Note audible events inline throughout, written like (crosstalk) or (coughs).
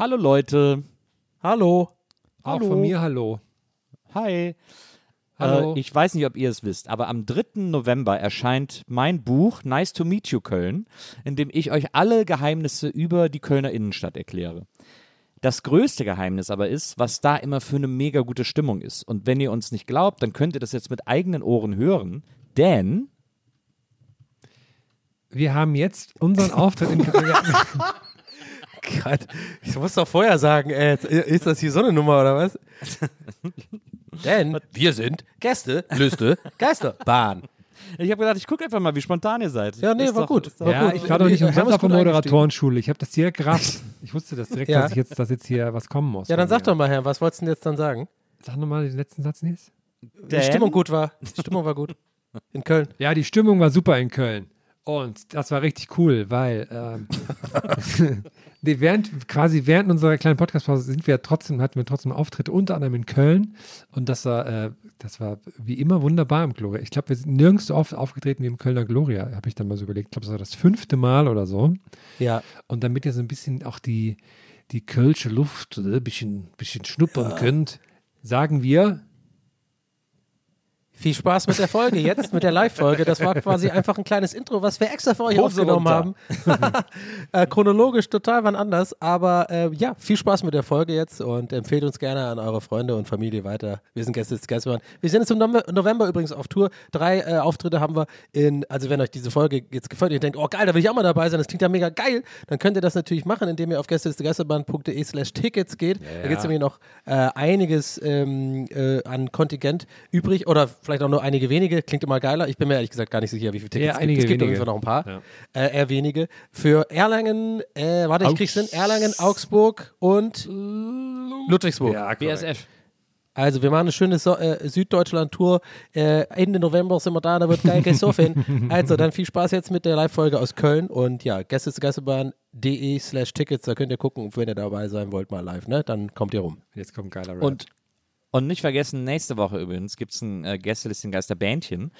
Hallo Leute. Hallo. Auch Hallo. von mir Hallo. Hi. Hallo. Äh, ich weiß nicht, ob ihr es wisst, aber am 3. November erscheint mein Buch Nice to Meet You Köln, in dem ich euch alle Geheimnisse über die Kölner Innenstadt erkläre. Das größte Geheimnis aber ist, was da immer für eine mega gute Stimmung ist. Und wenn ihr uns nicht glaubt, dann könnt ihr das jetzt mit eigenen Ohren hören, denn Wir haben jetzt unseren Auftritt in (laughs) Gott, ich muss doch vorher sagen, ey, jetzt, ist das hier so eine Nummer oder was? (laughs) Denn wir sind Gäste, Lüste, Geisterbahn. ich habe gedacht, ich gucke einfach mal, wie spontan ihr seid. Ja, nee, Ist war doch- gut. War Ja, gut. ich war doch nicht der uns gut Moderatorenschule. Ich habe das direkt gerafft. (laughs) Ich wusste das direkt, Ja. dass, ich jetzt, dass jetzt hier was kommen muss. Ja, dann von sag doch mal, Herr, was wolltest du denn jetzt dann sagen? Sag nochmal den letzten Satz, Nils. Die Stimmung gut war. Die Stimmung war gut. In Köln. (laughs) Ja, die Stimmung war super in Köln. Und das war richtig cool, weil ähm, während, quasi während unserer kleinen Podcastpause sind wir trotzdem, hatten wir trotzdem Auftritte, unter anderem in Köln. Und das war, äh, das war wie immer wunderbar im Gloria. Ich glaube, wir sind nirgends so oft aufgetreten wie im Kölner Gloria, habe ich dann mal so überlegt. Ich glaube, das war das fünfte Mal oder so. Ja. Und damit ihr so ein bisschen auch die, die kölsche Luft äh, ein bisschen, bisschen schnuppern könnt, sagen wir, Viel Spaß mit der Folge jetzt, mit der Live-Folge. Das war quasi einfach ein kleines Intro, was wir extra für euch Hose aufgenommen haben. (laughs) äh, chronologisch total wann anders. Aber äh, ja, viel Spaß mit der Folge jetzt und empfehlt uns gerne an eure Freunde und Familie weiter. Wir sind Gäste des Geisterbahn. Wir sind jetzt im Nove- November übrigens auf Tour. Drei äh, Auftritte haben wir in, also wenn euch diese Folge jetzt gefällt und ihr denkt, oh geil, da will ich auch mal dabei sein, das klingt ja mega geil, dann könnt ihr das natürlich machen, indem ihr auf gästedesgeisterbahn.de slash Tickets geht. Da gibt es nämlich noch äh, einiges ähm, äh, an Kontingent übrig oder vielleicht auch nur einige wenige. Klingt immer geiler. Ich bin mir ehrlich gesagt gar nicht sicher, wie viele Tickets Ja, es gibt. einige Es gibt auf jeden wenige. Fall noch ein paar. Ja. Äh, eher wenige. Für Erlangen, äh, warte, ich krieg's hin. Erlangen, Augsburg und Ludwigsburg. BSF. Also wir machen eine schöne so äh, Süddeutschland-Tour. Äh, Ende November sind wir da, da wird geil gesoffen. (laughs) also dann viel Spaß jetzt mit der Live-Folge aus Köln und ja, gästesgeisterbahn.de slash Tickets, da könnt ihr gucken, wenn ihr dabei sein wollt, mal live, ne? Dann kommt ihr rum. jetzt kommt ein geiler Rap. Und, und nicht vergessen, nächste Woche übrigens gibt es ein äh, Gästelisten Geisterbändchen.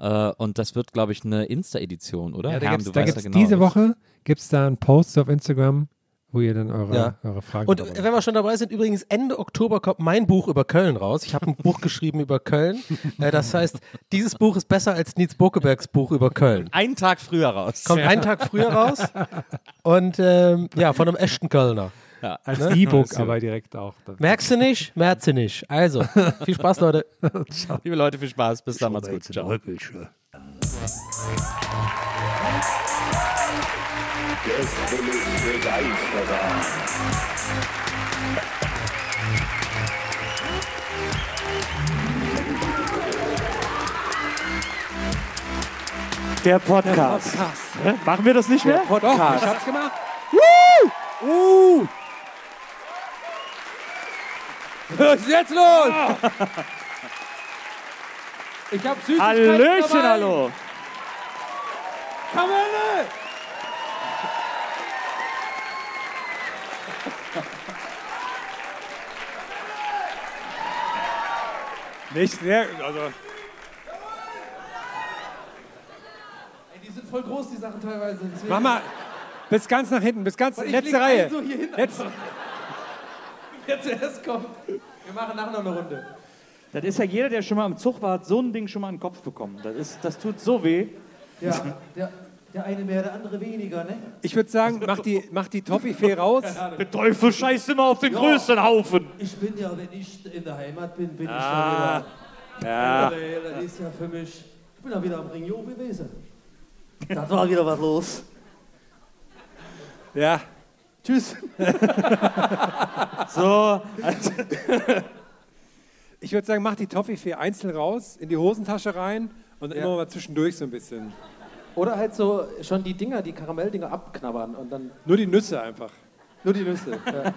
Äh, und das wird, glaube ich, eine Insta-Edition, oder? ja, da Herm, gibt's, da gibt's ja genau, diese was- Woche gibt es da einen Post auf Instagram, wo ihr dann eure, Ja. eure Fragen Und wenn wir schon dabei sind, übrigens Ende Oktober kommt mein Buch über Köln raus. Ich habe ein Buch geschrieben über Köln. (laughs) Äh, das heißt, dieses Buch ist besser als Nils Bokebergs Buch über Köln. Einen Tag früher raus. Kommt einen Tag früher raus und ähm, ja, von einem echten Kölner. Als ne? E-Book aber direkt auch. Merkst du nicht? Merkst du nicht. Also, viel Spaß, Leute. (laughs) Liebe Leute, viel Spaß. Bis dann, macht's gut. Ciao. Gästeliste Geisterbahn. Der Podcast. Machen wir das nicht mehr? Podcast. hab's gemacht. Uh. Was ist jetzt los? Ich hab Süßigkeiten Hallöchen, dabei. hallo. Kamelle! Nicht sehr, also Die sind voll groß, die Sachen teilweise. mach mal bis ganz nach hinten, bis ganz letzte Reihe. Letz, Wer zuerst kommt. Wir machen nachher noch eine Runde. Das ist ja jeder, der schon mal im Zug war, hat so ein Ding schon mal in den Kopf bekommen. Das, ist, das tut so weh. Ja, der, der eine mehr, der andere weniger, ne? ich würde sagen, mach die, mach die Toffifee raus. Der Teufel scheißt immer auf den größten Haufen. Ich bin ja, wenn ich in der Heimat bin, bin Ah, ich da Ja. wieder. Das ist ja für mich. Ich bin ja wieder am Ringio gewesen. (laughs) Da war wieder was los. Ja. Tschüss. So, also, Ich würde sagen, mach die Toffifee einzeln raus, in die Hosentasche rein und dann Ja. immer mal zwischendurch so ein bisschen. Oder halt so schon die Dinger, die Karamelldinger abknabbern und dann Nur die Nüsse einfach. nur die Nüsse. ja.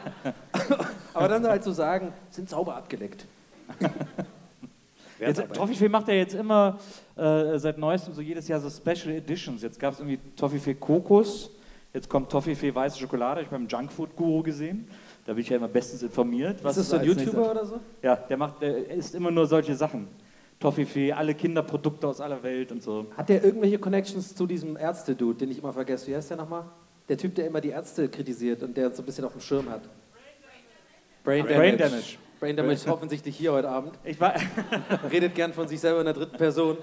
(laughs) Aber dann halt so sagen, sind sauber abgeleckt. jetzt, Toffifee macht ja jetzt immer äh, seit neuestem so jedes Jahr so Special Editions. Jetzt gab es irgendwie Toffifee Kokos, jetzt kommt Toffifee weiße Schokolade. Ich habe beim Junkfood Guru gesehen. Da bin ich ja immer bestens informiert. Was ist das so ein YouTuber oder so? Ja, der macht, der isst immer nur solche Sachen. Toffifee, alle Kinderprodukte aus aller Welt und so. Hat der irgendwelche Connections zu diesem Ärzte-Dude, den ich immer vergesse? Wie heißt der nochmal? Der Typ, der immer die Ärzte kritisiert und der uns so ein bisschen auf dem Schirm hat. Brain Damage. Brain Damage. Brain Damage ist offensichtlich hier heute Abend. Ich, wa- Redet gern von sich selber in der dritten Person.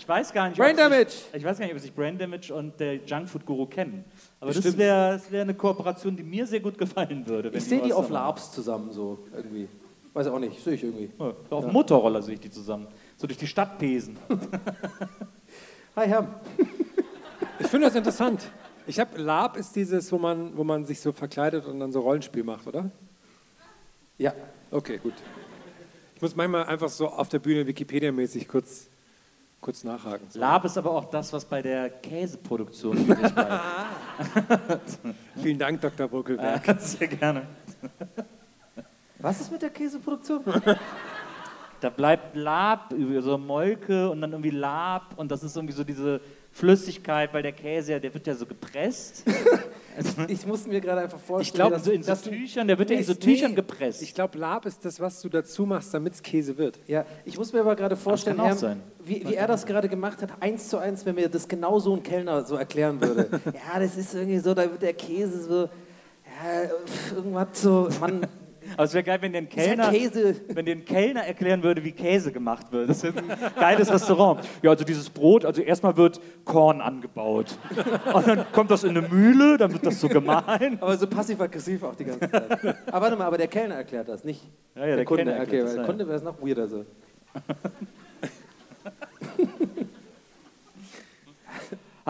Ich weiß gar nicht, Brain ob sich- Damage! Ich weiß gar nicht, ob sich Brain Damage und der Junkfood Guru kennen. Aber das Bestimmt. wäre das wär eine Kooperation, die mir sehr gut gefallen würde. wenn Ich sehe die auf. Labs zusammen so irgendwie. Weiß auch nicht, sehe ich irgendwie. Ja, auf dem Motorroller sehe ich die zusammen. So durch die Stadt pesen. (laughs) Hi Herr. Ich finde das interessant. Ich habe Lab ist dieses, wo man, wo man sich so verkleidet und dann so Rollenspiel macht, oder? Ja. Okay, gut. Ich muss manchmal einfach so auf der Bühne Wikipedia-mäßig kurz, kurz nachhaken. So. Lab ist aber auch das, was bei der Käseproduktion übrig bleibt. (laughs) Vielen Dank, Dr. Buckelberg. Ja, Sehr gerne. Was ist mit der Käseproduktion? Da bleibt Lab, so Molke und dann irgendwie Lab und das ist irgendwie so diese Flüssigkeit, weil der Käse, ja, der wird ja so gepresst. (laughs) Ich muss mir gerade einfach vorstellen, Ich glaub, dass- So in so Tüchern, der wird ja in so Tüchern nee. gepresst. Ich glaube, Lab ist das, was du dazu machst, damit es Käse wird. Ja, ich muss mir aber gerade vorstellen, sein. Wie, wie er das gerade gemacht hat, eins zu eins, wenn mir das genau so ein Kellner so erklären würde. (laughs) ja, das ist irgendwie so, da wird der Käse so, ja, irgendwas so, Mann, Aber es wäre geil, wenn der ist Kellner, wenn der Kellner erklären würde, wie Käse gemacht wird. Das ist ein geiles Restaurant. Ja, also dieses Brot, also erstmal wird Korn angebaut. Und dann kommt das in eine Mühle, dann wird das so gemahlen. Aber so passiv-aggressiv auch die ganze Zeit. aber warte mal, aber der Kellner erklärt das, nicht Ja, ja, der, der Kunde. Kellner okay, erklärt weil das, der ja. Kunde wäre es noch weirder so. (laughs)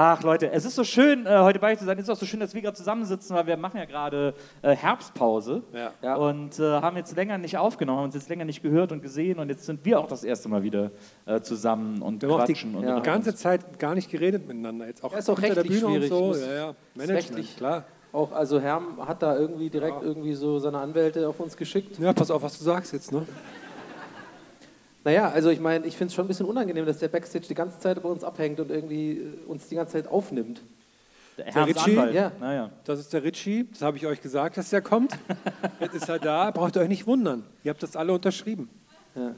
Ach Leute, es ist so schön, äh, heute bei euch zu sein. Es ist auch so schön, dass wir gerade zusammensitzen, weil wir machen ja gerade äh, Herbstpause. Ja. Ja. Und äh, haben jetzt länger nicht aufgenommen, haben uns jetzt länger nicht gehört und gesehen und jetzt sind wir auch das erste Mal wieder äh, zusammen und Wir haben auch die quatschen. und ja. Die ganze Zeit gar nicht geredet miteinander. Jetzt auch Ja, ist auch unter der rechtlich Bühne schwierig. und so. Muss- Ja, ja. Management, rechtlich- klar. Auch, also Herm hat da irgendwie direkt irgendwie so seine Anwälte auf uns geschickt. Ja, pass auf, was du sagst jetzt, ne? Naja, also ich meine, ich finde es schon ein bisschen unangenehm, dass der Backstage die ganze Zeit bei uns abhängt und irgendwie äh, uns die ganze Zeit aufnimmt. Der Herrns Ritchie? Anwalt. Ja. Naja. Das ist der Ritchie, das habe ich euch gesagt, dass der kommt. (laughs) Jetzt ist er da, braucht ihr euch nicht wundern. Ihr habt das alle unterschrieben. Ja.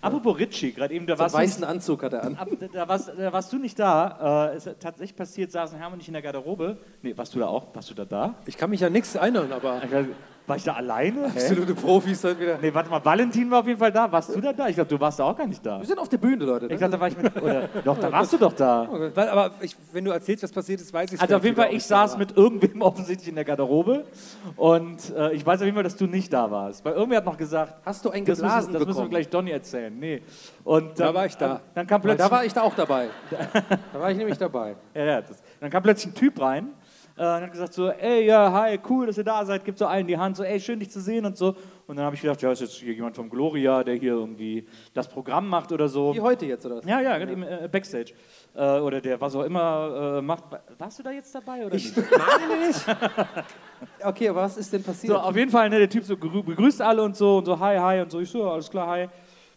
Apropos Ritchie, gerade eben, da So warst, du nicht, weißen Anzug hat er an. ab, da, warst, da warst du nicht da. Äh, es ist tatsächlich passiert, saßen Hermann und ich in der Garderobe. Nee, warst du da auch? Warst du da da? Ich kann mich ja nichts erinnern, aber Ich weiß, war ich da alleine? Hä? Absolute Profis heute wieder. Nee, warte mal, Valentin war auf jeden Fall da. Warst du da da? Ich glaube, du warst da auch gar nicht da. Wir sind auf der Bühne, Leute. Ich Ne? glaube, da war ich mit. Oder, doch, da warst du doch da. Weil, aber ich, wenn du erzählst, was passiert ist, weiß ich Also auf jeden Fall, ich saß mit irgendwem (laughs) offensichtlich in der Garderobe und äh, ich weiß auf jeden Fall, dass du nicht da warst. Weil irgendwer hat noch gesagt, Hast du ein das, müssen, das müssen wir gleich Donny erzählen. Nee. Und Da dann, war ich da. Dann kam plötzlich, da war ich da auch dabei. (laughs) da war ich nämlich dabei. ja, ja, das, dann kam plötzlich ein Typ rein äh, und hat gesagt so, ey, ja, hi, cool, dass ihr da seid, gibt so allen die Hand, so, ey, schön dich zu sehen und so. Und dann habe ich gedacht, ja, ist jetzt hier jemand vom Gloria, der hier irgendwie das Programm macht oder so. Wie heute jetzt, oder? Ja, ja, gerade im äh, Backstage. Äh, oder der was auch immer äh, macht. Warst du da jetzt dabei oder nicht? (laughs) meine nicht. (laughs) Okay, aber was ist denn passiert? So, auf jeden Fall, ne, der Typ so grü- begrüßt alle und so und so, hi, hi und so. Ich so, ja, alles klar, hi.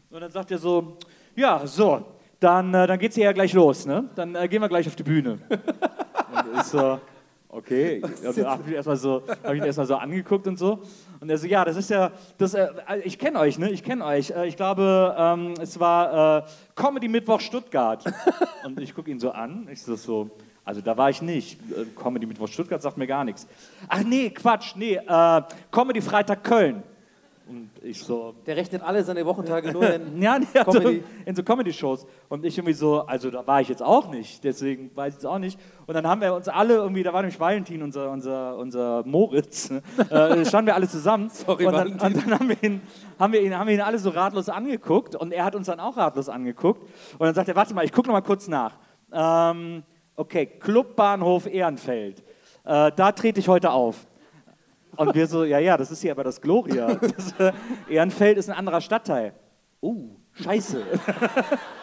Und dann sagt er so, ja, so, dann, äh, dann geht's hier ja gleich los, ne? Dann äh, gehen wir gleich auf die Bühne. (laughs) und ich so, okay. (laughs) Also, hab ich erstmal so, hab ich ihn erstmal so angeguckt und so. Und er so, ja, das ist ja, das, äh, ich kenne euch, ne? Ich kenne euch. Äh, ich glaube, ähm, es war äh, Comedy Mittwoch Stuttgart. (laughs) und ich gucke ihn so an. Ich so, so, also da war ich nicht. Äh, Comedy Mittwoch Stuttgart sagt mir gar nichts. Ach nee, Quatsch, nee, äh, Comedy Freitag Köln. Und ich so, Der rechnet alle seine Wochentage nur in. (laughs) ja, nee, also Comedy. in so Comedy-Shows. Und ich irgendwie so, also da war ich jetzt auch nicht, deswegen weiß ich es auch nicht. Und dann haben wir uns alle irgendwie, da war nämlich Valentin, unser, unser, unser Moritz, (laughs) äh, standen wir alle zusammen. Sorry, und dann, Valentin. und dann haben, wir ihn, haben, wir ihn, haben wir ihn alle so ratlos angeguckt und er hat uns dann auch ratlos angeguckt. Und dann sagt er, warte mal, ich gucke noch mal kurz nach. Ähm, okay, Clubbahnhof Ehrenfeld. Äh, da trete ich heute auf. Und wir so, ja, ja, das ist hier aber das Gloria. (laughs) Das, äh, Ehrenfeld ist ein anderer Stadtteil. Oh, scheiße. (laughs)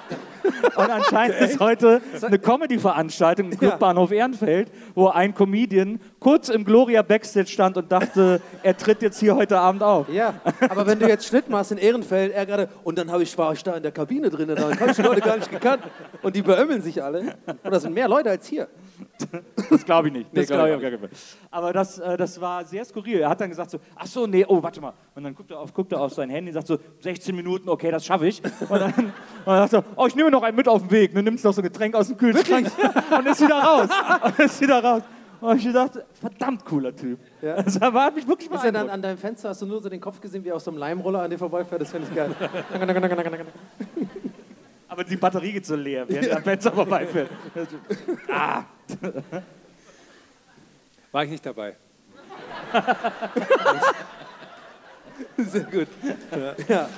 Und anscheinend ist heute eine Comedy-Veranstaltung im Clubbahnhof Ehrenfeld, wo ein Comedian kurz im Gloria Backstage stand und dachte, er tritt jetzt hier heute Abend auf. Ja, aber wenn du jetzt Schnitt machst in Ehrenfeld, er gerade, und dann ich, war ich da in der Kabine drin, da habe ich die Leute gar nicht gekannt. Und die beömmeln sich alle. Und das sind mehr Leute als hier. Das glaube ich nicht. Nee, Das glaub glaube ich ich keinen Fall. Aber das, äh, das war sehr skurril. Er hat dann gesagt so, ach so, nee, oh, warte mal. Und dann guckt er auf, guckt er auf sein Handy und sagt so, 16 Minuten, okay, das schaffe ich. Und dann, und dann sagt er, oh, ich nehme noch einen mit auf den Weg. Dann nimmst du noch so ein Getränk aus dem Kühlschrank (laughs) und ist wieder raus. Und ist wieder raus. Und ich dachte, verdammt cooler Typ. Ja. Das war, hat mich wirklich Ist ja dann an deinem Fenster, hast du nur so den Kopf gesehen, wie aus so einem Leimroller an dir vorbeifährt, das finde ich geil. (laughs) Aber die Batterie geht so leer, während der Fenster vorbeifährt. (laughs) Ah, War ich nicht dabei. Sehr gut. Ja.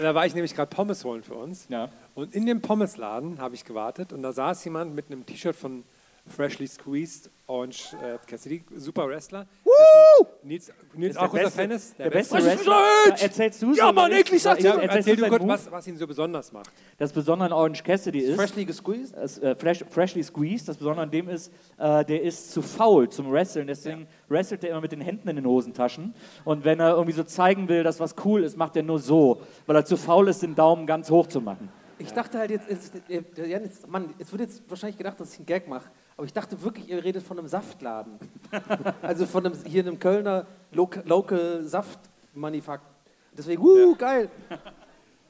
Da war ich nämlich gerade Pommes holen für uns. Ja. Und in dem Pommesladen habe ich gewartet und da saß jemand mit einem T-Shirt von Freshly Squeezed Orange äh, Cassidy, super Wrestler. Woo! Nils, Nils der auch beste- Fan ist. Der beste Was ist Wrestler. erzählst du Ja, so, Mann, ist- sag's ja, dir. Erzähl du kurz, was, was ihn so besonders macht. Das Besondere an Orange Cassidy ist, Freshly gesqueezed? das, äh, fresh, freshly squeezed, das Besondere an dem ist, äh, der ist zu faul zum Wresteln, deswegen wrestelt er immer mit den Händen in den Hosentaschen und wenn er irgendwie so zeigen will, dass was cool ist, macht er nur so, weil er zu faul ist, den Daumen ganz hoch zu machen. Ich dachte halt jetzt, jetzt, äh, der jetzt, Mann, jetzt wird jetzt wahrscheinlich gedacht, dass ich einen Gag mache, aber ich dachte wirklich, ihr redet von einem Saftladen. (laughs) also von einem, hier einem Kölner Local, Local Saftmanufakt. Deswegen, uh, geil.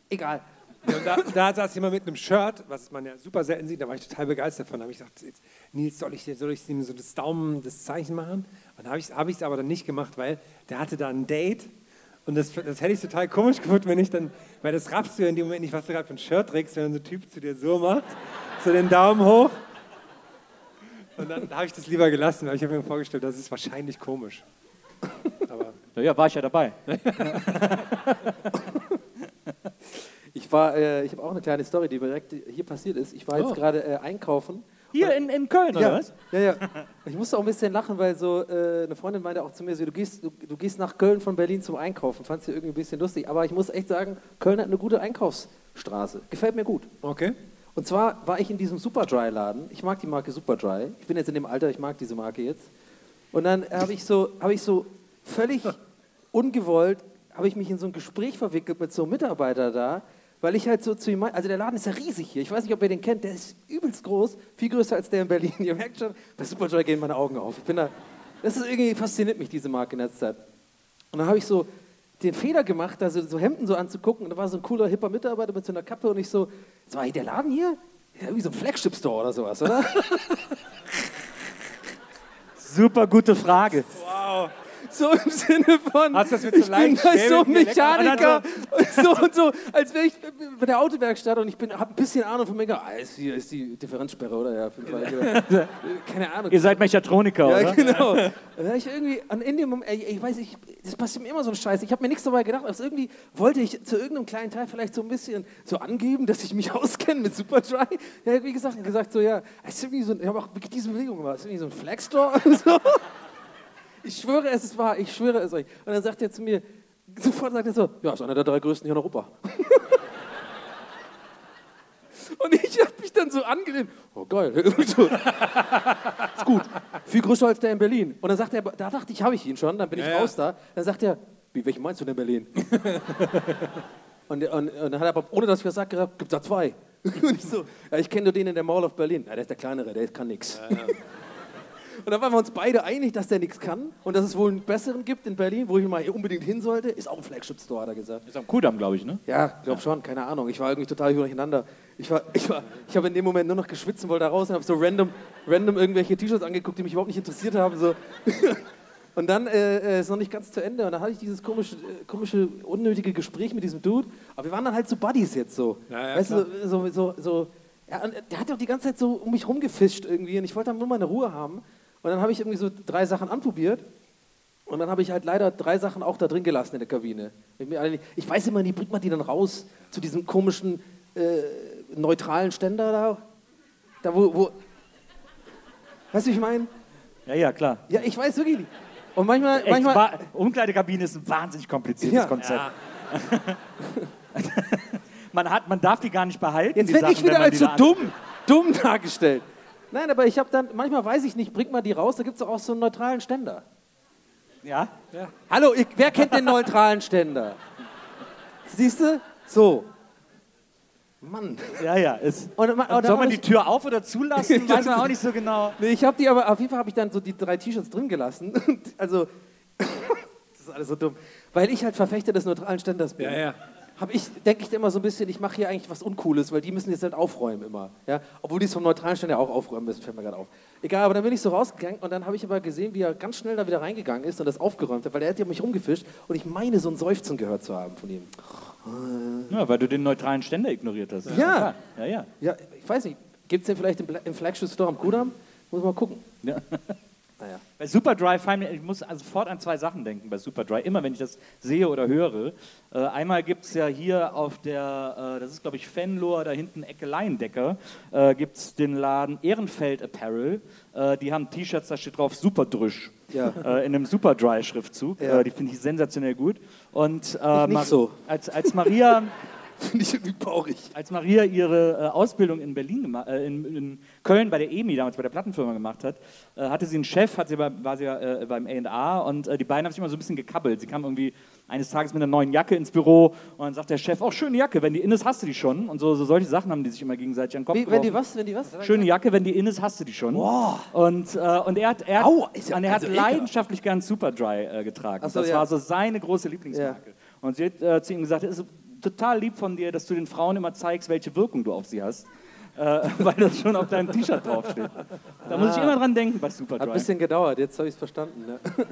Egal. Und da, da saß jemand mit einem Shirt, was man ja super selten sieht, da war ich total begeistert von. Da habe ich gedacht, jetzt, Nils, soll ich, soll ich ihm so das Daumen, das Zeichen machen? Und da habe ich es hab ich's aber dann nicht gemacht, weil der hatte da ein Date. Und das, das hätte ich total komisch gefunden, wenn ich dann, weil das raffst du ja in dem Moment nicht, was du gerade für ein Shirt trägst, wenn so ein Typ zu dir so macht, so den Daumen hoch. Und dann habe ich das lieber gelassen, weil ich habe mir vorgestellt, das ist wahrscheinlich komisch. Aber Ja, war ich ja dabei. (laughs) Ich war, äh, ich habe auch eine kleine Story, die direkt hier passiert ist. Ich war jetzt Oh. gerade äh, einkaufen. Hier in, in Köln, oder ja, was? Ja, ja. Ich musste auch ein bisschen lachen, weil so äh, eine Freundin meinte auch zu mir, so, du, gehst, du, du gehst nach Köln von Berlin zum Einkaufen. Fand sie irgendwie ein bisschen lustig. Aber ich muss echt sagen, Köln hat eine gute Einkaufsstraße. Gefällt mir gut. okay. Und zwar war ich in diesem Superdry-Laden. Ich mag die Marke Superdry. Ich bin jetzt in dem Alter, ich mag diese Marke jetzt. Und dann habe ich so, habe ich so völlig (laughs) ungewollt, habe ich mich in so ein Gespräch verwickelt mit so einem Mitarbeiter da, weil ich halt so zu ihm, also der Laden ist ja riesig hier. Ich weiß nicht, ob ihr den kennt. Der ist übelst groß, viel größer als der in Berlin. (laughs) Ihr merkt schon, bei Superdry gehen meine Augen auf. Ich bin da, das ist irgendwie fasziniert mich diese Marke in der Zeit. Und dann habe ich so den Fehler gemacht, also so Hemden so anzugucken. Und da war so ein cooler, hipper Mitarbeiter mit so einer Kappe und ich so, so war hier der Laden hier? Ja, wie so ein Flagship-Store oder sowas, oder? (laughs) Super gute Frage. So im Sinne von, Hast du das mit so ich bin leicht so Mechaniker und so und so, als wäre ich bei der Autowerkstatt und ich bin, habe ein bisschen Ahnung von mir. Ah, ist, hier, ist die Differenzsperre, oder? Ja, Fall. (laughs) Keine Ahnung. Ihr seid Mechatroniker, Ja, oder? genau. Hab ich irgendwie, und in dem Moment, ich weiß, ich, das passiert mir immer so ein Scheiß. Ich habe mir nichts dabei gedacht, aber irgendwie wollte ich zu irgendeinem kleinen Teil vielleicht so ein bisschen so angeben, dass ich mich (laughs) auskenne mit Superdry. Ja, wie gesagt, gesagt so, ja, es ist irgendwie so, ich habe auch wirklich diese Bewegung gemacht, es ist irgendwie so ein Flagstore. so. Ich schwöre, es ist wahr, ich schwöre es euch. Und dann sagt er zu mir, sofort sagt er so, ja, ist einer der drei größten hier in Europa. (laughs) Und ich habe mich dann so angelehnt. Oh, geil. (laughs) Ist gut. Viel größer als der in Berlin. Und dann sagt er, da dachte ich, habe ich ihn schon. Dann bin ich Ja, ja. raus da. Dann sagt er, wie, welchen meinst du denn in Berlin? (laughs) und, und, und dann hat er aber, ohne dass ich was sage, gesagt, gibt da zwei. und ich so, ja, ich kenne nur den in der Mall of Berlin. Ja, der ist der kleinere, der kann nichts. Und dann waren wir uns beide einig, dass der nichts kann und dass es wohl einen besseren gibt in Berlin, wo ich mal unbedingt hin sollte. Ist auch ein Flagship-Store, hat er gesagt. Ist am Kudamm, glaube ich, ne? Ja, glaub schon, keine Ahnung. Ich war irgendwie total durcheinander. Ich, war, ich, war, ich habe in dem Moment nur noch geschwitzt und wollte da raus und habe so random, random irgendwelche T-Shirts angeguckt, die mich überhaupt nicht interessiert haben. So. (laughs) Und dann äh, äh, ist noch nicht ganz zu Ende und dann hatte ich dieses komische, äh, komische, unnötige Gespräch mit diesem Dude. Aber wir waren dann halt so Buddies jetzt so. Ja, ja, weißt du, so, so, so ja, der hat doch die ganze Zeit so um mich rumgefischt irgendwie und ich wollte dann nur meine Ruhe haben. Und dann habe ich irgendwie so drei Sachen anprobiert und dann habe ich halt leider drei Sachen auch da drin gelassen in der Kabine. Ich, weiß immer nie, bringt man die dann raus zu diesem komischen äh, neutralen Ständer da? Da wo, wo Weißt du, wie ich meine? Ja, ja, klar. Ja, ich weiß wirklich nicht. Und manchmal, Echt, manchmal Umkleidekabine ist ein wahnsinnig kompliziertes Ja. Konzept. (laughs) man, hat, man darf die gar nicht behalten. jetzt werde ich wieder als so dumm, dumm dargestellt. Nein, aber ich habe dann, manchmal weiß ich nicht, bringt man die raus, da gibt es auch so einen neutralen Ständer. Ja? Hallo, ich, wer kennt den neutralen Ständer? Siehst du? So. Mann. Ja, ja. Ist, Und, ma- und soll man die Tür auf oder zulassen? (laughs) Weiß man auch nicht so genau. Nee, ich habe die aber, auf jeden Fall habe ich dann so die drei T-Shirts drin gelassen. (laughs) also, (laughs) das ist alles so dumm. Weil ich halt Verfechter des neutralen Ständers bin. Ja, ja. Habe ich, denke ich immer so ein bisschen, ich mache hier eigentlich was Uncooles, weil die müssen jetzt halt aufräumen immer. Ja? Obwohl die es vom neutralen Stand ja auch aufräumen müssen, fällt mir gerade auf. Egal, aber dann bin ich so rausgegangen und dann habe ich aber gesehen, wie er ganz schnell da wieder reingegangen ist und das aufgeräumt hat, weil er hat ja mich rumgefischt und ich meine, so ein Seufzen gehört zu haben von ihm. Ja, weil du den neutralen Ständer ignoriert hast. Ja. Ja, ja. Ja, ich weiß nicht, gibt es den vielleicht im, im Flagship Store am Kudamm? Muss mal gucken. ja. (laughs) Naja. Bei Superdry fallen mir, ich muss also sofort an zwei Sachen denken bei Superdry, immer wenn ich das sehe oder höre. Äh, einmal gibt es ja hier auf der, äh, das ist glaube ich Fenlohr, da hinten Ecke Laiendecker, äh, gibt es den Laden Ehrenfeld Apparel. Äh, die haben T-Shirts, da steht drauf Superdrüsch. Ja. Äh, in einem Superdry-Schriftzug. Ja. Äh, die finde ich sensationell gut. Und Ich nicht Mar- so. Als, als Maria. (laughs) (laughs) Finde ich irgendwie traurig. Als Maria ihre äh, Ausbildung in Berlin äh, in, in Köln bei der EMI, damals bei der Plattenfirma gemacht hat, äh, hatte sie einen Chef, hat sie bei, war sie ja, beim A&A und die beiden haben sich immer so ein bisschen gekabbelt. Sie kam irgendwie eines Tages mit einer neuen Jacke ins Büro und dann sagt der Chef, oh, schöne Jacke, wenn die in ist, hast du die schon. Und so, so solche Sachen haben die sich immer gegenseitig an den Kopf Wie, wenn die was? Wenn die was? Schöne Jacke, wenn die in ist, hast du die schon. Und, äh, und er hat, er hat, Au, ja- und er hat also ekelhaft. leidenschaftlich gern Superdry äh, getragen. So, das ja. war so seine große Lieblingsmarke. Und sie hat äh, zu ihm gesagt, es ist total lieb von dir, dass du den Frauen immer zeigst, welche Wirkung du auf sie hast. Äh, (laughs) weil das schon auf deinem T-Shirt draufsteht. Da muss ich immer dran denken bei Hat ein Superdry. bisschen gedauert, jetzt habe ich es verstanden. Ne? (laughs)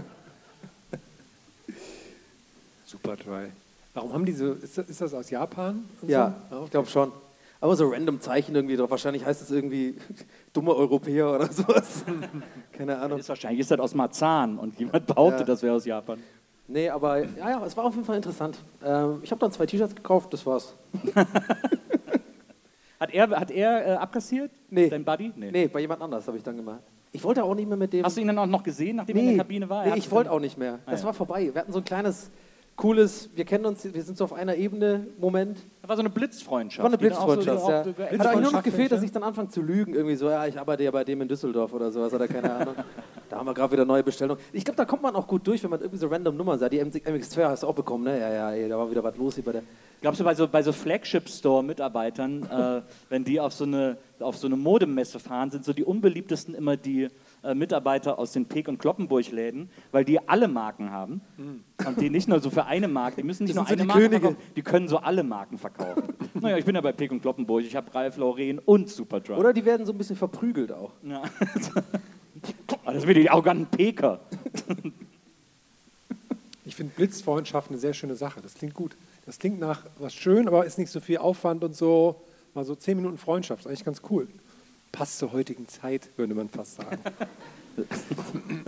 Superdry. Warum haben die so, ist das, ist das aus Japan? und Ja, so? ich glaube schon. Aber so random Zeichen irgendwie drauf. Wahrscheinlich heißt es irgendwie (laughs) dumme Europäer oder sowas. Keine Ahnung. ist wahrscheinlich ist das aus Marzahn und jemand behauptet, Ja. das wäre aus Japan. Nee, aber ja, ja, es war auf jeden Fall interessant. Ähm, ich habe dann zwei T-Shirts gekauft, das war's. (laughs) Hat er, hat er äh, abkassiert? Nee. Dein Buddy? Nee, bei jemand anders habe ich dann gemacht. Ich wollte auch nicht mehr mit dem. Hast du ihn dann auch noch gesehen, nachdem er in nee, der Kabine war? Er nee, ich wollte auch nicht mehr. Das ja. war vorbei. Wir hatten so ein kleines, cooles, wir kennen uns, wir sind so auf einer Ebene, Moment. Das war so eine Blitzfreundschaft. War eine so- Blitzfreundschaft, ja. so- Hat eigentlich nur noch Blitzfreundschaft, gefehlt, dass ich dann anfange zu lügen. Irgendwie so, ja, ich arbeite ja bei dem in Düsseldorf oder sowas oder keine Ahnung. (laughs) da haben wir gerade wieder neue Bestellungen. Ich glaube, da kommt man auch gut durch, wenn man irgendwie so random Nummern sagt. Die MX2 hast du auch bekommen, ne? Ja, ja, ey, da war wieder was los hier bei der. Glaubst du, bei so, bei so Flagship-Store-Mitarbeitern, äh, wenn die auf so, eine, auf so eine Modemesse fahren, sind so die unbeliebtesten immer die äh, Mitarbeiter aus den Peek- und Kloppenburg-Läden, weil die alle Marken haben. Und die nicht nur so für eine Marke, die müssen nicht Das nur so eine die Marke Könige. verkaufen, die können so alle Marken verkaufen. (laughs) naja, ich bin ja bei Peek und Kloppenburg, ich habe Ralph Lauren und Superdry. Oder die werden so ein bisschen verprügelt auch. Ja. (laughs) Ah, das sind wieder die arroganten Peker. Ich finde Blitzfreundschaft eine sehr schöne Sache. Das klingt gut. Das klingt nach was schön, aber ist nicht so viel Aufwand und so. Mal so zehn Minuten Freundschaft, ist eigentlich ganz cool. Passt zur heutigen Zeit, würde man fast sagen.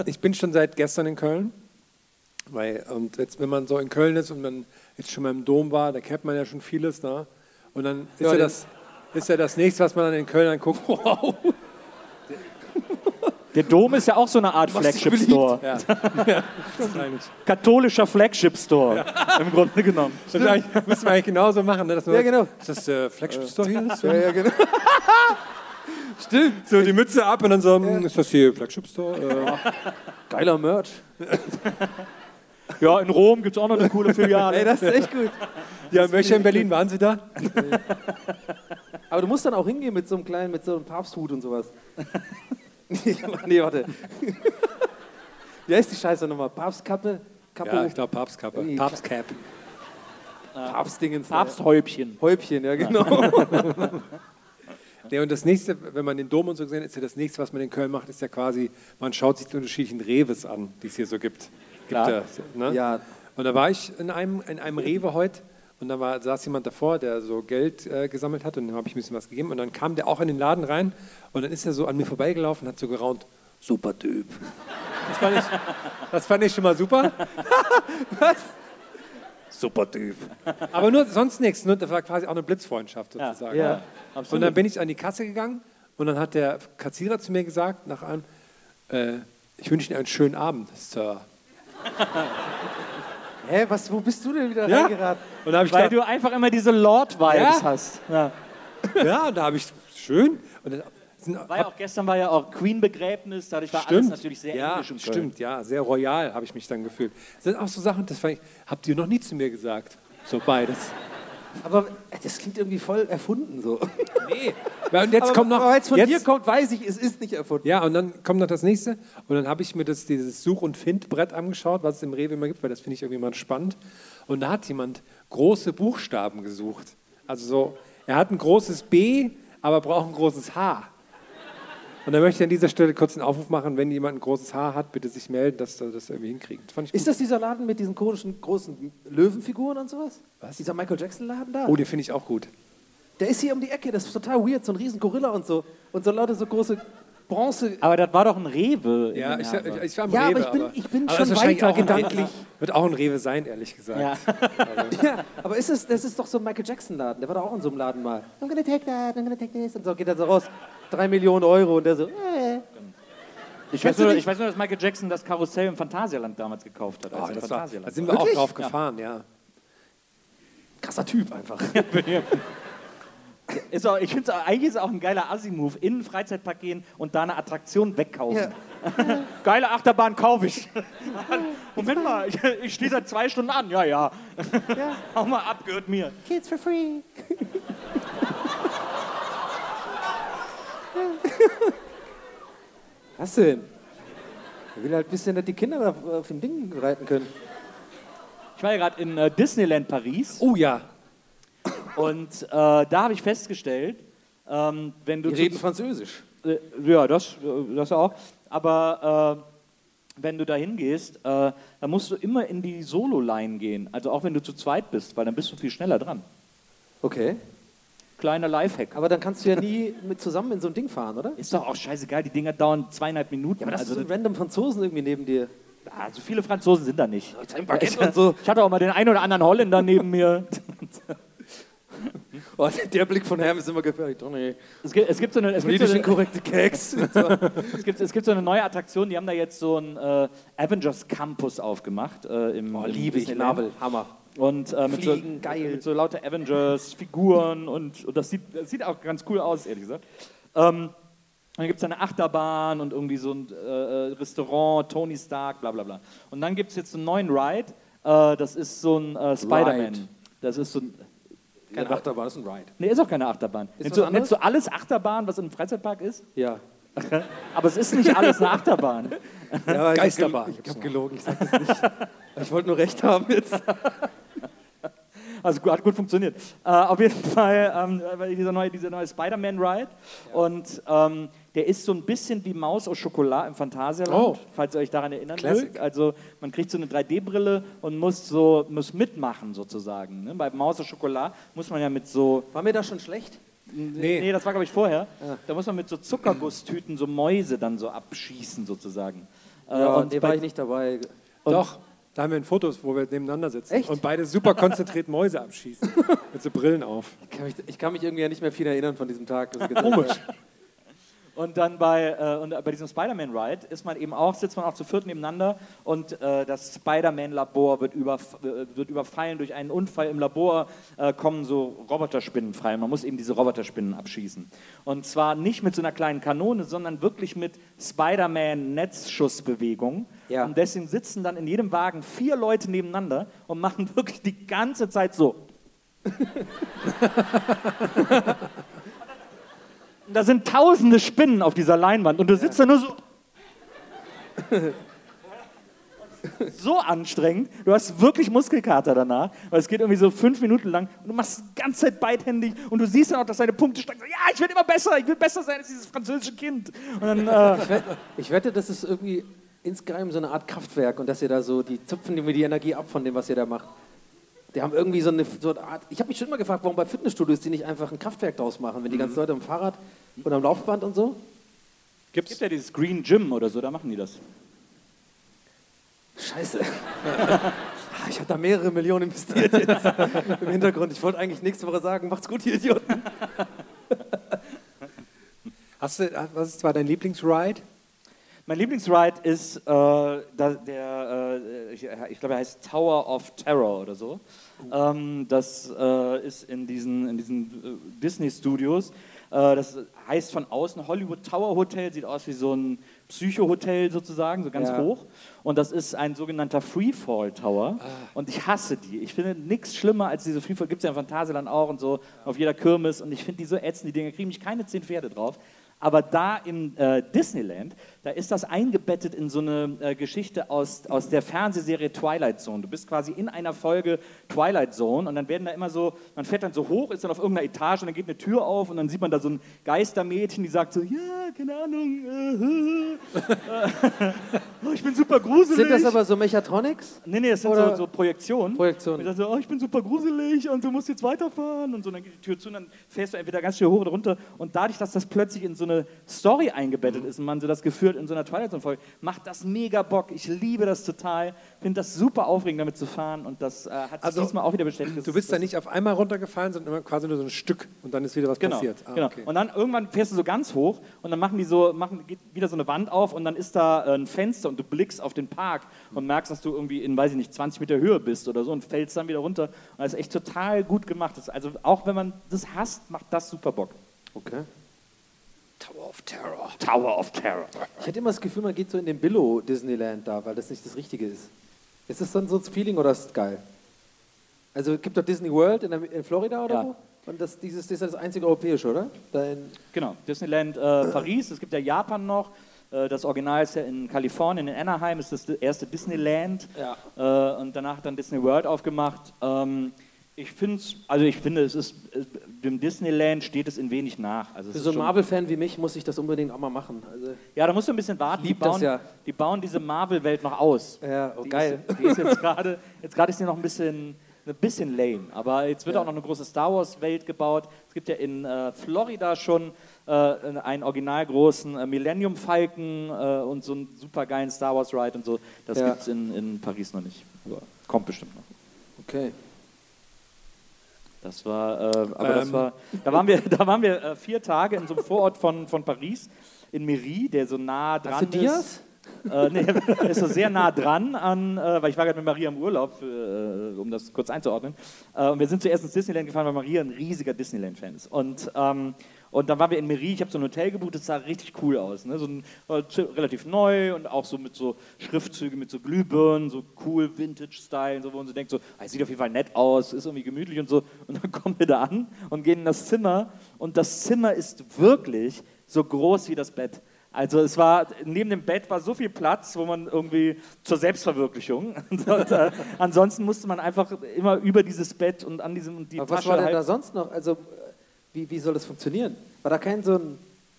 ich bin schon seit gestern in Köln. Weil, und jetzt, wenn man so in Köln ist und man jetzt schon mal im Dom war, da kennt man ja schon vieles. Ne? Und dann ist Ja, ja, das, ist ja das nächste, was man dann in Köln anguckt. (laughs) Wow. (laughs) Der Dom ist ja auch so eine Art Flagship-Store. Ja. (laughs) ja, stimmt. Katholischer Flagship-Store, im Grunde genommen. Das eigentlich- müssen wir eigentlich genauso machen. Ne? Ja, genau. Ist das der Flagship Store hier? Ja, ja, genau. (laughs) Stimmt. So die Mütze ab und dann so, hm, ist das hier Flagship Store? Äh, Geiler Merch. (laughs) Ja, in Rom gibt es auch noch eine coole Filiale. Ey, das ist echt gut. ja, in welcher in Berlin waren Sie da? Aber du musst dann auch hingehen mit so einem kleinen, mit so einem Papsthut und sowas. (laughs) nee, warte. Wie heißt die Scheiße nochmal? Papstkappe? Kappe? Ja, ich glaube Papstkappe. Nee, Papstcap. Papstdingens. Papsthäubchen. Häubchen, ja genau. (laughs) Ja, und das nächste, wenn man den Dom und so gesehen hat, ist ja das nächste, was man in Köln macht, ist ja quasi, man schaut sich die unterschiedlichen Reves an, die es hier so gibt. gibt Klar. ja, ne? ja, Und da war ich in einem, in einem Rewe heute und da war, saß jemand davor, der so Geld äh, gesammelt hat und dann habe ich ein bisschen was gegeben und dann kam der auch in den Laden rein und dann ist er so an mir vorbeigelaufen und hat so geraunt, super Typ. Das fand ich, das fand ich schon mal super. (laughs) was? Super Typ. Aber nur sonst nichts, nur, das war quasi auch eine Blitzfreundschaft sozusagen. ja. Und dann bin ich an die Kasse gegangen und dann hat der Kassierer zu mir gesagt, nach einem, äh, ich wünsche Ihnen einen schönen Abend, Sir. Hä, was, wo bist du denn wieder Ja. reingeraten? Und Weil gedacht, du einfach immer diese Lord-Vibes Ja. hast. Ja. ja, und da habe ich schön. Und War ja auch, gestern war ja auch Queen-Begräbnis, dadurch war alles stimmt, natürlich sehr ja, englisch stimmt, ja, sehr royal habe ich mich dann gefühlt. Das sind auch so Sachen, das ich, habt ihr noch nie zu mir gesagt. So beides. Aber äh, das klingt irgendwie voll erfunden so. Nee. Und jetzt aber, kommt noch. aber es von jetzt, dir kommt, weiß ich, es ist nicht erfunden. Ja, und dann kommt noch das nächste. Und dann habe ich mir das, dieses Such- und Findbrett angeschaut, was es im Rewe immer gibt, weil das finde ich irgendwie mal spannend. Und da hat jemand große Buchstaben gesucht. Also so, er hat ein großes B, aber braucht ein großes H. Und da möchte ich an dieser Stelle kurz einen Aufruf machen, wenn jemand ein großes H hat, bitte sich melden, dass wir das irgendwie hinkriegen. Das fand ich Ist das dieser Laden mit diesen komischen großen Löwenfiguren und sowas? Was? Dieser Michael Jackson Laden da? Oh, den finde ich auch gut. Der ist hier um die Ecke, das ist total weird, so ein riesen Gorilla und so. Und so lauter so große Bronze. Aber das war doch ein Rewe. Ja, ich, ich, ich war am Ja, aber Rewe. ich bin- ich bin aber schon das ist wahrscheinlich weiter gedanklich. Wird auch ein Rewe sein, ehrlich gesagt. Ja. Ja, aber ist es, das ist doch so ein Michael Jackson Laden, der war doch auch in so einem Laden mal. I'm gonna take that, I'm gonna take this. Und so geht er so raus, drei Millionen Euro und der so, äh. Ich, weiß nur, ich weiß nur, dass Michael Jackson das Karussell im Phantasialand damals gekauft hat. als Oh, im das war, da sind wir auch Wirklich? drauf gefahren, ja. Krasser Typ einfach. (laughs) Ist auch, ich finde es eigentlich ist es auch ein geiler Assi-Move, in einen Freizeitpark gehen und da eine Attraktion wegkaufen. (laughs) Geile Achterbahn kaufe ich. Moment mal, ich, ich stehe seit zwei Stunden an. Ja, ja. Ja. (laughs) Hau mal ab, gehört mir. Kids for free. (laughs) Was denn? Er will halt ein bisschen, dass die Kinder auf dem Ding reiten können. Ich war ja gerade in äh, Disneyland Paris Oh ja. und äh, da habe ich festgestellt, ähm, wenn du Die reden Französisch. Äh, ja, das, äh, das auch. Aber äh, wenn du da hingehst, äh, dann musst du immer in die Solo-Line gehen. Also auch wenn du zu zweit bist, weil dann bist du viel schneller dran. Okay. Kleiner Lifehack. Aber dann kannst du ja nie mit zusammen in so ein Ding fahren, oder? Ist doch auch scheißegal, die Dinger dauern zweieinhalb Minuten. Ja, aber das also, ist so random Franzosen irgendwie neben dir. ah, so viele Franzosen sind da nicht. Ein Baguette und so. Ich hatte auch mal den einen oder anderen Holländer neben mir. (laughs) Oh, der Blick von Herm ist immer gefährlich. Oh, nee. Es gibt, es gibt, so, eine, es gibt, so, eine, inkorrekte Keks. (laughs) es, gibt, es gibt so eine neue Attraktion, die haben da jetzt so einen äh, Avengers Campus aufgemacht. Äh, im, Oh, liebe ich. Nabel, Hammer. Und äh, mit, Fliegen, so, mit so lauter Avengers, Figuren und, und das, sieht, das sieht auch ganz cool aus, ehrlich gesagt. Ähm, dann gibt es eine Achterbahn und irgendwie so ein äh, äh, Restaurant, Tony Stark, bla bla bla. Und dann gibt es jetzt einen neuen Ride, äh, das ist so ein äh, Spider-Man. Das ist so ein. Keine Achterbahn, das ist ein Ride. Nee, ist auch keine Achterbahn. Ist Nennst du, nennst du alles Achterbahn, was im Freizeitpark ist? Ja. (laughs) Aber es ist nicht alles eine Achterbahn. (laughs) ja Geisterbahn. Ich habe hab gelogen, ich sag das nicht. Ich wollte nur recht haben jetzt. (laughs) Also hat gut funktioniert. Äh, auf jeden Fall ähm, weil dieser neue, dieser neue Spider-Man-Ride. Und ähm, der ist so ein bisschen wie Maus aus Schokolade im Phantasialand, Oh. falls ihr euch daran erinnern Classic. Also man kriegt so eine 3D-Brille und muss so muss mitmachen sozusagen. Ne? Bei Maus aus Schokolade muss man ja mit so War mir das schon schlecht? Nee, nee das war glaube ich vorher. Da muss man mit so Zuckergusstüten so Mäuse dann so abschießen sozusagen. Äh, Ja, und und nee, war ich nicht dabei. Doch, da haben wir ein Fotos, wo wir nebeneinander sitzen. Echt? Und beide super konzentriert Mäuse abschießen. (laughs) Mit so Brillen auf. Ich kann mich, ich kann mich irgendwie ja nicht mehr viel erinnern von diesem Tag. (laughs) Komisch. Und dann bei, äh, und bei diesem Spider-Man-Ride ist man eben auch, sitzt man auch zu viert nebeneinander und äh, das Spider-Man-Labor wird, überf äh, wird überfallen durch einen Unfall im Labor, äh, kommen so Roboterspinnen frei. Man muss eben diese Roboterspinnen abschießen. Und zwar nicht mit so einer kleinen Kanone, sondern wirklich mit Spider-Man-Netzschussbewegung. Ja. Und deswegen sitzen dann in jedem Wagen vier Leute nebeneinander und machen (laughs) wirklich die ganze Zeit so. (laughs) Da sind tausende Spinnen auf dieser Leinwand und du sitzt da nur so. so anstrengend. Du hast wirklich Muskelkater danach, weil es geht irgendwie so fünf Minuten lang und du machst die ganze Zeit beidhändig und du siehst dann auch, dass deine Punkte steigen. Ja, ich werde immer besser, ich will besser sein als dieses französische Kind. Dann, äh, Ich wette, das ist irgendwie insgeheim so eine Art Kraftwerk und dass ihr da so, die zupfen mir die Energie ab von dem, was ihr da macht. Die haben irgendwie so eine, so eine Art. Ich habe mich schon immer gefragt, warum bei Fitnessstudios die nicht einfach ein Kraftwerk draus machen, wenn die ganzen Leute am Fahrrad und am Laufband und so. es gibt ja dieses Green Gym oder so, da machen die das. Scheiße. Ah, ich habe da mehrere Millionen investiert jetzt im Hintergrund. Ich wollte eigentlich nächste Woche sagen, macht's gut, ihr Idioten. Hast du, was ist zwar dein Lieblingsride? Mein Lieblingsride ist äh, der, äh, ich, ich glaube, er heißt Tower of Terror oder so. Ähm, das äh, ist in diesen, in diesen äh, Disney-Studios. Äh, das heißt von außen Hollywood Tower Hotel, sieht aus wie so ein Psycho-Hotel sozusagen, so ganz Ja. hoch. Und das ist ein sogenannter Freefall Tower. Und ich hasse die. Ich finde nichts schlimmer als diese Freefall. Gibt es ja im Phantasialand auch und so, auf jeder Kirmes. Und ich finde die so ätzend, die Dinge kriegen mich keine zehn Pferde drauf. Aber da im äh, Disneyland, da ist das eingebettet in so eine äh, Geschichte aus, aus der Fernsehserie Twilight Zone. Du bist quasi in einer Folge Twilight Zone und dann werden da immer so, man fährt dann so hoch, ist dann auf irgendeiner Etage und dann geht eine Tür auf und dann sieht man da so ein Geistermädchen, die sagt so, ja, keine Ahnung, äh, äh, (laughs) oh, ich bin super gruselig. Sind das aber so Mechatronics? Nee, nee, das sind so, so Projektionen. Projektionen. Und dann so, oh, ich bin super gruselig und du musst jetzt weiterfahren und so. Und dann geht die Tür zu und dann fährst du entweder ganz schnell hoch oder runter. Und dadurch, dass das plötzlich in so eine Story eingebettet ist und man so das geführt in so einer Twilight Zone-Folge, macht das mega Bock. Ich liebe das total. Finde das super aufregend, damit zu fahren. Und das äh, hat sich Also, diesmal auch wieder bestätigt. Du bist da nicht auf einmal runtergefallen, sondern immer quasi nur so ein Stück und dann ist wieder was Genau, passiert. Ah, genau. okay. Und dann irgendwann fährst du so ganz hoch und dann machen die so, machen, geht wieder so eine Wand auf und dann ist da äh, ein Fenster und du blickst auf den Park und merkst, dass du irgendwie in, weiß ich nicht, 20 Meter Höhe bist oder so und fällst dann wieder runter. Und das ist echt total gut gemacht. Also auch wenn man das hasst, macht das super Bock. Okay. Tower of Terror. Tower of Terror. Ich hätte immer das Gefühl, man geht so in den Billo Disneyland da, weil das nicht das Richtige ist. Ist das dann so das Feeling oder ist es geil? Also es gibt doch Disney World in, der, in Florida oder Ja. wo? Und das, dieses das ist ja das einzige europäische, oder? Da in, Genau, Disneyland äh, (coughs) Paris, es gibt ja Japan noch. Äh, Das Original ist ja in Kalifornien, in Anaheim ist das erste Disneyland. Ja. Äh, Und danach hat dann Disney World aufgemacht. Ähm, Ich finde also ich finde, es ist, dem Disneyland steht es in wenig nach. Also für so einen Marvel-Fan wie mich muss ich das unbedingt auch mal machen. Also, Ja, da musst du ein bisschen warten. Die bauen, ja. die bauen diese Marvel-Welt noch aus. ja, oh, Die geil. Ist, die ist jetzt gerade, jetzt gerade ist die noch ein bisschen, ein bisschen lame. Aber jetzt wird auch noch eine große Star Wars-Welt gebaut. Es gibt ja in äh, Florida schon äh, einen original großen äh, Millennium Falcon äh, und so einen super geilen Star Wars Ride und so. Das Ja. gibt es in, in Paris noch nicht. Aber kommt bestimmt noch. Okay. Das war, äh, aber das Ähm. war, da waren wir, (laughs) da waren wir äh, vier Tage in so einem Vorort von, von Paris, in Mery, der so nah dran Hast du ist. Dias? Äh, nee, (laughs) ist so sehr nah dran an, äh, weil ich war gerade mit Maria im Urlaub, für, äh, um das kurz einzuordnen. Äh, und wir sind zuerst ins Disneyland gefahren, weil Maria ein riesiger Disneyland-Fan ist. Und, ähm, und dann waren wir in Mery, ich habe so ein Hotel gebucht, das sah richtig cool aus. Ne? So ein, äh, relativ neu und auch so mit so Schriftzügen, mit so Glühbirnen, so cool Vintage-Style, so, wo man so denkt, so, ah, sieht auf jeden Fall nett aus, ist irgendwie gemütlich und so. Und dann (laughs) kommen wir da an und gehen in das Zimmer und das Zimmer ist wirklich so groß wie das Bett. Also es war, neben dem Bett war so viel Platz, wo man irgendwie zur Selbstverwirklichung. (laughs) Und, äh, ansonsten musste man einfach immer über dieses Bett und an diesem und die Aber was Tasche war denn halt, da sonst noch? Also, äh, wie, wie soll das funktionieren? War da kein so ein.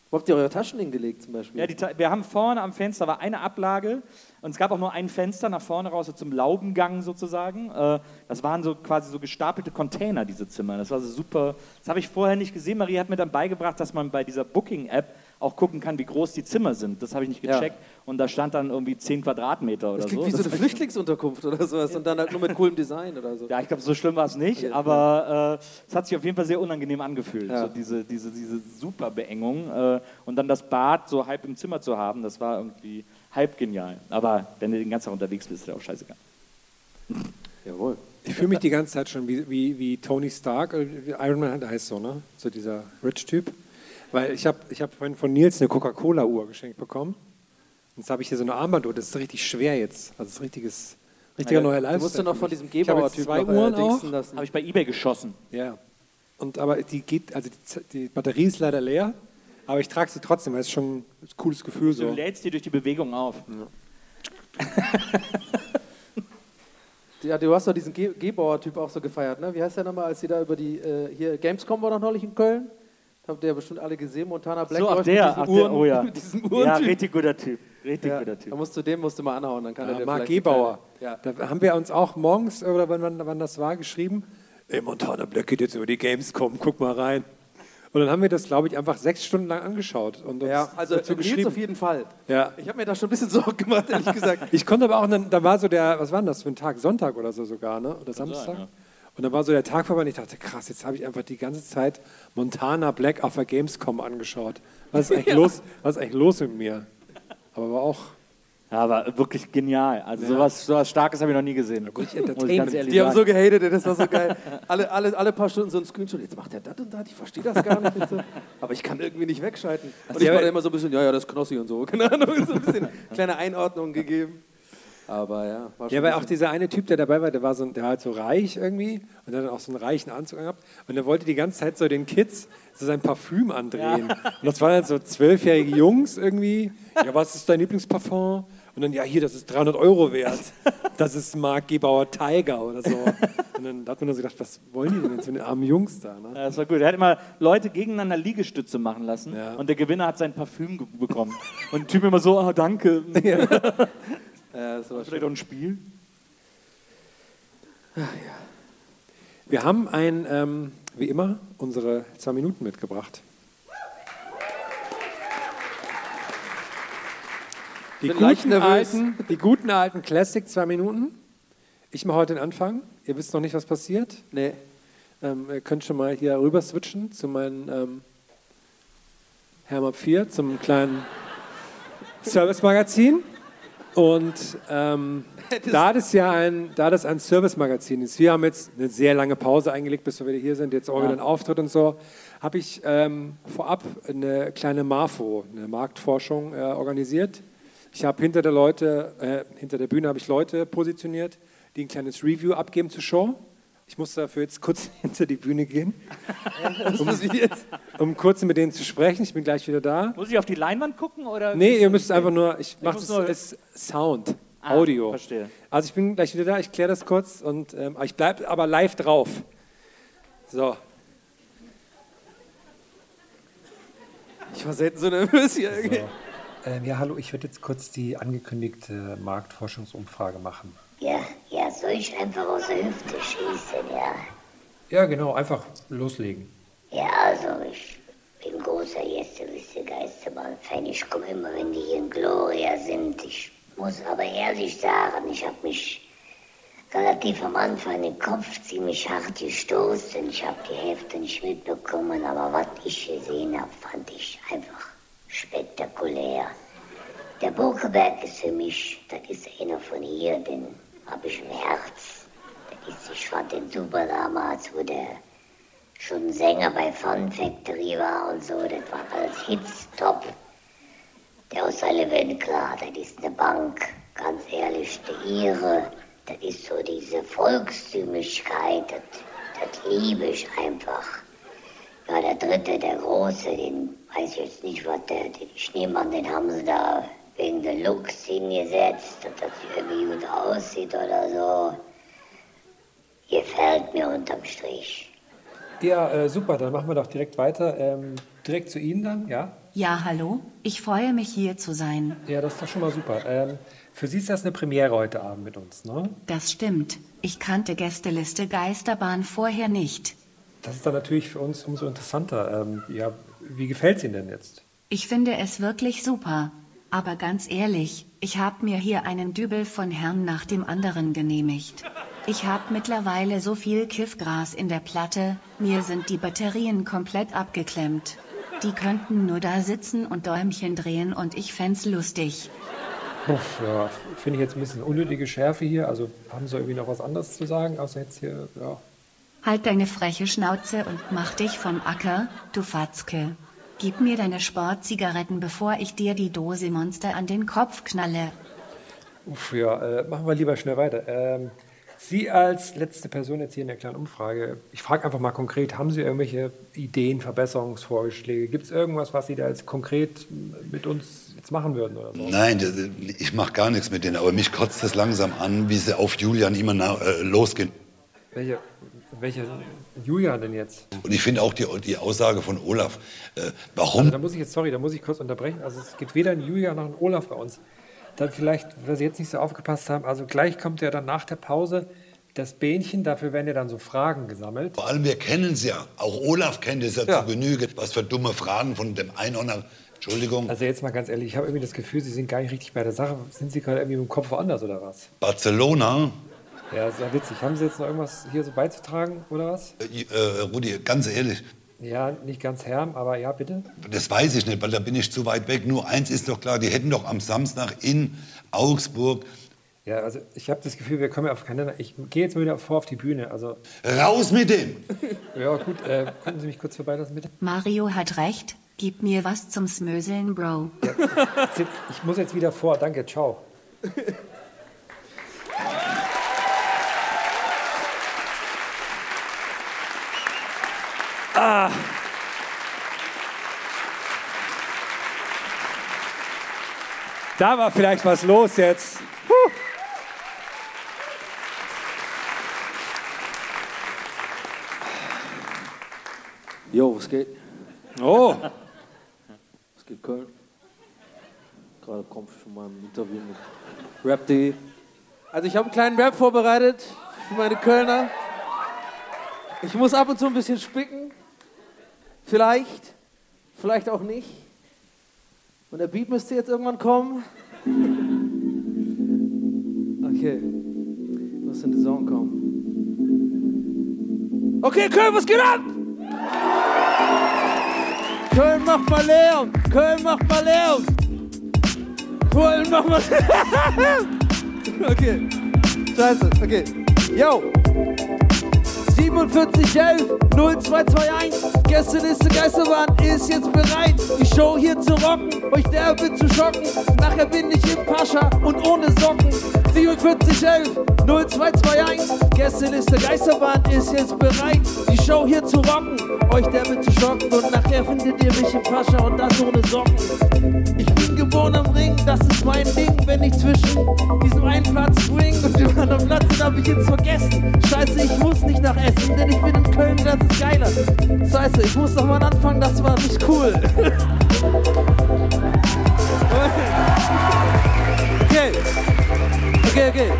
Wo habt ihr eure Taschen hingelegt zum Beispiel? Ja, die, wir haben vorne am Fenster war eine Ablage und es gab auch nur ein Fenster nach vorne raus so zum Laubengang sozusagen. Äh, Das waren so quasi so gestapelte Container, diese Zimmer. Das war so super. Das habe ich vorher nicht gesehen. Marie hat mir dann beigebracht, dass man bei dieser Booking-App auch gucken kann, wie groß die Zimmer sind. Das habe ich nicht Ja. gecheckt. Und da stand dann irgendwie 10 Quadratmeter oder das klingt so. wie so eine Flüchtlingsunterkunft oder sowas und dann halt nur mit (laughs) coolem Design oder so. Ja, ich glaube, so schlimm war es nicht, Ja. aber äh, es hat sich auf jeden Fall sehr unangenehm angefühlt, Ja. so diese, diese, diese super Beengung. Äh, und dann das Bad so halb im Zimmer zu haben, das war irgendwie halb genial. Aber wenn du den ganzen Tag unterwegs bist, ist das auch scheißegal. (laughs) Jawohl. Ich fühle mich die ganze Zeit schon wie, wie, wie Tony Stark, wie Iron Man heißt so, ne? So dieser Rich-Typ. Weil ich habe ich hab vorhin von Nils eine Coca-Cola-Uhr geschenkt bekommen. Jetzt habe ich hier so eine Armbanduhr, das ist richtig schwer jetzt. Also das ist richtiges, richtiger Ja, neuer Du Lifestyle. musst du noch von diesem Gebauer-Typ zwei noch, äh, Uhren auch. Habe ich bei Ebay geschossen. Ja. Und aber die geht, also die, die Batterie ist leider leer, aber ich trage sie trotzdem, weil es schon ein cooles Gefühl Du so. lädst die durch die Bewegung auf. (laughs) Ja, du hast doch diesen Ge Gebauer-Typ auch so gefeiert, ne? Wie heißt der nochmal, als sie da über die, äh, hier, Gamescom war doch neulich in Köln? Habt ihr ja bestimmt alle gesehen, Montana Black So, ach der, mit ach diesen der, Uhren, oh ja. (laughs) mit Ja, richtig guter Typ. Richtig Ja, guter da Typ. musst du dem musst du mal anhauen, dann kann er Ja, dir Marc Gebauer. Ja. Da haben wir uns auch morgens, oder wann, wann, wann das war, geschrieben, ey, Montana Black geht jetzt über die Gamescom, guck mal rein. Und dann haben wir das, glaube ich, einfach sechs Stunden lang angeschaut und uns Ja, also dazu geschrieben. auf jeden Fall. Ja. Ich habe mir da schon ein bisschen (laughs) Sorgen gemacht, ehrlich gesagt. Ich konnte aber auch, dann, da war so der, was war denn das für ein Tag? Sonntag oder so sogar, ne? Oder Samstag? ja. Und dann war so der Tag vorbei und ich dachte, krass, jetzt habe ich einfach die ganze Zeit Montana Black auf der Gamescom angeschaut. Was ist eigentlich, los, was ist eigentlich los mit mir? Aber war auch Ja, war wirklich genial. Also sowas, sowas Starkes habe ich noch nie gesehen. Muss ich ganz ehrlich Die haben so sagen. gehatet, das war so geil. Alle, alle, alle paar Stunden so ein Screenshot. Jetzt macht er das und das, ich verstehe das gar nicht. So. Aber ich kann irgendwie nicht wegschalten. Und ich war da immer so ein bisschen, ja, ja, das ist Knossi und so. (laughs) Keine Ahnung, so ein bisschen kleine Einordnung gegeben. Aber ja, war schon Ja, weil auch dieser eine Typ, der dabei war, der war, so, der war halt so reich irgendwie und hat dann auch so einen reichen Anzug gehabt. Und der wollte die ganze Zeit so den Kids so sein Parfüm andrehen. Und das waren halt so zwölfjährige Jungs irgendwie. Ja, was ist dein Lieblingsparfum? Und dann, ja, hier, das ist 300 Euro wert. Das ist Marc Gebauer Tiger oder so. Und dann hat man nur so gedacht, was wollen die denn jetzt mit den armen Jungs da? Ne? Ja, das war gut. Er hat immer Leute gegeneinander Liegestütze machen lassen Ja. und der Gewinner hat sein Parfüm bekommen. Und der Typ immer so, ah, danke. Ja, war Vielleicht auch ein Spiel. Wir haben ein, ähm, wie immer, unsere zwei Minuten mitgebracht. Die guten, alten, die guten alten Classic zwei Minuten. Ich mache heute den Anfang. Ihr wisst noch nicht, was passiert. Nee. Ähm, ihr könnt schon mal hier rüber switchen zu meinem ähm, Hermap 4, zum kleinen (laughs) Service-Magazin. Und ähm, (laughs) da das ja ein, da das ein Service-Magazin ist, wir haben jetzt eine sehr lange Pause eingelegt, bis wir wieder hier sind, jetzt auch wieder ein Auftritt und so, habe ich ähm, vorab eine kleine MAFO, eine Marktforschung äh, organisiert. Ich habe hinter der Leute, äh, hinter der Bühne habe ich Leute positioniert, die ein kleines Review abgeben zur Show. Ich muss dafür jetzt kurz (laughs) hinter die Bühne gehen, (laughs) passiert? um kurz mit denen zu sprechen. Ich bin gleich wieder da. Muss ich auf die Leinwand gucken? Oder Nee, ihr müsst einfach nur, ich mache das nur- als Sound, Ah, Audio. verstehe. Also ich bin gleich wieder da, ich kläre das kurz und ähm, ich bleibe aber live drauf. So, Ich war selten so nervös hier irgendwie. Ähm, ja, hallo, ich werde jetzt kurz die angekündigte Marktforschungsumfrage machen. Ja, ja, soll ich einfach aus der Hüfte schießen, ja? Ja, genau, einfach loslegen. Ja, also ich bin großer Gästeliste Geisterbahn-Fan. Ich komme immer, wenn die hier in Gloria sind. Ich muss aber ehrlich sagen, ich habe mich relativ am Anfang den Kopf ziemlich hart gestoßen. Ich habe die Hälfte nicht mitbekommen, aber was ich gesehen habe, fand ich einfach spektakulär. Der Burkeberg ist für mich, das ist einer von hier, den habe ich im Herz. Ich fand den super damals, wo der schon Sänger bei Fun Factory war und so, das war alles Hits, top. Der aus Sullivan, klar, das ist eine Bank, ganz ehrlich, der ihre, das ist so diese Volkstümlichkeit, das, das liebe ich einfach. Ja, der dritte, der große, den weiß ich jetzt nicht, was der, den, an, den haben sie da wegen der Looks hingesetzt, dass das irgendwie gut aussieht oder so. Gefällt mir unterm Strich. Ja, äh, super, dann machen wir doch direkt weiter. Ähm, direkt zu Ihnen dann, ja? Ja, hallo. Ich freue mich hier zu sein. Ja, das ist doch schon mal super. Ähm, für Sie ist das eine Premiere heute Abend mit uns, ne? Das stimmt. Ich kannte Gästeliste Geisterbahn vorher nicht. Das ist dann natürlich für uns umso interessanter. Ähm, ja, wie gefällt es Ihnen denn jetzt? Ich finde es wirklich super. Aber ganz ehrlich, ich habe mir hier einen Dübel von Herrn nach dem anderen genehmigt. Ich habe mittlerweile so viel Kiffgras in der Platte, mir sind die Batterien komplett abgeklemmt. Die könnten nur da sitzen und Däumchen drehen und ich fänd's lustig. Uff, ja, finde ich jetzt ein bisschen unnötige Schärfe hier. Also haben Sie irgendwie noch was anderes zu sagen, außer jetzt hier, ja. Halt deine freche Schnauze und mach dich vom Acker, du Fatzke. Gib mir deine Sportzigaretten, bevor ich dir die Dose Monster an den Kopf knalle. Uff, ja, äh, machen wir lieber schnell weiter. Ähm, Sie als letzte Person jetzt hier in der kleinen Umfrage, ich frage einfach mal konkret, haben Sie irgendwelche Ideen, Verbesserungsvorschläge? Gibt es irgendwas, was Sie da jetzt konkret mit uns jetzt machen würden oder so? Nein, das- ich mache gar nichts mit denen, aber mich kotzt das langsam an, wie sie auf Julian immer äh, losgehen. Welche, welche Julian denn jetzt? Und ich finde auch die, die Aussage von Olaf, äh, Also warum da muss ich jetzt, sorry, da muss ich kurz unterbrechen. Also es geht weder ein Julian noch ein Olaf bei uns. Dann vielleicht, weil Sie jetzt nicht so aufgepasst haben, also gleich kommt ja dann nach der Pause das Bähnchen, dafür werden ja dann so Fragen gesammelt. vor allem wir kennen es ja, auch Olaf kennt es ja, Ja. zu Genüge, was für dumme Fragen von dem Einhorner, Entschuldigung, Also jetzt mal ganz ehrlich, ich habe irgendwie das Gefühl, Sie sind gar nicht richtig bei der Sache. Sind Sie gerade irgendwie im Kopf woanders oder was? Barcelona, Ja, sehr witzig. Haben Sie jetzt noch irgendwas hier so beizutragen oder was? äh, äh, Rudi, ganz ehrlich, Ja, nicht ganz Herm, aber ja, bitte. Das weiß ich nicht, weil da bin ich zu weit weg. Nur eins ist doch klar, die hätten doch am Samstag in Augsburg Ja, also ich habe das Gefühl, wir kommen ja auf keinen. Ich gehe jetzt mal wieder vor auf die Bühne. Also, raus mit dem. (laughs) ja, gut, äh, könnten Sie mich kurz vorbeilassen, bitte? Mario hat recht, gib mir was zum Smöseln, Bro. Jetzt- Ich muss jetzt wieder vor. Danke, ciao. (laughs) Da war vielleicht was los jetzt. Huh. Jo, was geht? Oh, (laughs) Was geht Köln? Gerade komme ich von meinem Interview mit Rap.de. Also ich habe einen kleinen Rap vorbereitet für meine Kölner. Ich muss ab und zu ein bisschen spicken. Vielleicht, vielleicht auch nicht. Und der Beat müsste jetzt irgendwann kommen. Okay, muss in die Zone kommen. Okay, Köln, was geht ab? Köln, mach mal Lärm! Köln, mach mal Lärm! Köln, mach mal (laughs) Okay. Scheiße, okay. Yo! 4711 0221 Gästeliste Geisterbahn ist jetzt bereit, die Show hier zu rocken, euch derbe zu schocken. Nachher bin ich im Pascha und ohne Socken. 4711 0221 Gästeliste Geisterbahn ist jetzt bereit, die Show hier zu rocken, euch derbe zu schocken. Und nachher findet ihr mich im Pascha und das ohne Socken. Ich bin geboren am Ring, das ist mein Ding. Wenn ich zwischen diesem einen Platz spring und dem anderen Platz, dann hab ich jetzt vergessen. Scheiße, ich muss nicht nach Essen, denn ich bin in Köln, das ist geiler. Scheiße, ich muss noch mal anfangen, das war nicht cool. (laughs) Okay, okay, okay.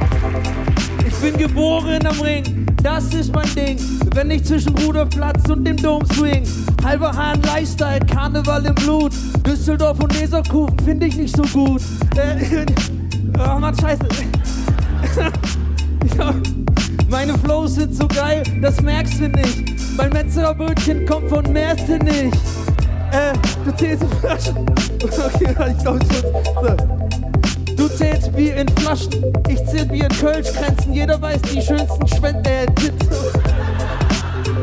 Ich bin geboren am Ring, das ist mein Ding. Wenn ich zwischen Ruderplatz und dem Dom swing. Halber Hahn Lifestyle, Karneval im Blut. Düsseldorf und Leserkuchen finde ich nicht so gut. Äh, (laughs) oh Mann, scheiße. (laughs) Meine Flows sind so geil, das merkst du nicht. Mein Metzgerbrötchen kommt von Merstenich. Äh, du zählst Flaschen. (laughs) Okay, ich glaube, muss. So. Du zählst Bier in Flaschen, ich zähl Bier in Kölschkränzen. Jeder weiß die schönsten Spenden. Äh, Tipps.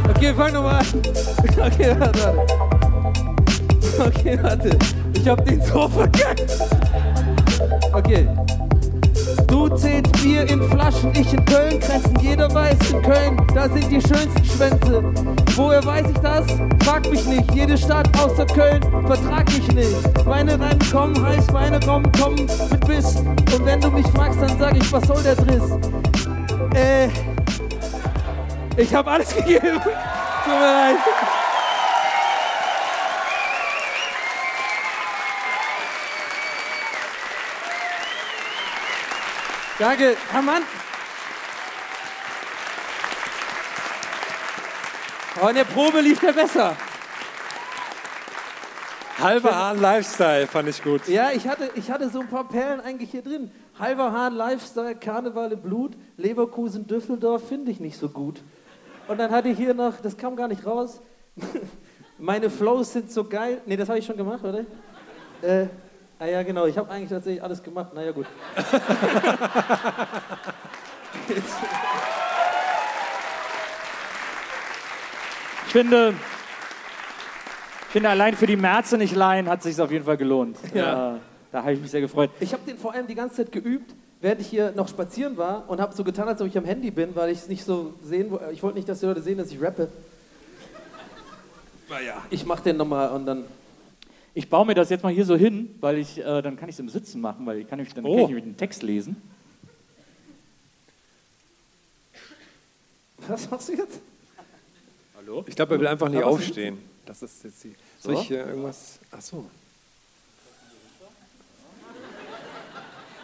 Okay, fang nochmal an. Okay, warte, warte. Okay, warte. Ich hab den so verkackt. Okay. Du zählst Bier in Flaschen, ich in Köln Kränzen. Jeder weiß in Köln, da sind die schönsten Schwänze. Woher weiß ich das? Frag mich nicht. Jede Stadt außer Köln vertrag ich nicht. Meine Rennen kommen heiß, meine Rommen kommen mit Biss. Und wenn du mich fragst, dann sag ich, was soll der Driss? Äh, ich hab alles (laughs) gegeben. Tut mir leid. Danke, Herr Mann. Oh, in der Probe lief der besser. halber Hahn Lifestyle fand ich gut. Ja, ich hatte, ich hatte so ein paar Perlen eigentlich hier drin. Halber Hahn, Lifestyle, Karneval im Blut, Leverkusen, Düsseldorf finde ich nicht so gut. Und dann hatte ich hier noch, das kam gar nicht raus, (laughs) meine Flows sind so geil. Nee, das habe ich schon gemacht, oder? Äh, ah ja, genau, ich habe eigentlich tatsächlich alles gemacht. Naja, gut. (laughs) Ich finde, ich finde allein für die Merze nicht leihen hat es sich auf jeden Fall gelohnt. Ja. Äh, da habe ich mich sehr gefreut. Ich habe den vor allem die ganze Zeit geübt, während ich hier noch spazieren war und habe so getan, als ob ich am Handy bin, weil ich es nicht so sehen wollte. Ich wollte nicht, dass die Leute sehen, dass ich rappe. Naja. Ich mache den nochmal und dann. Ich baue mir das jetzt mal hier so hin, weil ich, äh, dann kann ich es im Sitzen machen, weil ich kann nämlich, dann Oh. kann ich nämlich den Text lesen. (laughs) Was machst du jetzt? Hallo? Ich glaube, er will einfach nicht aufstehen. Das ist jetzt die. So? Soll ich hier irgendwas. Ach so.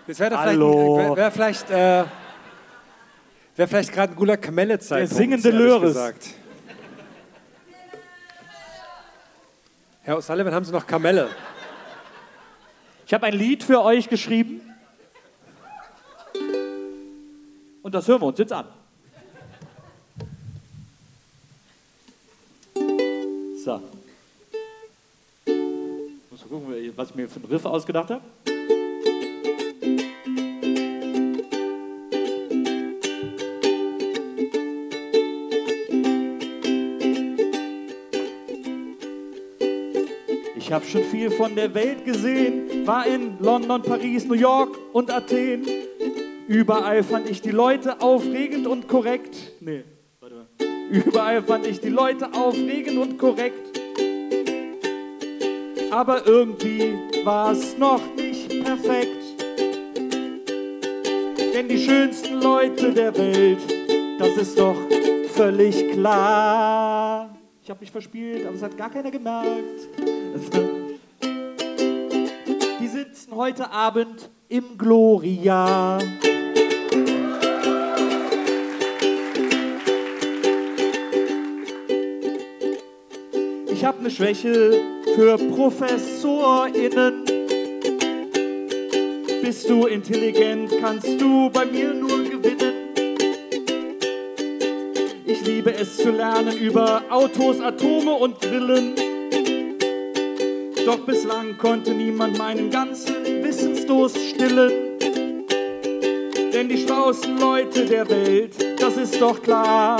Das wäre doch vielleicht, Hallo. wär, wär vielleicht, äh, wär vielleicht gerade ein guter Kamelle-Zeitpunkt. Der singende Löris. gesagt. Herr O'Sullivan, haben Sie noch Kamelle? Ich habe ein Lied für euch geschrieben. Und das hören wir uns jetzt an. So. Muss mal gucken, was ich mir für einen Riff ausgedacht habe. Habe schon viel von der Welt gesehen, war in London, Paris, New York und Athen. Überall fand ich die Leute aufregend und korrekt. Nee, warte mal. Überall fand ich die Leute aufregend und korrekt. Aber irgendwie war es noch nicht perfekt. Denn die schönsten Leute der Welt, das ist doch völlig klar. Ich habe mich verspielt, aber es hat gar keiner gemerkt. Heute Abend im Gloria. Ich habe eine Schwäche für ProfessorInnen. Bist du intelligent, kannst du bei mir nur gewinnen. Ich liebe es zu lernen über Autos, Atome und Brillen. Doch bislang konnte niemand meinen ganzen Wissensdurst stillen. Denn die schlauesten Leute der Welt, das ist doch klar,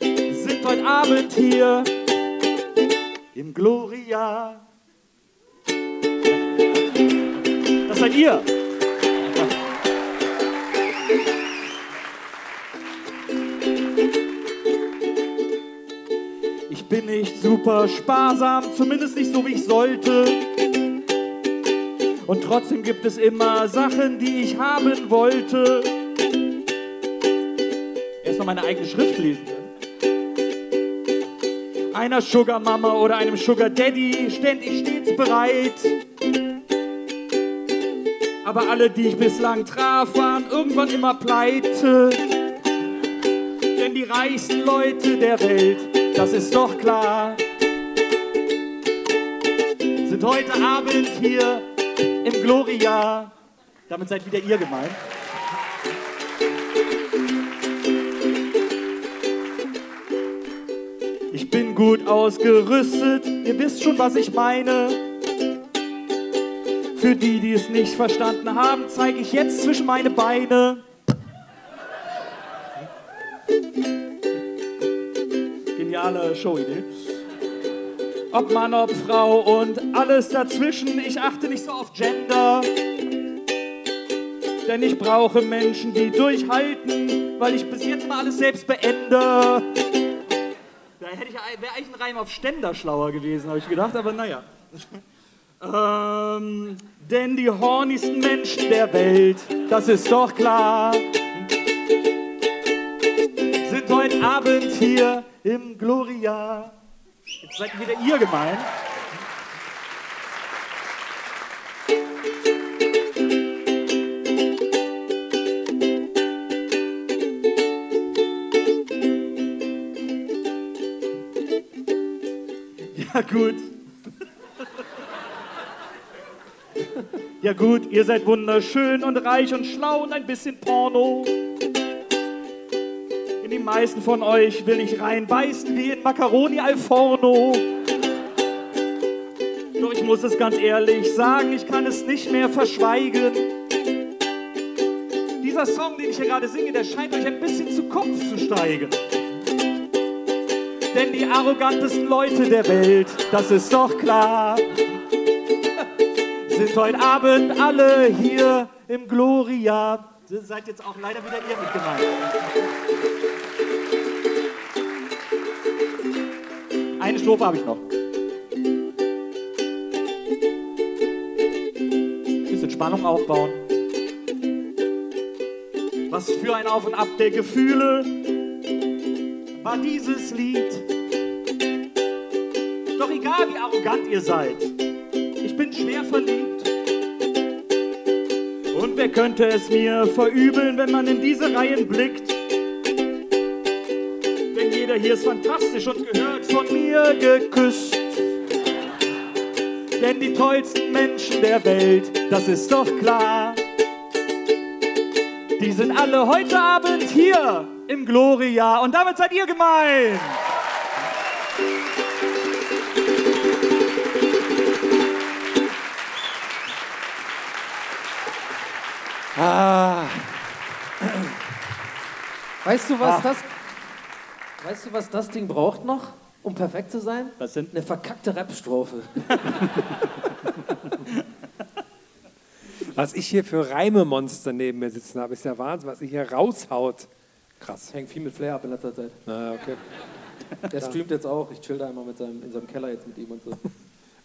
sind heute Abend hier im Gloria. Das seid ihr. Ich bin nicht super sparsam, zumindest nicht so, wie ich sollte. Und trotzdem gibt es immer Sachen, die ich haben wollte. Erst mal meine eigene Schrift lesen. Einer Sugar Mama oder einem Sugar Daddy ständig stets bereit. Aber alle, die ich bislang traf, waren irgendwann immer pleite. Denn die reichsten Leute der Welt, das ist doch klar, sind heute Abend hier Gloria. Damit seid wieder ihr gemeint. Ich bin gut ausgerüstet, ihr wisst schon, was ich meine. Für die, die es nicht verstanden haben, zeige ich jetzt zwischen meine Beine. Geniale Showidee. Ob Mann, ob Frau und alles dazwischen, ich achte nicht so auf Gender. Denn ich brauche Menschen, die durchhalten, weil ich bis jetzt mal alles selbst beende. Da wäre eigentlich ein Reim auf Ständer schlauer gewesen, habe ich gedacht, aber naja. (laughs) Ähm, denn die hornigsten Menschen der Welt, das ist doch klar, sind heute Abend hier im Gloria. Jetzt seid wieder ihr gemeint. Ja, gut. Ja gut, ihr seid wunderschön und reich und schlau und ein bisschen Porno. Die meisten von euch will ich reinbeißen wie in Macaroni al Forno. Doch ich muss es ganz ehrlich sagen, ich kann es nicht mehr verschweigen. Dieser Song, den ich hier gerade singe, der scheint euch ein bisschen zu Kopf zu steigen. Denn die arrogantesten Leute der Welt, das ist doch klar, (laughs) sind heute Abend alle hier im Gloria. Seid jetzt auch leider wieder ihr mit. Eine Strophe habe ich noch. Bisschen Spannung aufbauen. Was für ein Auf und Ab der Gefühle war dieses Lied. Doch egal wie arrogant ihr seid, ich bin schwer verliebt. Und wer könnte es mir verübeln, wenn man in diese Reihen blickt? Hier ist fantastisch und gehört von mir geküsst. Denn die tollsten Menschen der Welt, das ist doch klar. Die sind alle heute Abend hier im Gloria und damit seid ihr gemeint. Ah, Weißt du, was Ah. das. Weißt du, was das Ding braucht noch, um perfekt zu sein? Was denn? Eine verkackte Rap-Strophe. (laughs) was ich hier für Reimemonster neben mir sitzen habe, ist ja Wahnsinn, was ich hier raushaut. Krass. Hängt viel mit Flair ab in letzter Zeit. Na, okay. Der streamt jetzt auch. Ich chill da immer mit seinem, in seinem Keller jetzt mit ihm und so. (laughs)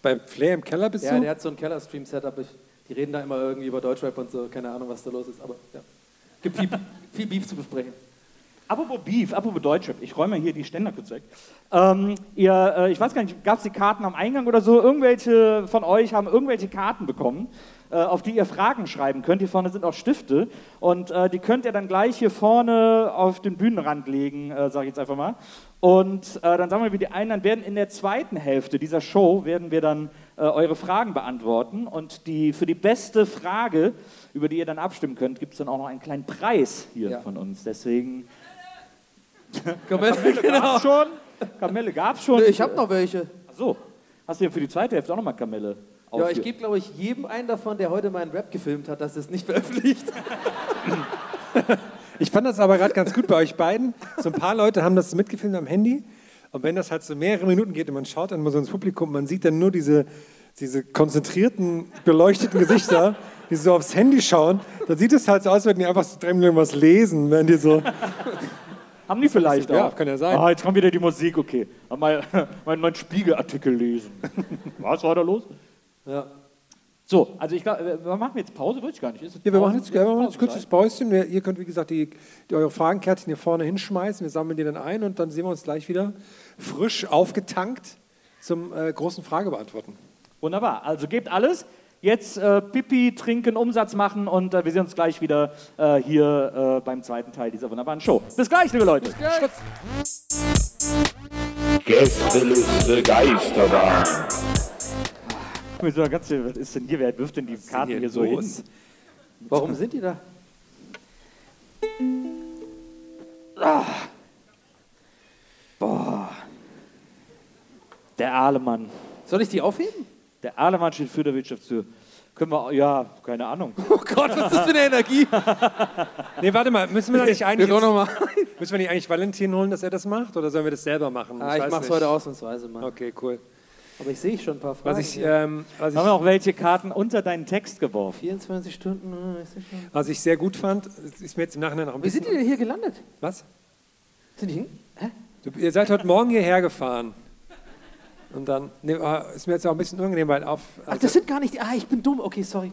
Beim Flair im Keller bist Ja, du? der hat so ein Keller-Stream-Setup. Die reden da immer irgendwie über Deutschrap und so. Keine Ahnung, was da los ist. Aber ja. Gibt viel, (laughs) viel Beef zu besprechen. Apropos Beef, apropos Deutschrap, ich räume hier die Ständer kurz weg. Ähm, ihr, äh, ich weiß gar nicht, gab es die Karten am Eingang oder so? Irgendwelche von euch haben irgendwelche Karten bekommen, äh, auf die ihr Fragen schreiben könnt. Hier vorne sind auch Stifte und äh, die könnt ihr dann gleich hier vorne auf den Bühnenrand legen, äh, sage ich jetzt einfach mal. Und äh, dann sammeln wir die ein, dann werden in der zweiten Hälfte dieser Show werden wir dann äh, eure Fragen beantworten und die, für die beste Frage, über die ihr dann abstimmen könnt, gibt es dann auch noch einen kleinen Preis hier Ja. von uns. Deswegen Kamelle, (laughs) gab's schon. Kamelle gab's schon. Ich habe noch welche. Ach so. Hast du ja für die zweite Hälfte auch nochmal Kamelle? Ja, ich gebe, glaube ich, jedem einen davon, der heute meinen Rap gefilmt hat, dass es nicht veröffentlicht. Ich fand das aber gerade ganz gut bei euch beiden. So ein paar Leute haben das mitgefilmt am Handy. Und wenn das halt so mehrere Minuten geht und man schaut dann mal so ins Publikum, man sieht dann nur diese, diese konzentrierten, beleuchteten Gesichter, die so aufs Handy schauen, dann sieht es halt so aus, als würden die einfach so drei Minuten was lesen, wenn die so. Haben die vielleicht Ja, auch? kann ja sein. Ah, jetzt kommt wieder die Musik, okay. Mal meinen neuen Spiegelartikel lesen. (laughs) Was war da los? Ja. So, also ich glaube, wir machen jetzt Pause, weiß ich gar nicht. Ja, wir machen jetzt, ja, wir machen jetzt kurzes Päuschen. Wir, ihr könnt, wie gesagt, die, die eure Fragenkärtchen hier vorne hinschmeißen. Wir sammeln die dann ein und dann sehen wir uns gleich wieder frisch aufgetankt zum äh, großen Fragebeantworten. Wunderbar, also gebt alles. Jetzt äh, Pipi, trinken, Umsatz machen und äh, wir sehen uns gleich wieder äh, hier äh, beim zweiten Teil dieser wunderbaren Show. Bis gleich, liebe Leute. Gästeliste Geisterbahn. So, ganz, was ist denn hier? Wer wirft denn die Karten hier, hier so los? hin? Warum sind die da? Der Ahlemann. Soll ich die aufheben? Der Ahlemann steht für der Wirtschaftstür. Können wir, ja, keine Ahnung. (laughs) Oh Gott, was ist das für eine Energie? (laughs) Nee, warte mal, müssen wir da nicht eigentlich, Wir noch mal. (laughs) müssen wir nicht eigentlich Valentin holen, dass er das macht? Oder sollen wir das selber machen? Ah, ich weiß mach's nicht. heute ausnahmsweise mal. Okay, cool. Aber ich sehe schon ein paar Fragen. Was ich, ähm, was ich, Haben wir auch welche Karten unter deinen Text geworfen? 24 Stunden. äh, ich schon. was ich sehr gut fand, ist mir jetzt im Nachhinein auch ein Wie sind die bisschen... denn hier gelandet? Was? Sind die hin? Hä? Du, ihr seid heute Morgen hierher gefahren. Und dann, nee, ah, ist mir jetzt auch ein bisschen unangenehm, weil auf... Ach, das sind gar nicht die. Ah, ich bin dumm. Okay, sorry.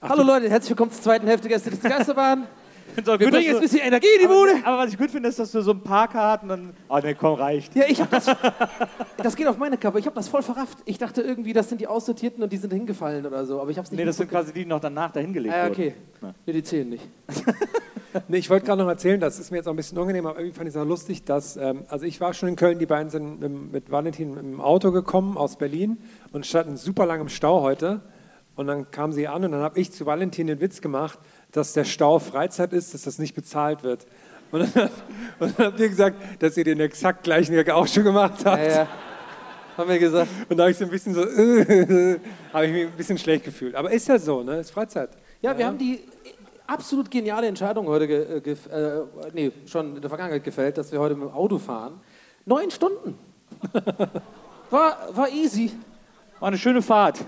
Hallo Leute, herzlich willkommen zur zweiten Hälfte Gäste des Geisterbahn. (laughs) So, Wir bringen jetzt ein bisschen Energie in die Bude. aber, aber was ich gut finde, ist, dass du so ein paar Karten dann. Ah, ne, komm, reicht. Ja, ich habe das. (laughs) Das geht auf meine Kappe. Ich habe das voll verrafft. Ich dachte irgendwie, das sind die Aussortierten und die sind hingefallen oder so. Aber ich habe es nicht. Nee, das sind quasi die, die noch danach dahin gelegt Ah, wurden. okay. Ja. Nee, die zählen nicht. (laughs) (laughs) Nee, ich wollte gerade noch erzählen, das ist mir jetzt auch ein bisschen unangenehm, aber irgendwie fand ich es auch lustig, dass, ähm, also ich war schon in Köln, die beiden sind mit, mit Valentin im Auto gekommen aus Berlin und standen super lang im Stau heute. Und dann kamen sie an und dann habe ich zu Valentin den Witz gemacht, dass der Stau Freizeit ist, dass das nicht bezahlt wird. Und dann, (laughs) und dann habt ihr gesagt, dass ihr den exakt gleichen Gag auch schon gemacht habt. Ja, ja. Haben wir gesagt. Und da habe ich so ein bisschen so, (laughs) habe ich mich ein bisschen schlecht gefühlt. Aber ist ja so, ne? Ist Freizeit. Ja, wir haben die absolut geniale Entscheidung heute, äh, äh, nee, schon in der Vergangenheit gefällt, dass wir heute mit dem Auto fahren. Neun Stunden. (laughs) War, war easy. War eine schöne Fahrt.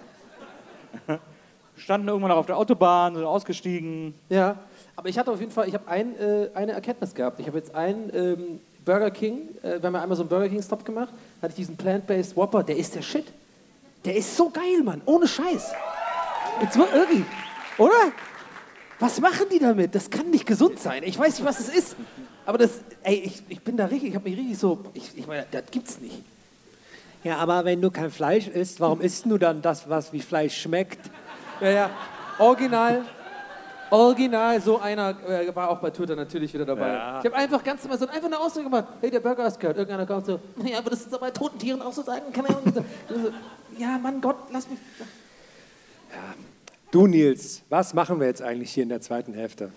Standen irgendwann noch auf der Autobahn, sind ausgestiegen. Ja, aber ich hatte auf jeden Fall, ich habe ein, äh, eine Erkenntnis gehabt. Ich habe jetzt einen ähm, Burger King, äh, wir haben ja einmal so einen Burger King Stop gemacht, hatte ich diesen Plant-Based Whopper, der ist der Shit. Der ist so geil, Mann, ohne Scheiß. Jetzt wird irgendwie, oder? Was machen die damit? Das kann nicht gesund sein. Ich weiß nicht, was es ist. Aber das, ey, ich, ich bin da richtig, ich habe mich richtig so, ich, ich meine, das gibt's nicht. Ja, aber wenn du kein Fleisch isst, warum isst du dann das, was wie Fleisch schmeckt? Ja, ja, original, original, so einer äh, war auch bei Twitter natürlich wieder dabei. Ja. Ich habe einfach ganz normal so einfach eine Aussage gemacht, hey, der Burger ist gehört. Irgendeiner kommt so, ja, aber das ist doch bei toten Tieren auch so sagen, kann er so, Ja, Mann, Gott, lass mich. Du, Nils, was machen wir jetzt eigentlich hier in der zweiten Hälfte?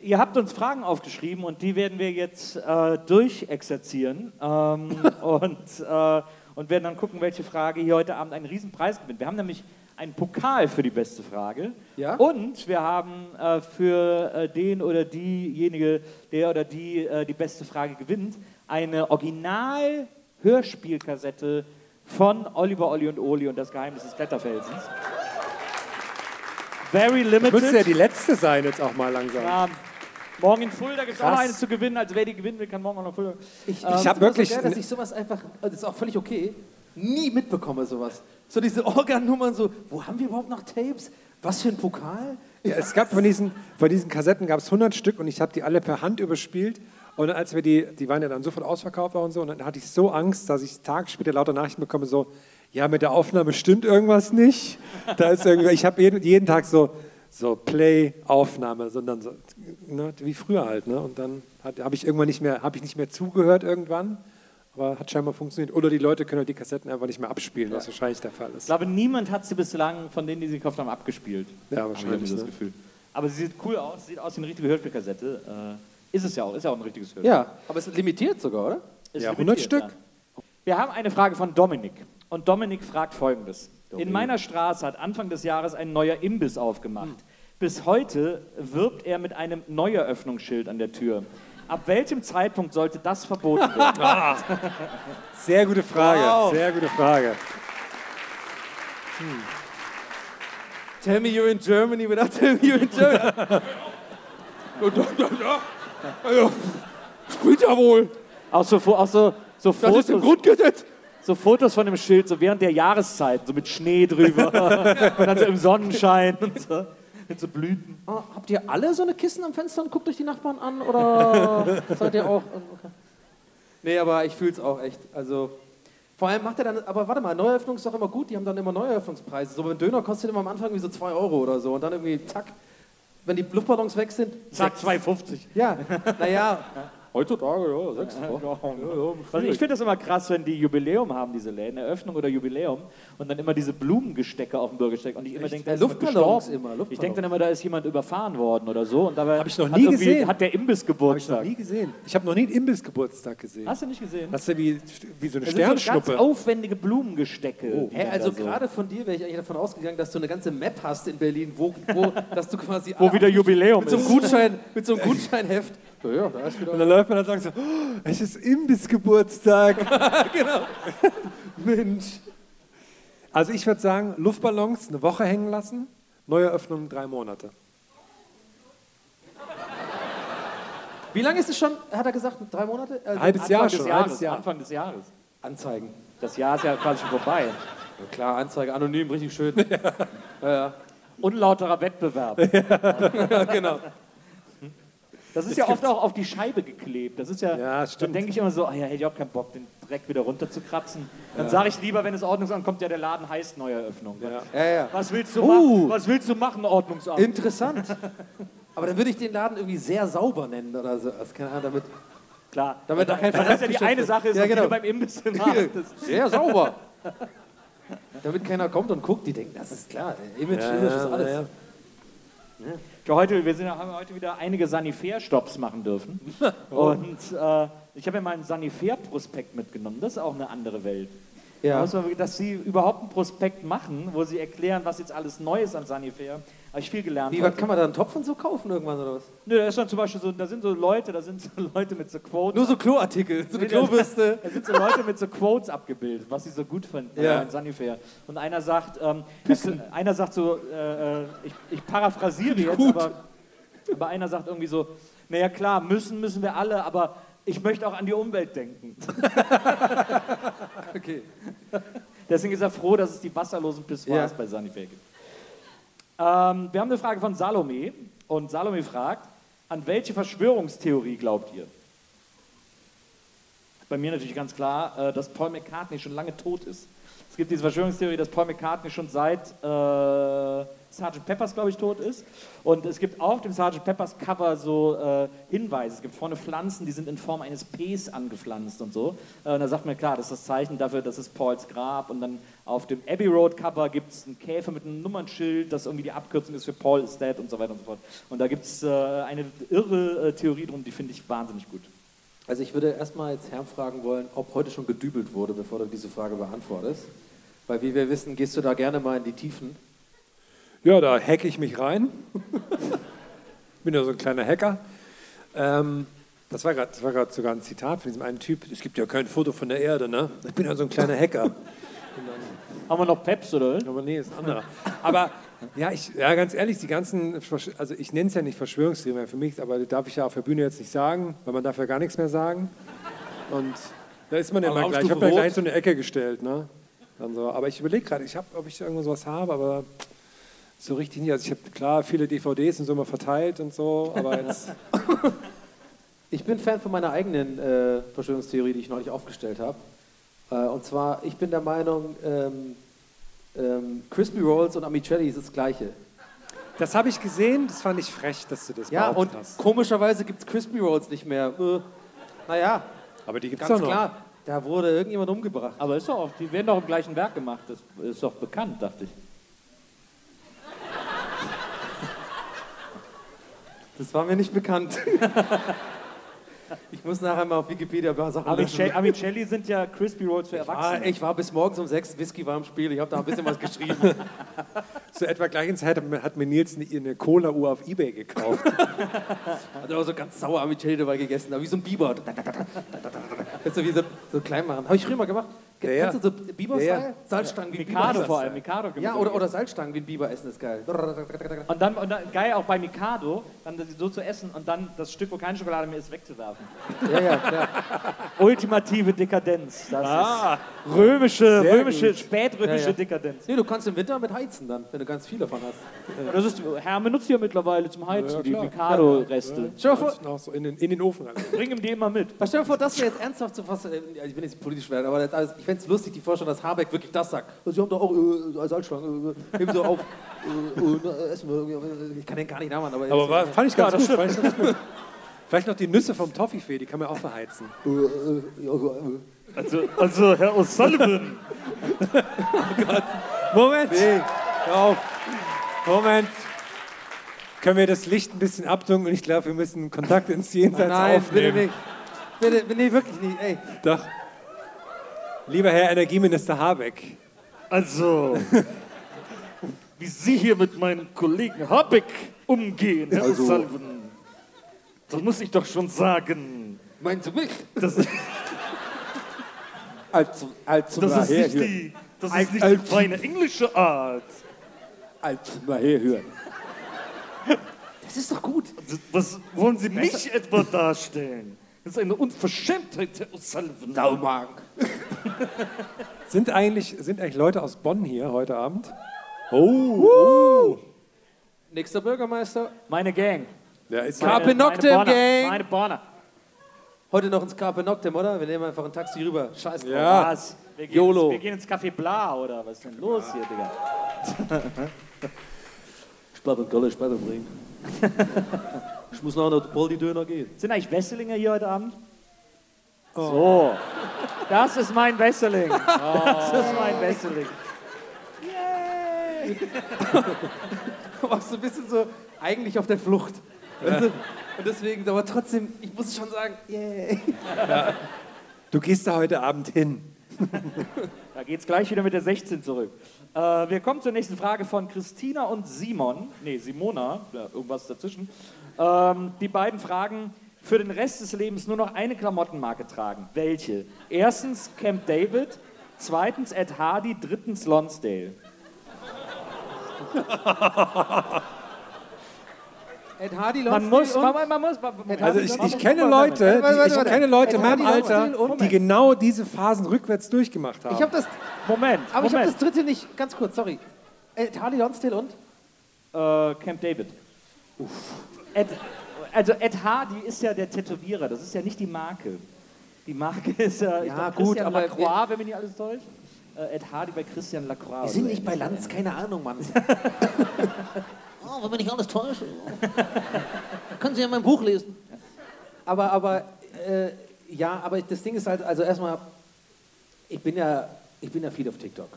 ihr, habt uns Fragen aufgeschrieben und die werden wir jetzt äh, durchexerzieren ähm, (laughs) und, äh, und werden dann gucken, welche Frage hier heute Abend einen Riesenpreis gewinnt. Wir haben nämlich einen Pokal für die beste Frage Ja? und wir haben äh, für äh, den oder diejenige, der oder die äh, die beste Frage gewinnt, eine Original-Hörspielkassette von Oliver, Olli und Oli und das Geheimnis des Kletterfelsens. Very limited. Müsste ja die letzte sein jetzt auch mal langsam. Ja, morgen in Fulda gibt es auch noch eine zu gewinnen. Also wer die gewinnen will, kann morgen auch noch Fulda. Ich, Ähm, ich hab hab wirklich. So geil, ne- dass ich sowas einfach, das ist auch völlig okay, nie mitbekomme, sowas. So diese Organummern, so, wo haben wir überhaupt noch Tapes? Was für ein Pokal? Ja, es gab von diesen, von diesen Kassetten gab es 100 Stück und ich habe die alle per Hand überspielt. Und als wir die, die waren ja dann sofort ausverkauft und so, und dann hatte ich so Angst, dass ich Tag später lauter Nachrichten bekomme, so, ja, mit der Aufnahme stimmt irgendwas nicht. Da ist irgendwie, ich habe jeden, jeden Tag so, so Play, Aufnahme, sondern so, ne, wie früher halt. Ne? Und dann habe ich irgendwann nicht mehr, habe ich nicht mehr zugehört irgendwann, aber hat scheinbar funktioniert. Oder die Leute können halt die Kassetten einfach nicht mehr abspielen, was wahrscheinlich der Fall Ich ist. glaube, niemand hat sie bislang von denen, die sie gekauft haben, abgespielt. Ja, Habe ich wahrscheinlich. das Ne? Gefühl. Aber sie sieht cool aus, sieht aus wie eine richtige Hörspielkassette. Äh, ist es ja auch, ist ja auch ein richtiges Hörspiel. Ja, aber es ist limitiert sogar, oder? Ist Ja, limitiert, 100 Stück. ja. Wir haben eine Frage von Dominik. Und Dominik fragt folgendes. In meiner Straße hat Anfang des Jahres ein neuer Imbiss aufgemacht. Bis heute wirbt er mit einem Neueröffnungsschild an der Tür. Ab welchem Zeitpunkt sollte das verboten werden? (laughs) Sehr gute Frage, Wow. sehr gute Frage. Tell me you're in Germany without telling me you're in Germany. (laughs) ja, ja, ja. ja. Spielt ja wohl. Auch so, auch so, so Das ist im Grundgesetz. So Fotos von dem Schild, so während der Jahreszeit, so mit Schnee drüber (laughs) und dann so im Sonnenschein und so, mit so Blüten. Ah, habt ihr alle so eine Kissen am Fenster und guckt euch die Nachbarn an? Oder seid ihr auch. Okay. Nee, aber ich fühle es auch echt. Also. Vor allem macht er dann, aber warte mal, Neueröffnung ist doch immer gut, die haben dann immer Neueröffnungspreise. So ein Döner kostet immer am Anfang wie so 2 Euro oder so und dann irgendwie, zack, wenn die Luftballons weg sind, Zack, sechs. 2,50. Ja, naja, heutzutage, ja, (laughs) sechs. Also ich finde das immer krass, wenn die Jubiläum haben, diese Läden, Eröffnung oder Jubiläum, und dann immer diese Blumengestecke auf den Bürgersteig. Und ich immer denke, da ist jemand Luftballons immer, Luftballons. Ich denke dann immer, da ist jemand überfahren worden oder so. Und dabei Hab ich noch hat nie irgendwie- gesehen. Hat der Imbiss Habe ich noch Geburtstag. nie gesehen. Ich habe noch nie einen Imbissgeburtstag gesehen. Hast du nicht gesehen? Das ist ja wie, wie so eine Das sind so ganz Sternschnuppe. aufwendige Blumengestecke. Hä, dann also so- gerade von dir wäre ich eigentlich davon ausgegangen, dass du eine ganze Map hast in Berlin, wo, wo (laughs) dass du quasi Wo wieder Jubiläum mit so einem ist. Gutschein, mit so einem Gutscheinheft. Ja, ja, da ist Und wieder. dann läuft man und sagt so, oh, es ist Imbissgeburtstag. (laughs) genau. (laughs) Mensch. Also ich würde sagen, Luftballons eine Woche hängen lassen, Neueröffnung drei Monate. Wie lange ist es schon? Hat er gesagt, drei Monate? Also Halbes Anfang Jahr des schon, Jahres, halbes Jahr. Anfang des Jahres. Anzeigen. Das Jahr ist ja quasi schon vorbei. Ja, klar, Anzeige, anonym, richtig schön. (laughs) ja, ja. Unlauterer Wettbewerb. ja, genau. Das ist ja oft auch auf die Scheibe geklebt. Das ist ja, Ja, dann denke ich immer so, ah ja, hätte ich auch keinen Bock, den Dreck wieder runterzukratzen. Dann sage ich lieber, wenn es Ordnungsamt kommt, ja, der Laden heißt Neueröffnung. Ja. Ja, ja. Was willst du Uh. machen? Was willst du machen, Ordnungsamt? Interessant. (laughs) Aber dann würde ich den Laden irgendwie sehr sauber nennen oder so. Also, keine Ahnung, damit, Klar. damit da kein Weil (laughs) das ja die eine Sache ist, ja, die genau. du beim Imbiss Sehr sauber. (laughs) damit keiner kommt und guckt, die denken, das ist klar, Image, Image ist alles. Heute, wir sind, haben heute wieder einige Sanifair-Stops machen dürfen. (laughs) Und äh, ich habe ja mal einen Sanifair-Prospekt mitgenommen. Das ist auch eine andere Welt. Ja. Da man- Dass sie überhaupt einen Prospekt machen, wo sie erklären, was jetzt alles neu ist an Sanifair, habe ich viel gelernt. Wie, heute. kann man da einen Topf und so kaufen irgendwann oder was? Nö, da ist dann zum Beispiel so, da sind so Leute, da sind so (laughs) Leute mit so Quotes. Nur so Kloartikel, so eine Nee, Klobürste. (laughs) Da sind so Leute mit so Quotes abgebildet, was sie so gut finden Ja. in Sanifair. Und einer sagt, ähm, einer sagt so, äh, äh, ich, ich paraphrasiere jetzt, aber, aber einer sagt irgendwie so, naja klar, müssen müssen wir alle, aber ich möchte auch an die Umwelt denken. (laughs) Okay. Deswegen ist er froh, dass es die wasserlosen Pissoirs Ja. bei Sanifair gibt. Ähm, wir haben eine Frage von Salome und Salome fragt, an welche Verschwörungstheorie glaubt ihr? Bei mir natürlich ganz klar, äh, dass Paul McCartney schon lange tot ist. Es gibt diese Verschwörungstheorie, dass Paul McCartney schon seit äh, Sgt. Peppers, glaube ich, tot ist. Und es gibt auf dem Sgt. Peppers Cover so äh, Hinweise. Es gibt vorne Pflanzen, die sind in Form eines Ps angepflanzt und so. Äh, und da sagt man, klar, das ist das Zeichen dafür, das ist Pauls Grab. Und dann auf dem Abbey Road Cover gibt es einen Käfer mit einem Nummernschild, das irgendwie die Abkürzung ist für Paul is dead und so weiter und so fort. Und da gibt es äh, eine irre äh, Theorie drum, die finde ich wahnsinnig gut. Also ich würde erstmal jetzt Herrn fragen wollen, ob heute schon gedübelt wurde, bevor du diese Frage beantwortest. Weil wie wir wissen, gehst du da gerne mal in die Tiefen. Ja, da hacke ich mich rein. (laughs) Bin ja so ein kleiner Hacker. Ähm, das war gerade sogar ein Zitat von diesem einen Typ. Es gibt ja kein Foto von der Erde, ne? Ich bin ja so ein kleiner Hacker. Haben wir noch Peps, oder? Aber nee, ist anderer. Aber ja, ich, ja, ganz ehrlich, die ganzen, also ich nenne es ja nicht Verschwörungstheorien für mich, aber das darf ich ja auf der Bühne jetzt nicht sagen, weil man darf ja gar nichts mehr sagen. Und da ist man ja Aber mal gleich. Ich habe ja gleich so eine Ecke gestellt, ne? Dann so. Aber ich überlege gerade, ich hab, ob ich irgendwo sowas habe, aber so richtig nicht. Also ich habe klar viele DVDs und so mal verteilt und so, aber (laughs) jetzt. Ich bin Fan von meiner eigenen äh, Verschwörungstheorie, die ich neulich aufgestellt habe. Äh, und zwar, ich bin der Meinung, ähm, ähm, Crispy Rolls und Amicelli ist das Gleiche. Das habe ich gesehen, das fand ich frech, dass du das Ja, und hast. komischerweise gibt es Crispy Rolls nicht mehr. Äh, naja, Aber die gibt es noch. klar, da wurde irgendjemand umgebracht. Aber ist doch auch, die werden doch im gleichen Werk gemacht. Das ist doch bekannt, dachte ich. Das war mir nicht bekannt. ich muss nachher mal auf Wikipedia ein paar Sachen Amicelli, lesen. Amicelli sind ja Crispy Rolls für Erwachsene. ich war bis morgens um sechs, Whisky war im Spiel, ich habe da ein bisschen was geschrieben. (laughs) Zur etwa gleichen Zeit hat mir- hat mir Nils eine, eine Cola-Uhr auf Ebay gekauft. (laughs) Hat auch so ganz sauer Amicelli dabei gegessen, aber wie so ein Biber. Jetzt so wie so, so klein machen. Habe ich früher mal gemacht. Ja, ja. Kennst du so Biber-Style? Ja, ja. Salzstangen wie ein Biber Mikado essen. vor allem, Mikado. Ja, oder, oder Salzstangen wie ein Biber essen ist geil. Und dann, und dann geil auch bei Mikado, dann so zu essen und dann das Stück, wo keine Schokolade mehr ist, wegzuwerfen. Ja, ja, ja. (laughs) Ultimative Dekadenz. Das Ah. ist römische, Sehr römische, gut. spätrömische Ja, ja. Dekadenz. Nee, du kannst im Winter mit heizen dann, wenn du ganz viel davon hast. Das ist, Herr benutzt ja mittlerweile zum Heizen Ja, die. Mikado-Reste. Stell dir vor, Noch so in den, in den Ofen rein. Bring ihm die immer mit. stell dir vor, das wäre jetzt ernsthaft so was. äh, Ich bin jetzt politisch werden, aber also ich fände es lustig, die Vorstellung, dass Habeck wirklich das sagt. Sie haben doch auch äh, Salzstangen, äh, heben Sie auf. Äh, äh, essen wir irgendwie. äh, ich kann den gar nicht nachmachen, aber. Aber war, äh, fand ich ganz gut. Fand ich ganz gut. Vielleicht noch die Nüsse vom Toffifee, die kann man auch verheizen. äh, äh, ja, äh, Also, also Herr O'Sullivan. (laughs) Moment! Nee, auf. Moment. Können wir das Licht ein bisschen abdunkeln? Ich glaube, wir müssen Kontakt ins Jenseits Nein, bitte aufnehmen. nicht. Bitte, nee, wirklich nicht. Ey. Doch. Lieber Herr Energieminister Habeck, Also, wie Sie hier mit meinem Kollegen Habeck umgehen, Herr Also- O'Sullivan, das muss ich doch schon sagen. Meinst du mich? Das, Also, also das ist nicht, die, das ist nicht die feine englische Art. Also mal herhören. Das ist doch gut. Was wollen Sie mich etwa darstellen? Das ist eine Unverschämtheit, Herr O'Sullivan. Saumagen. (laughs) sind eigentlich, sind eigentlich Leute aus Bonn hier heute Abend? Oh, Nächster Bürgermeister. Meine Gang. Ja, ist Carpe Meine- meine Noctem, Bonner, Gang. Meine Bonner. Heute noch ins Carpe Noctem, oder? Wir nehmen einfach ein Taxi rüber. Scheiß drauf. Ja. Was? Wir gehen. Ins, wir gehen ins Café Bla, oder? Was ist denn los hier, Digga? (laughs) Später Golle später bringen. ich muss nachher noch den Poldi-Döner gehen. Sind eigentlich Wesselinger hier heute Abend? So. Das ist mein Wesseling. (laughs) Das ist mein Wesseling. (laughs) Du warst so ein bisschen so eigentlich auf der Flucht. Weißt du? Und deswegen, aber trotzdem, ich muss schon sagen, yay. Du gehst da heute Abend hin. Da geht's gleich wieder mit der 16 zurück. Äh, wir kommen zur nächsten Frage von Christina und Simon. Nee, Simona, irgendwas dazwischen. Ähm, die beiden fragen, für den Rest des Lebens nur noch eine Klamottenmarke tragen. Welche? Erstens Camp David, zweitens Ed Hardy, drittens Lonsdale. (laughs) Ed Hardy, Man Lonsdale muss, und- man, man muss, man, Also ich, ich kenne Leute, die, ich kenne Leute in meinem Alter, die genau diese Phasen rückwärts durchgemacht haben. Ich habe das, Moment, aber ich habe Moment. das dritte nicht, ganz kurz, sorry. Ed Hardy, Lonsdale und? Äh, Camp David. Ed, also Ed Hardy ist ja der Tätowierer, das ist ja nicht die Marke. Die Marke (laughs) ist ja, ich Ja, glaub, gut, Christian aber Lacroix, wenn mich nicht alles täuscht. Äh, Ed Hardy bei Christian Lacroix. Wir sind nicht bei. Lanz, keine Ahnung, Mann. (laughs) oh, wenn mich nicht alles täuscht. Können Sie ja mein Buch lesen. Aber, aber, äh, ja, aber das Ding ist halt, also erstmal, ich bin ja, ich bin ja viel auf TikTok.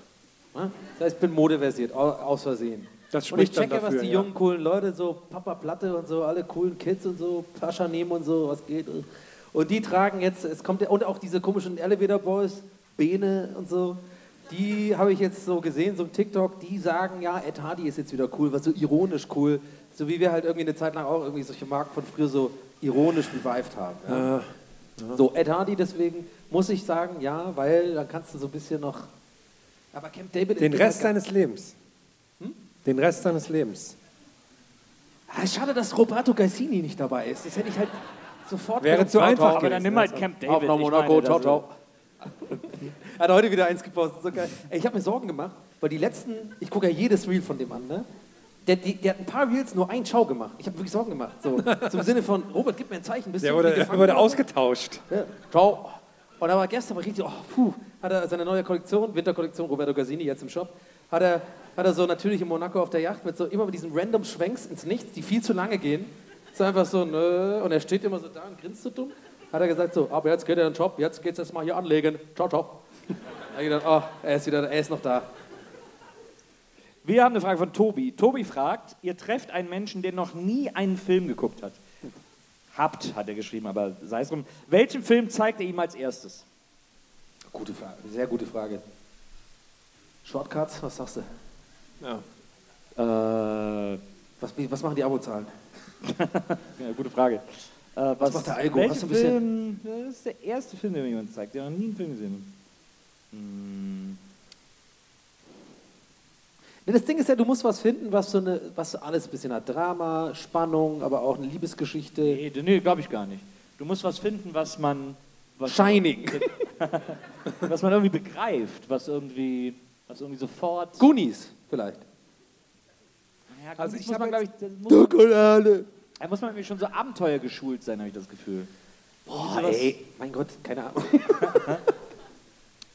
Ne? Das heißt, ich bin modeversiert, au- aus Versehen. Das und ich spricht dann checke, was dafür, die ja. jungen, coolen Leute, so Papa Platte und so, alle coolen Kids und so, Pascha nehmen und so, was geht. Und die tragen jetzt, es kommt ja, und auch diese komischen Elevator Boys, Bene und so, die habe ich jetzt so gesehen, so im TikTok, die sagen, ja, Ed Hardy ist jetzt wieder cool, was so ironisch cool, so wie wir halt irgendwie eine Zeit lang auch irgendwie solche Marken von früher so ironisch revived haben. Ja. So, Ed Hardy deswegen muss ich sagen, ja, weil dann kannst du so ein bisschen noch. Aber Camp David Den Rest halt- deines Lebens. Den Rest deines Lebens. Ah, schade, dass Roberto Gaisini nicht dabei ist. Das hätte ich halt sofort Wäre zu einfach. Aber dann nimm halt Camp David. Auf nach Monaco, meine, ciao, das- ciao. (laughs) Er hat heute wieder eins gepostet, so geil. Ey, ich habe mir Sorgen gemacht, weil die letzten, ich gucke ja jedes Reel von dem an, ne? Der, die, der hat ein paar Reels nur einen Schau gemacht. Ich habe wirklich Sorgen gemacht. So, (laughs) zum Sinne von, Robert, gib mir ein Zeichen. Bist Der du wurde, der wurde ausgetauscht. Ja, ciao. Und da war gestern war richtig, oh, puh, hat er seine neue Kollektion, Winterkollektion, Roberto Gazzini, jetzt im Shop, hat er, hat er so natürlich in Monaco auf der Yacht mit so immer mit diesen random Schwenks ins Nichts, die viel zu lange gehen. So einfach so, nö, und er steht immer so da und grinst so dumm. Hat er gesagt so, aber jetzt geht er in den Job, jetzt geht's erst mal hier anlegen. Ciao, ciao. Da (laughs) hab ich gedacht, oh, er ist wieder, er ist noch da. Wir haben eine Frage von Tobi. Tobi fragt, ihr trefft einen Menschen, der noch nie einen Film geguckt hat. Habt, hat er geschrieben, aber sei es drum. Welchen Film zeigt er ihm als erstes? Gute Frage, sehr gute Frage. Shortcuts, was sagst du? Äh, Was, was machen die Abozahlen? (laughs) ja, gute Frage. Äh, was, macht der Algo? welchen Hast du ein bisschen- Film, das ist der erste Film, den mir jemand zeigt, der noch nie einen Film gesehen hat. Nee, das Ding ist ja, du musst was finden, was so eine, was so alles ein bisschen hat. Drama, Spannung, aber auch eine Liebesgeschichte. Nee, nee glaube ich gar nicht. Du musst was finden, was man. Was Shining. (laughs) was man irgendwie begreift, was irgendwie, was irgendwie sofort. Goonies, vielleicht. Ja, Also das ich muss man, glaube ich, man, Schokolade. da muss man irgendwie schon so Abenteuer geschult sein, habe ich das Gefühl. Boah, ey, mein Gott, keine Ahnung. (laughs)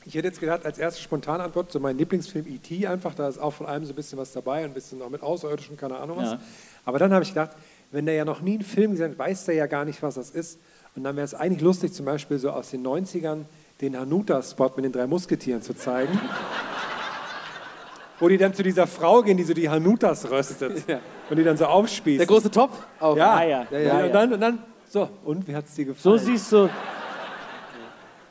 Ich hätte jetzt gedacht, als erste spontane Antwort, so mein Lieblingsfilm E.T. einfach, da ist auch von allem so ein bisschen was dabei, ein bisschen auch mit Außerirdischen, keine Ahnung was. Ja. Aber dann habe ich gedacht, wenn der ja noch nie einen Film gesehen hat, weiß der ja gar nicht, was das ist. Und dann wäre es eigentlich lustig, zum Beispiel so aus den 90ern den Hanuta-Spot mit den drei Musketieren zu zeigen. (laughs) Wo die dann zu dieser Frau gehen, die so die Hanutas röstet. (laughs) Und die dann so aufspießt. Der große Topf? Auch. ja. Ah, ja. Ja, ja, und, dann, und dann, so, und wie hat es dir So gefallen? siehst du.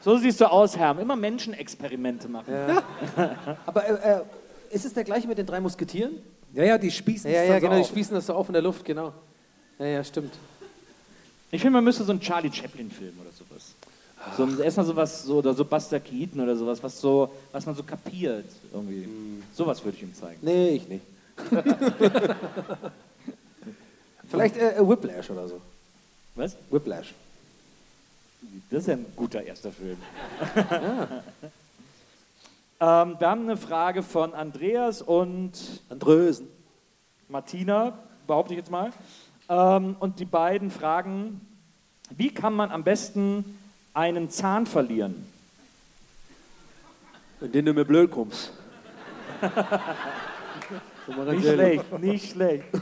So siehst du aus, Herr. Immer Menschenexperimente machen. (laughs) Aber äh, äh, ist es der gleiche mit den drei Musketieren? ja, ja, die spießen Ja, es ja, so genau, die auf. spießen das so auf in der Luft, genau. Ja, ja, stimmt. Ich finde, man müsste so einen Charlie Chaplin-Film oder sowas. So, erstmal sowas, so, oder so Buster Keaton oder sowas, was, so, was man so kapiert. Irgendwie. Sowas würde ich ihm zeigen. Nee, ich nicht. (laughs) Vielleicht äh, äh, Whiplash oder so. Was? Whiplash. Das ist ja ein guter erster Film. (laughs) ähm, wir haben eine Frage von Andreas und Andrösen. Martina, behaupte ich jetzt mal. Ähm, und die beiden fragen, wie kann man am besten einen Zahn verlieren? In denen du mir blöd kommst. (laughs) Nicht schlecht, nicht schlecht. (laughs)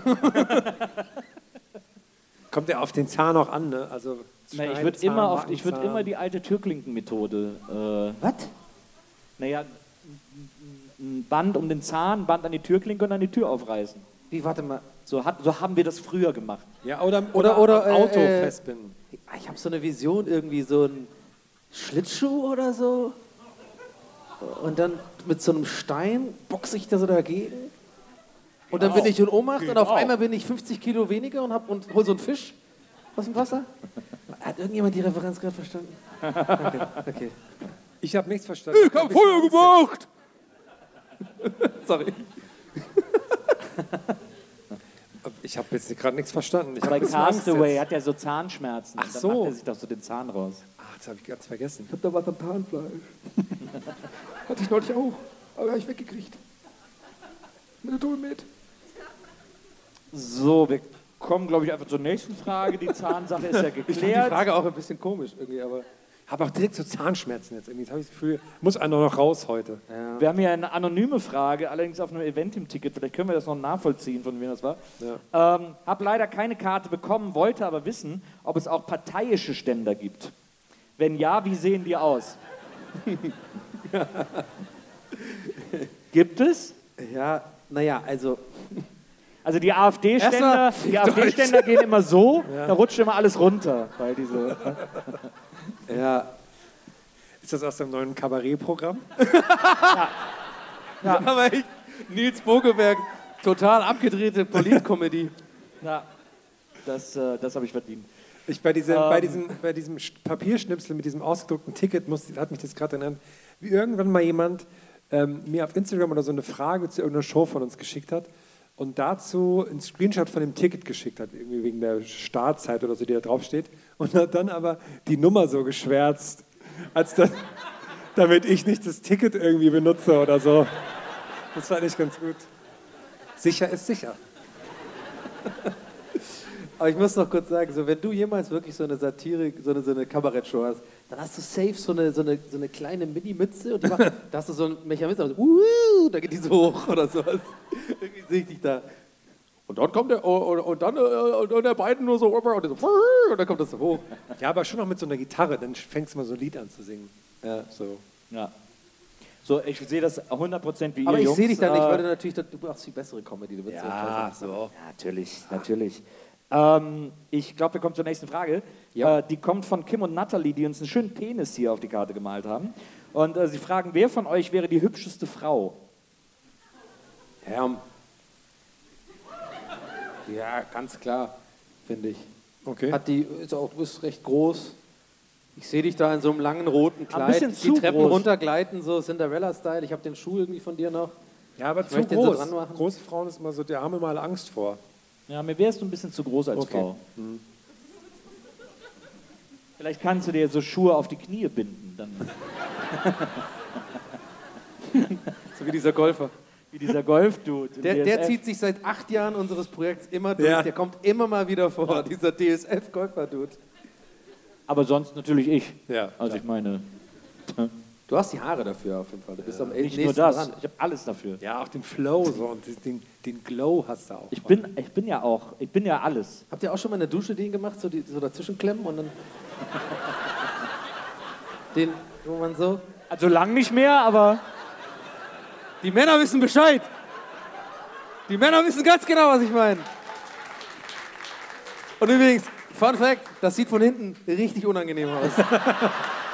Kommt ja auf den Zahn auch an, ne? Also Na, ich würde immer, auf- ich würd immer die alte Türklinkenmethode. Äh, Was? naja, ein- Band um den Zahn, ein Band an die Türklinke und dann die Tür aufreißen. Wie, warte mal. So, hat, so haben wir das früher gemacht. Ja, oder, Oder- oder, oder, am Auto äh, äh, festbinden. Ich habe so eine Vision, irgendwie so ein Schlittschuh oder so. Und dann mit so einem Stein boxe ich da so dagegen. Und dann bin ich in Ohnmacht und auf Genau. einmal bin ich 50 Kilo weniger und, hab, und hol so einen Fisch aus dem Wasser. Hat irgendjemand die Referenz gerade verstanden? Okay. okay. Ich habe nichts verstanden. Ich hab Feuer gemacht! (laughs) Sorry. Ich habe jetzt gerade nichts verstanden. Ich Bei Castaway hat er so Zahnschmerzen. Ach und dann so. macht er sich doch so den Zahn raus. Ah, das habe ich ganz vergessen. Ich hab da was am Zahnfleisch. (laughs) Hatte ich neulich auch, aber habe ich weggekriegt. Mit der Dolmet. So, wir kommen, glaube ich, einfach zur nächsten Frage. Die Zahnsache ist ja (laughs) Ich fand die geklärt. Frage auch ein bisschen komisch irgendwie, aber. habe auch direkt so Zahnschmerzen jetzt irgendwie. Jetzt habe ich das Gefühl, muss einer noch raus heute. Wir haben hier eine anonyme Frage, allerdings auf einem Event im Ticket. Vielleicht können wir das noch nachvollziehen, von wem das war. Ähm, hab leider keine Karte bekommen, wollte aber wissen, ob es auch parteiische Ständer gibt. Wenn ja, wie sehen die aus? (laughs) gibt es? Ja, naja, also Also die AfD-Ständer, die AfD-Ständer gehen immer so, (laughs) da rutscht immer alles runter, weil diese. (laughs) ja, Ist das aus dem neuen Kabarettprogramm? (laughs) aber ich, Nils Bogeberg, total abgedrehte Politkomödie. Ja, das, äh, das habe ich verdient. Ich bei, diesem, bei, Ähm. diesem, bei diesem Sch- Papierschnipsel mit diesem ausgedruckten Ticket muss, hat mich das gerade erinnert, wie irgendwann mal jemand ähm, mir auf Instagram oder so eine Frage zu irgendeiner Show von uns geschickt hat und dazu einen Screenshot von dem Ticket geschickt hat, irgendwie wegen der Startzeit oder so, die da draufsteht, und hat dann aber die Nummer so geschwärzt, als das, (laughs) damit ich nicht das Ticket irgendwie benutze oder so. Das fand ich ganz gut. Sicher ist sicher. (laughs) Aber ich muss noch kurz sagen, so, wenn du jemals wirklich so eine Satire, so eine, so eine Kabarettshow hast, dann hast du safe so eine, so eine, so eine kleine Mini-Mütze und die macht, (laughs) da hast du so einen Mechanismus, so, uh, da geht die so hoch (laughs) oder sowas. Irgendwie sehe ich dich da. Und dann kommt der, und, und dann, äh, und der beiden nur so, und, so, und dann kommt das so hoch. Ja, aber schon noch mit so einer Gitarre, dann fängst du mal so ein Lied an zu singen. Ja. So. Ja. So, ich sehe das 100% wie Aber ihr ich Jungs. sehe dich da nicht, äh, weil du natürlich, du machst viel bessere Comedy. Du Ja, so. Ja, natürlich, natürlich. Ähm, ich glaube, wir kommen zur nächsten Frage. Ja. Äh, die kommt von Kim und Natalie, die uns einen schönen Penis hier auf die Karte gemalt haben. Und äh, sie fragen, wer von euch wäre die hübscheste Frau? Herm. Ja, ganz klar, finde ich. Okay. Hat die, ist auch, du bist recht groß. Ich sehe dich da in so einem langen roten Kleid, bisschen die Treppen groß. runtergleiten, so Cinderella-Style. Ich habe den Schuh irgendwie von dir noch. Ja, aber Ich zu so groß. dran machen. Große Frauen ist immer so, da haben wir mal Angst vor. Ja, mir wärst du ein bisschen zu groß als Okay. Frau. Vielleicht kannst du dir so Schuhe auf die Knie binden, dann (laughs) So wie dieser Golfer. wie dieser Golf-Dude. Der, der zieht sich seit acht Jahren unseres Projekts immer durch. Ja. Der kommt immer mal wieder vor, dieser DSF-Golfer-Dude. Aber sonst natürlich ich. Ja, Also ich meine, (laughs) Du hast die Haare dafür auf jeden Fall. Du bist am nicht nur das, dran. ich habe alles dafür. Ja, auch den Flow so und den, den Glow hast du auch. Ich bin, ich bin ja auch, ich bin ja alles. Habt ihr auch schon mal in der Dusche den gemacht, so, die, so dazwischen klemmen und dann. (laughs) den, wo man so. Also lang nicht mehr, aber Die Männer wissen Bescheid. Die Männer wissen ganz genau, was ich meine. Und übrigens, Fun Fact, das sieht von hinten richtig unangenehm aus. (laughs)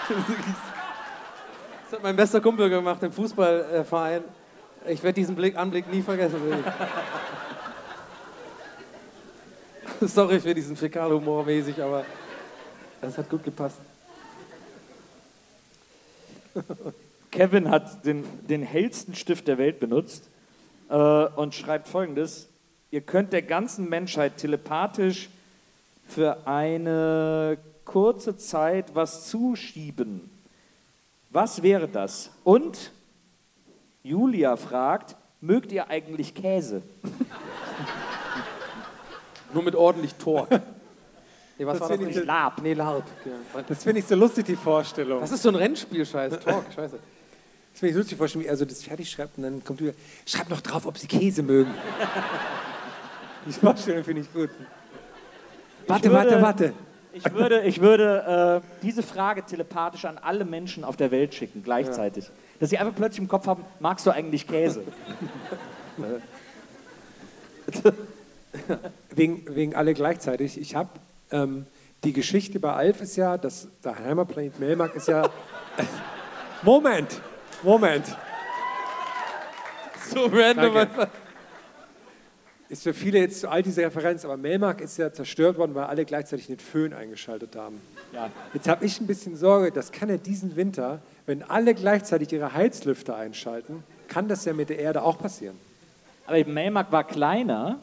(laughs) das hat mein bester Kumpel gemacht im Fußballverein. Ich werde diesen Blick, Anblick nie vergessen. (laughs) Sorry für diesen Fäkalhumor mäßig, aber das hat gut gepasst. (laughs) Kevin hat den, den hellsten Stift der Welt benutzt äh, und schreibt folgendes: Ihr könnt der ganzen Menschheit telepathisch für eine kurze Zeit was zuschieben. Was wäre das? Und Julia fragt: Mögt ihr eigentlich Käse? (laughs) Nur mit ordentlich Torque. Nee, was Das war das finde ich nicht? Lab. Nee, Larp. Das finde ich so lustig, die Vorstellung. Das ist so ein Rennspiel-Scheiß. (laughs) Torque, scheiße. Das finde ich lustig, die Vorstellung, wie er so das fertig schreibt und dann kommt wieder, schreibt noch drauf, ob sie Käse mögen. (laughs) die Vorstellung finde ich gut. Warte, würde- warte, warte. Ich würde, ich würde äh, diese Frage telepathisch an alle Menschen auf der Welt schicken, gleichzeitig. Dass sie einfach plötzlich im Kopf haben, magst du eigentlich Käse? (laughs) Wegen, wegen alle gleichzeitig. Ich habe ähm, die Geschichte bei Alf ist ja, dass der Heimatplanet Melmark ist ja. (laughs) Moment, Moment. So random Danke. Ist für viele jetzt all diese Referenz, aber Melmark ist ja zerstört worden, weil alle gleichzeitig den Föhn eingeschaltet haben. Ja. Jetzt habe ich ein bisschen Sorge, das kann ja diesen Winter, wenn alle gleichzeitig ihre Heizlüfter einschalten, kann das ja mit der Erde auch passieren. Aber Melmark war kleiner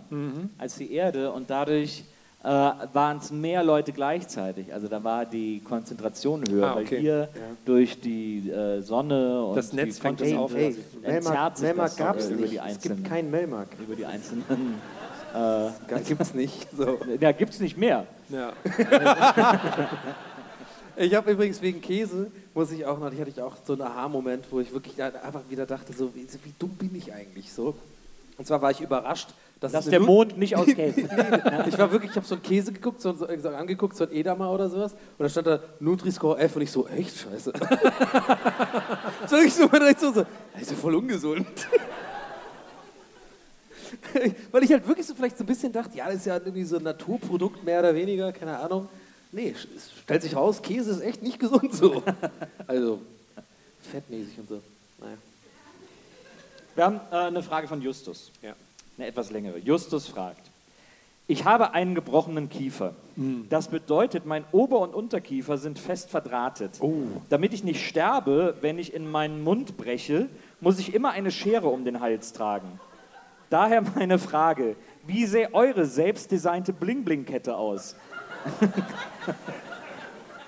als die Erde und dadurch äh, waren es mehr Leute gleichzeitig. Also da war die Konzentration höher, Ah, okay. weil hier Ja. durch die äh, Sonne und Das Netz fängt das auf, Ey, Also, Melmark, entzerrt sich Melmark gab es äh, über nicht. Es gibt keinen Melmark. über die einzelnen. (laughs) Gibt es nicht. So. Ja, gibt's nicht mehr. Ja. (laughs) Ich habe übrigens wegen Käse, muss ich auch noch, hatte ich auch so einen Aha-Moment, wo ich wirklich einfach wieder dachte, so, wie, wie dumm bin ich eigentlich so? Und zwar war ich überrascht, dass, Dass der Mond nicht (laughs) aus Käse ist. ich war wirklich, ich habe so einen Käse geguckt, so, so, angeguckt, so ein Edamer oder sowas. Und da stand da Nutri-Score F und ich so, echt scheiße. (laughs) so ich so direkt so, so, das ist ja voll ungesund. (laughs) Weil ich halt wirklich so vielleicht so ein bisschen dachte, ja, das ist ja irgendwie so ein Naturprodukt, mehr oder weniger, keine Ahnung. Nee, es stellt sich raus, Käse ist echt nicht gesund so. Also, fettmäßig und so. Naja. Wir haben äh, eine Frage von Justus. Eine etwas längere. Justus fragt: Ich habe einen gebrochenen Kiefer. Das bedeutet, mein Ober- und Unterkiefer sind fest verdrahtet. Damit ich nicht sterbe, wenn ich in meinen Mund breche, muss ich immer eine Schere um den Hals tragen. Daher meine Frage: Wie sähe eure selbstdesignte Bling-Bling-Kette aus? (laughs)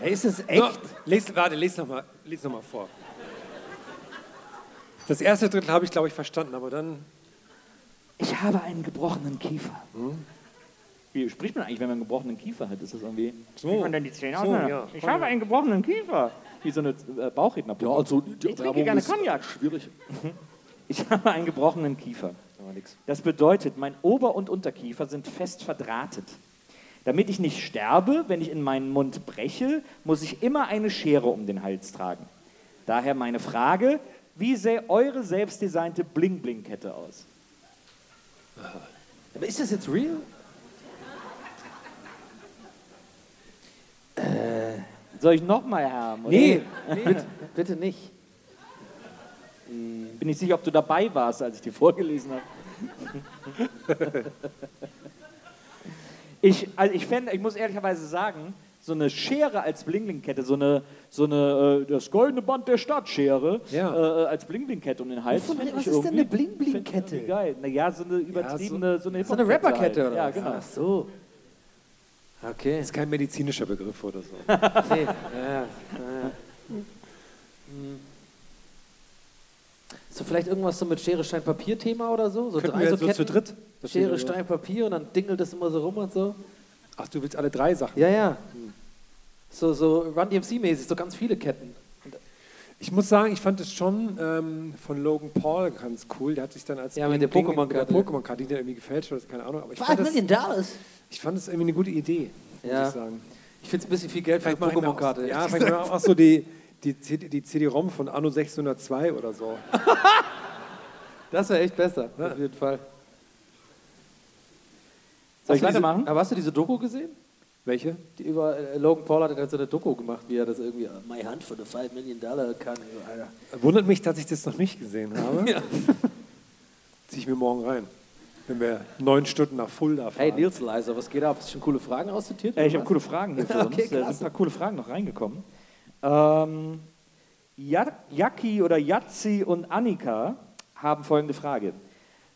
Hey, ist das echt? So, les, warte, les nochmal noch mal vor. Das erste Drittel habe ich, glaube ich, verstanden, aber dann. Ich habe einen gebrochenen Kiefer. Hm? Wie spricht man eigentlich, wenn man einen gebrochenen Kiefer hat? Ist das irgendwie. So. Spricht man dann die Zähne So, ja. Ich habe einen gebrochenen Kiefer. Wie so eine äh, Bauchredner. Ja, also, ich trinke gerne Cognac. Schwierig. (laughs) Ich habe einen gebrochenen Kiefer. Das bedeutet, mein Ober- und Unterkiefer sind fest verdrahtet. Damit ich nicht sterbe, wenn ich in meinen Mund breche, muss ich immer eine Schere um den Hals tragen. Daher meine Frage, wie sähe eure selbstdesignte Bling-Bling-Kette aus? Aber ist das jetzt real? Soll ich nochmal haben? oder? Nee, bitte, bitte nicht. Bin nicht sicher, ob du dabei warst, als ich die vorgelesen habe. (laughs) ich, also ich, fände, ich muss ehrlicherweise sagen, so eine Schere als Bling-Bling-Kette, so eine, so eine äh, das goldene Band der Stadtschere Ja. äh, als Bling-Bling-Kette um den Hals. Was ich ist denn eine ich Geil. Naja, so eine übertriebene, so, eine So eine Hip-Hop-Kette Rapperkette halt. oder Ja, was? genau. Ach so. Okay. Das ist kein medizinischer Begriff oder so. (laughs) Nee. Ja, ja. Hm. So vielleicht irgendwas so mit Schere, Stein, Papier Thema oder so? So Könnten wir jetzt so Ketten? zu dritt? Schere, Stein, Papier und dann dingelt das immer so rum und so. Ach, du willst alle drei Sachen? Ja, ja. So, so Run DMC-mäßig, so ganz viele Ketten. Ich muss sagen, ich fand es schon ähm, von Logan Paul ganz cool. Der hat sich dann als Ja, mit der Pokémon-Karte. Pokémon-Karte, die hat irgendwie gefälscht oder keine Ahnung. Aber ich fand, das, Million Dollars? ich fand das irgendwie eine gute Idee, muss Ja. ich sagen. Ich finde es ein bisschen viel Geld für eine Vielleicht auch- Pokémon-Karte. Ja, (laughs) vielleicht wir auch so die, die, CD die CD-ROM von Anno 602 oder so. (laughs) Das wäre echt besser, auf jeden Fall. Soll ich du diese- weitermachen? Aber hast du diese Doku gesehen? Welche? Die über äh, Logan Paul hat halt so eine Doku gemacht, wie er das irgendwie äh, My Hand for the 5 Million Dollar kann. Alter. Wundert mich, dass ich das noch nicht gesehen habe. (laughs) Ja. Zieh ich mir morgen rein. Wenn wir neun Stunden nach Fulda fahren. Hey Nils Leiser, was geht ab? Hast du schon coole Fragen aussortiert? Äh, ich habe coole Fragen hier (laughs) für uns. Okay, Da sind ein paar coole Fragen noch reingekommen. Ähm, Ja- Jacki oder Jatzi und Annika haben folgende Frage.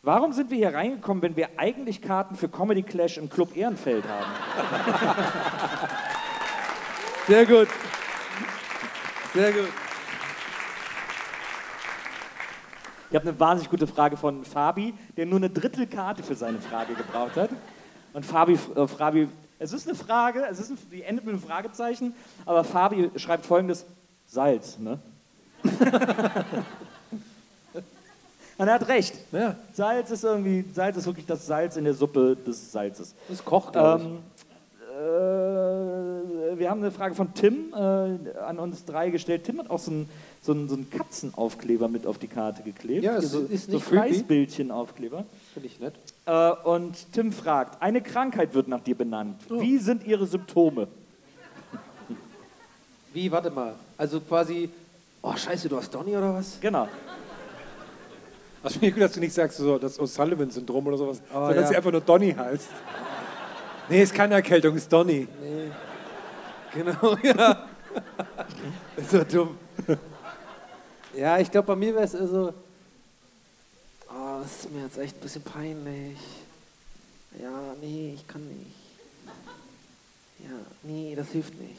Warum sind wir hier reingekommen, wenn wir eigentlich Karten für Comedy Clash im Club Ehrenfeld haben? (laughs) Sehr gut. Sehr gut. Ich habe eine wahnsinnig gute Frage von Fabi, der nur eine Drittelkarte für seine Frage gebraucht hat. Und Fabi, äh, Fabi es ist eine Frage, es ist ein, die endet mit einem Fragezeichen, aber Fabi schreibt folgendes: Salz, ne? (laughs) Und er hat recht. Ja. Salz ist irgendwie, Salz ist wirklich das Salz in der Suppe des Salzes. Das kocht, glaub ich. Ähm, äh, wir haben eine Frage von Tim äh, an uns drei gestellt. Tim hat auch so einen, so so einen Katzenaufkleber mit auf die Karte geklebt. Ja, es so, ist so nicht creepy. Fleißbildchenaufkleber. Finde ich nett. Äh, und Tim fragt, eine Krankheit wird nach dir benannt. Oh. Wie sind ihre Symptome? Wie, warte mal. Also quasi, oh scheiße, du hast Donny oder was? Genau. Also finde ich gut, dass du nicht sagst, so das O'Sullivan-Syndrom oder sowas, Oh, sondern dass ja. sie einfach nur Donny heißt. Nee, ist keine Erkältung, ist Donny. Nee. Genau, (laughs) ja. ist so dumm. Ja, ich glaube, bei mir wäre es eher so, oh, das ist mir jetzt echt ein bisschen peinlich. Ja, nee, ich kann nicht. Ja, nee, das hilft nicht.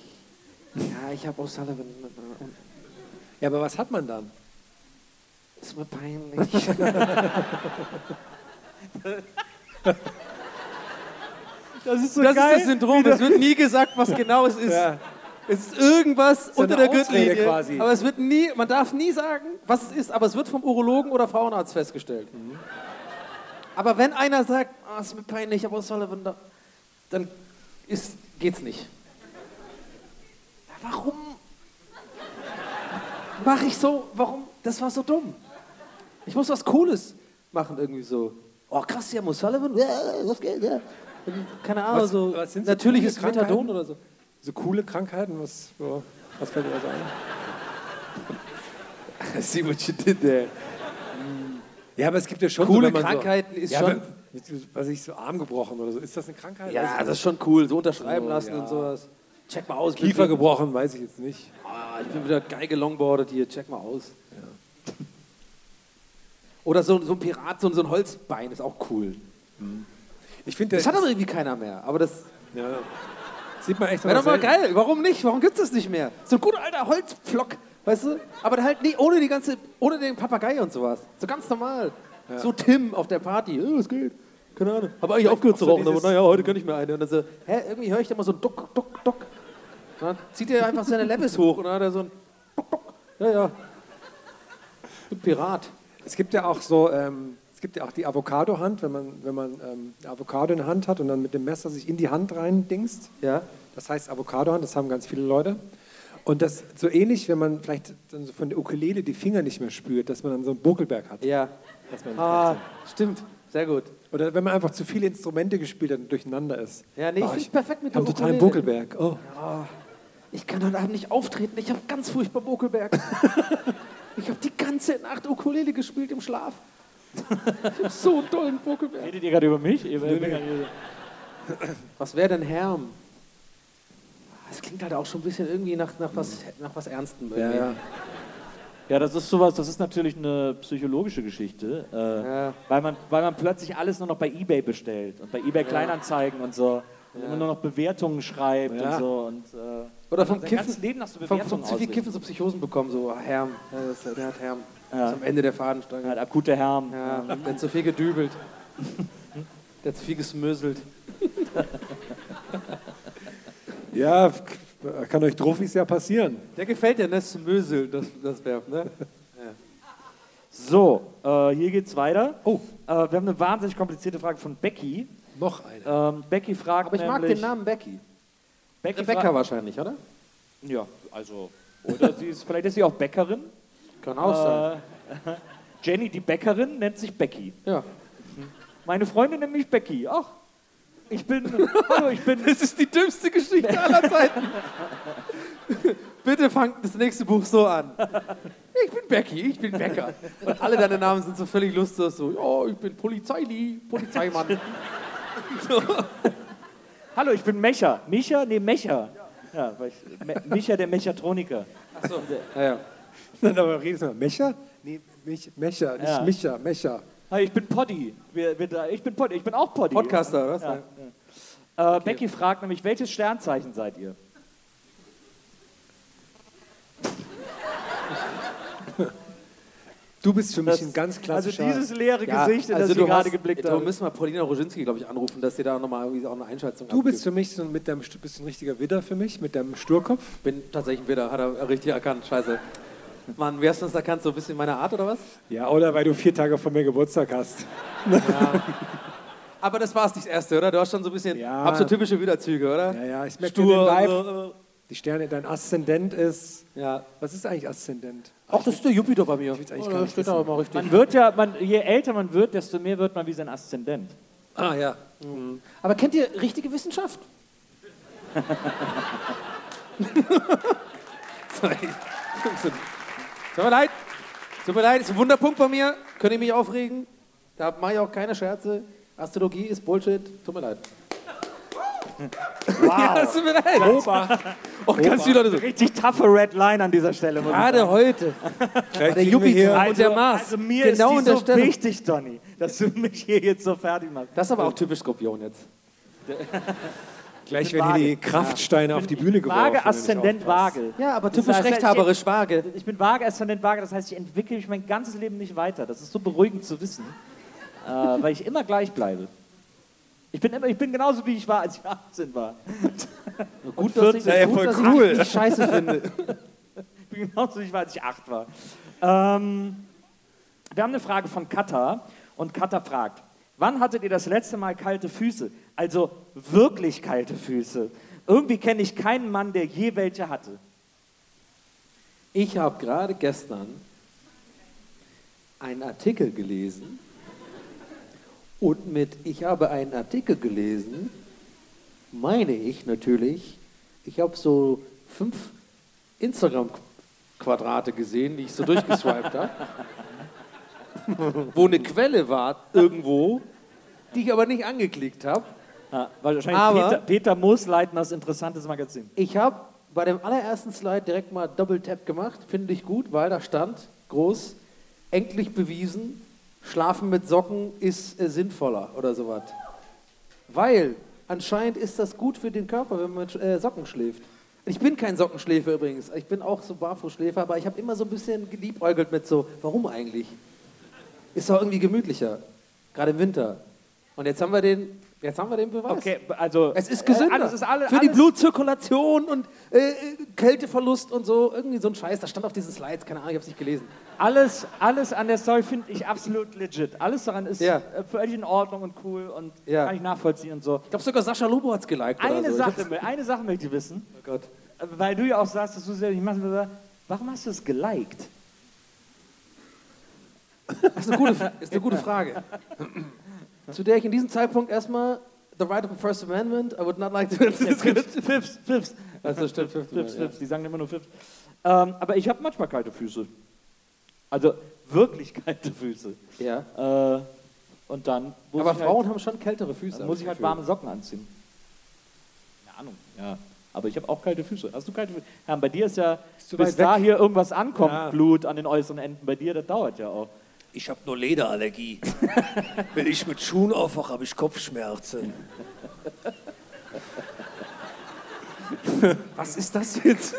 Ja, ich habe auch Sullivan. Und Ja, aber was hat man dann? Ist mir peinlich. (laughs) Das ist so das geil. ist das Syndrom, das wird nie gesagt, was genau es ist. Ja. Es ist irgendwas So unter der Gürtellinie. quasi. Aber es wird nie, man darf nie sagen, was es ist, aber es wird vom Urologen oder Frauenarzt festgestellt. Mhm. Aber wenn einer sagt, ah, ist mir peinlich, aber es soll er, dann ist, geht's nicht. Ja, warum mache ich so, warum, das war so dumm. Ich muss was Cooles machen irgendwie so. Oh krass, ja, Sullivan, ja, was geht, ja. Keine Ahnung, Was- so was sind so natürliches Methadon oder so. So coole Krankheiten, was, so, was fällt dir da ein? (laughs) See what you did there. Ja, aber es gibt ja schon Coole so, Krankheiten so, ist ja, schon- Was ich so Arm gebrochen oder so. Ist das eine Krankheit? Ja, ich das ist schon cool. So unterschreiben lassen ja. und sowas. Check mal aus. Kiefer gebrochen, weiß ich jetzt nicht. Ah, ich bin wieder geil gelongboardet hier. Check mal aus. Oder so, so ein Pirat, so, so ein Holzbein ist auch cool. Ich finde, Das hat aber irgendwie keiner mehr. Aber das ja, sieht man echt wäre doch mal geil. Warum nicht? Warum gibt es das nicht mehr? So ein guter alter Holzpflock. Weißt du? Aber halt nie, ohne die ganze, ohne den Papagei und sowas. So ganz normal. So Tim auf der Party. Oh, was geht? Keine Ahnung. Habe eigentlich aufgehört zu rauchen, aber naja, heute kann ich mir eine. Und dann so, hä, irgendwie höre ich da mal so ein Duck, Duck, Duck. Und dann zieht er einfach seine Levels hoch und dann hat er so ein Duck, Duck. Ja, ja. Ein Pirat. Es gibt ja auch so, ähm, es gibt ja auch die Avocado-Hand, wenn man, wenn man ähm, eine Avocado in der Hand hat und dann mit dem Messer sich in die Hand rein dingst. Ja. Das heißt Avocado-Hand, das haben ganz viele Leute. Und das so ähnlich, wenn man vielleicht von der Ukulele die Finger nicht mehr spürt, dass man dann so einen Buckelberg hat. Ja. Ah, stimmt. Sehr gut. Oder wenn man einfach zu viele Instrumente gespielt hat und durcheinander ist. Ja, nee, ich find's perfekt mit der totalen Ukulele. Buckelberg. Oh. Ich kann heute Abend nicht auftreten. Ich habe ganz furchtbar Buckelberg. (laughs) ich habe die ganze Nacht Ukulele gespielt im Schlaf. ich habe so einen tollen Buckelberg. Redet ihr gerade über mich? Was wäre denn Herm? Das klingt halt auch schon ein bisschen irgendwie nach, nach, was, nach was Ernstem. Ja, irgendwie. ja. Ja, das ist sowas, das ist natürlich eine psychologische Geschichte, äh, Ja. weil, man, weil man plötzlich alles nur noch bei Ebay bestellt und bei Ebay Kleinanzeigen und so. Und immer nur noch Bewertungen schreibt Ja. und so. Und, äh, Oder vom sein Kiffen, ganzes Leben so vom, Bewertungen vom zu viel. Kiffen so Psychosen bekommen. So, ah, Herm, ja, der hat Herm. Ja. Das ist am Ende der Fadenstange. Er hat akute Herm. Ja, der hat zu viel gedübelt. der hat zu viel gesmöselt. ja, kann euch Trophys ja passieren. Der gefällt dir, ne? Smösel, das, das Verb, ne? So, äh, hier geht's weiter. Oh, äh, wir haben eine wahnsinnig komplizierte Frage von Becky. Noch eine. Ähm, Becky fragt Aber ich mag nämlich, den Namen Becky. Becky Rebecca wahrscheinlich, oder? Ja, also. Oder sie ist, vielleicht ist sie auch Bäckerin. Kann auch sein. Äh, Jenny, die Bäckerin, nennt sich Becky. Ja. Meine Freundin nennt mich Becky. Ach, ich bin. hallo, ich bin. (laughs) Das ist die dümmste Geschichte aller Zeiten. (laughs) Bitte fang das nächste Buch so an. Ich bin Becky, ich bin Bäcker. Und alle deine Namen sind so völlig lustlos. So, ja, ich bin Polizeili, Polizeimann. So. Hallo, ich bin Mecher. Micha? Nee, Mecher. Ja, weil ich, Me Micha, der Mechatroniker. Achso, ja, ja. Dann aber redest du mal, Mecher? Nee, Mich, Mecher, nicht Ja. Micha, Mecher. Hi, ich bin Poddy. Ich bin Poddy. Ich bin auch Poddy. Podcaster, was? Ja, ja. Äh, Becky fragt nämlich, welches Sternzeichen seid ihr? Du bist für mich Das- ein ganz Also klassischer... dieses leere Ja, Gesicht, in also das du ich gerade hast- geblickt Du habe. müssen mal Paulina Roginski, glaube ich, anrufen, dass sie da nochmal irgendwie auch eine Einschätzung du bist für mich so mit deinem, bist ein richtiger Widder für mich, mit deinem Sturkopf. bin tatsächlich ein Widder, hat er richtig erkannt. Scheiße. Mann, wie hast du das erkannt? So ein bisschen meine Art oder was? Ja, oder weil du vier Tage vor mir Geburtstag hast. Aber das war es nicht das erste, oder? Du hast schon so ein bisschen, Ja. hab so typische Widderzüge, oder? Ja, ja, ich merke Stur, den Vibe. Die Sterne, dein Aszendent ist... Ja. Was ist eigentlich Aszendent? Ach, das ist der Jupiter bei mir. will's eigentlich Oh, gar nicht steht da immer richtig. Man wird ja, man, je älter man wird, desto mehr wird man wie sein Aszendent. Ah, ja. Aber kennt ihr richtige Wissenschaft? (laughs) Sorry. Tut mir leid. Tut mir leid, ist ein Wunderpunkt bei mir. Könnt ihr mich aufregen? Da mache ich auch keine Scherze. Astrologie ist Bullshit. Tut mir leid. Wow. (laughs) ja, tut mir leid. Auch ganz viele Leute so. Richtig toughe Red Line an dieser Stelle. Gerade heute. Der Jupiter und der Mars. Also mir genau ist die der so Stelle. wichtig, Donny, dass du mich hier jetzt so fertig machst. Das ist aber auch typisch Skorpion jetzt. (laughs) Gleich werden hier die Kraftsteine auf die Bühne geworfen. Ich Aszendent. Waage. Ja, aber Das typisch heißt, rechthaberisch vage. Ich bin Waage, Aszendent, Waage, das heißt, ich entwickle mich mein ganzes Leben nicht weiter. Das ist so beruhigend zu wissen, äh, weil ich immer gleich bleibe. Ich bin, immer, ich bin genauso, wie ich war, als ich 18 war. Gut, Und dass ich, 14. Ja, gut, voll dass cool. ich scheiße finde. (laughs) Ich bin genauso, wie ich war, als ich 8 war. Ähm, wir haben eine Frage von Katha. Und Katha fragt, wann hattet ihr das letzte Mal kalte Füße? Also wirklich kalte Füße. Irgendwie kenne ich keinen Mann, der je welche hatte. Ich habe gerade gestern einen Artikel gelesen und mit ich habe einen Artikel gelesen, meine ich natürlich, ich habe so fünf Instagram-Quadrate gesehen, die ich so durchgeswiped habe, wo eine Quelle war irgendwo, die ich aber nicht angeklickt habe. Ja, wahrscheinlich Aber- Peter, Peter Moosleitners interessantes Magazin. Ich habe bei dem allerersten Slide direkt mal Double Tap gemacht, finde ich gut, weil da stand groß, endlich bewiesen, Schlafen mit Socken ist äh, sinnvoller oder sowas. Weil anscheinend ist das gut für den Körper, wenn man mit äh, Socken schläft. Ich bin kein Sockenschläfer übrigens, ich bin auch so Barfußschläfer, aber ich habe immer so ein bisschen geliebäugelt mit so, warum eigentlich? Ist doch irgendwie gemütlicher, gerade im Winter. Und jetzt haben wir den, jetzt haben wir den Beweis. Okay, also Es ist gesünder. Äh, alles ist alle, Für die Blutzirkulation und äh, Kälteverlust und so. Irgendwie so ein Scheiß. Das stand auf diesen Slides. Keine Ahnung, ich habe es nicht gelesen. Alles, alles an der Story finde ich absolut legit. Alles daran ist Ja. äh, völlig in Ordnung und cool und Ja. kann ich nachvollziehen und so. Ich glaube sogar Sascha Lobo hat es geliked. Eine so. Sache, eine Sache möchte ich wissen, Oh Gott. äh, weil du ja auch sagst, dass du sehr nicht machst. Warum hast du es geliked? Das ist eine gute, ist eine gute Frage. (laughs) Zu der ich in diesem Zeitpunkt erstmal The right of the First Amendment, I would not like to. Fifths, Fifths. Also stimmt, Fifth Fifths, Fifths, die sagen immer nur Fifths. Ähm, aber ich habe manchmal kalte Füße. Also wirklich (laughs) kalte Füße. Ja. Äh, und dann Aber Frauen halt, haben schon kältere Füße. dann muss ich halt Gefühl. warme Socken anziehen. Keine Ahnung, ja. Aber ich habe auch kalte Füße. Hast du kalte Füße? Ja, bei dir ist ja, zu bis da hier irgendwas ankommt, Ja. Blut an den äußeren Enden, bei dir, das dauert ja auch. Ich habe nur Lederallergie. Wenn ich mit Schuhen aufwache, habe ich Kopfschmerzen. Was ist das jetzt?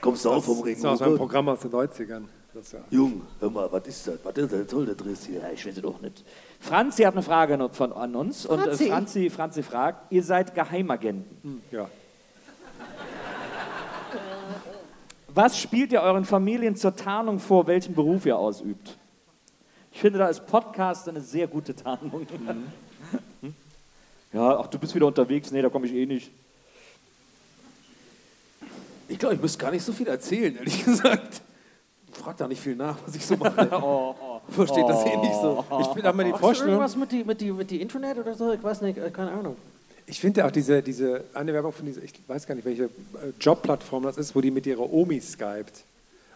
Kommst du auch vom Das ist aus meinem Regenbogen? Programm aus den 90ern. Das ist ja Jung, hör mal, was ist das? Was ist das? Soll der Driss hier? Ja, ich weiß es auch nicht. Franzi hat eine Frage noch von, an uns. Und Franzi. äh, Franzi, Franzi fragt, ihr seid Geheimagenten. ja. Was spielt ihr euren Familien zur Tarnung vor, welchen Beruf ihr ausübt? Ich finde, da ist Podcast eine sehr gute Tarnung. Hm? Ja, ach, du bist wieder unterwegs. Nee, da komme ich eh nicht. Ich glaube, ich müsste gar nicht so viel erzählen, ehrlich gesagt. Frag da nicht viel nach, was ich so mache. (laughs) Oh, oh. Versteht das eh nicht so. Ich bin auch mal die Vorstellung. irgendwas mit die, mit, die, mit die Internet oder so? Ich weiß nicht, äh, keine Ahnung. Ich finde auch diese, diese eine Werbung von dieser, ich weiß gar nicht, welche äh, Jobplattform das ist, wo die mit ihrer Omi skypt.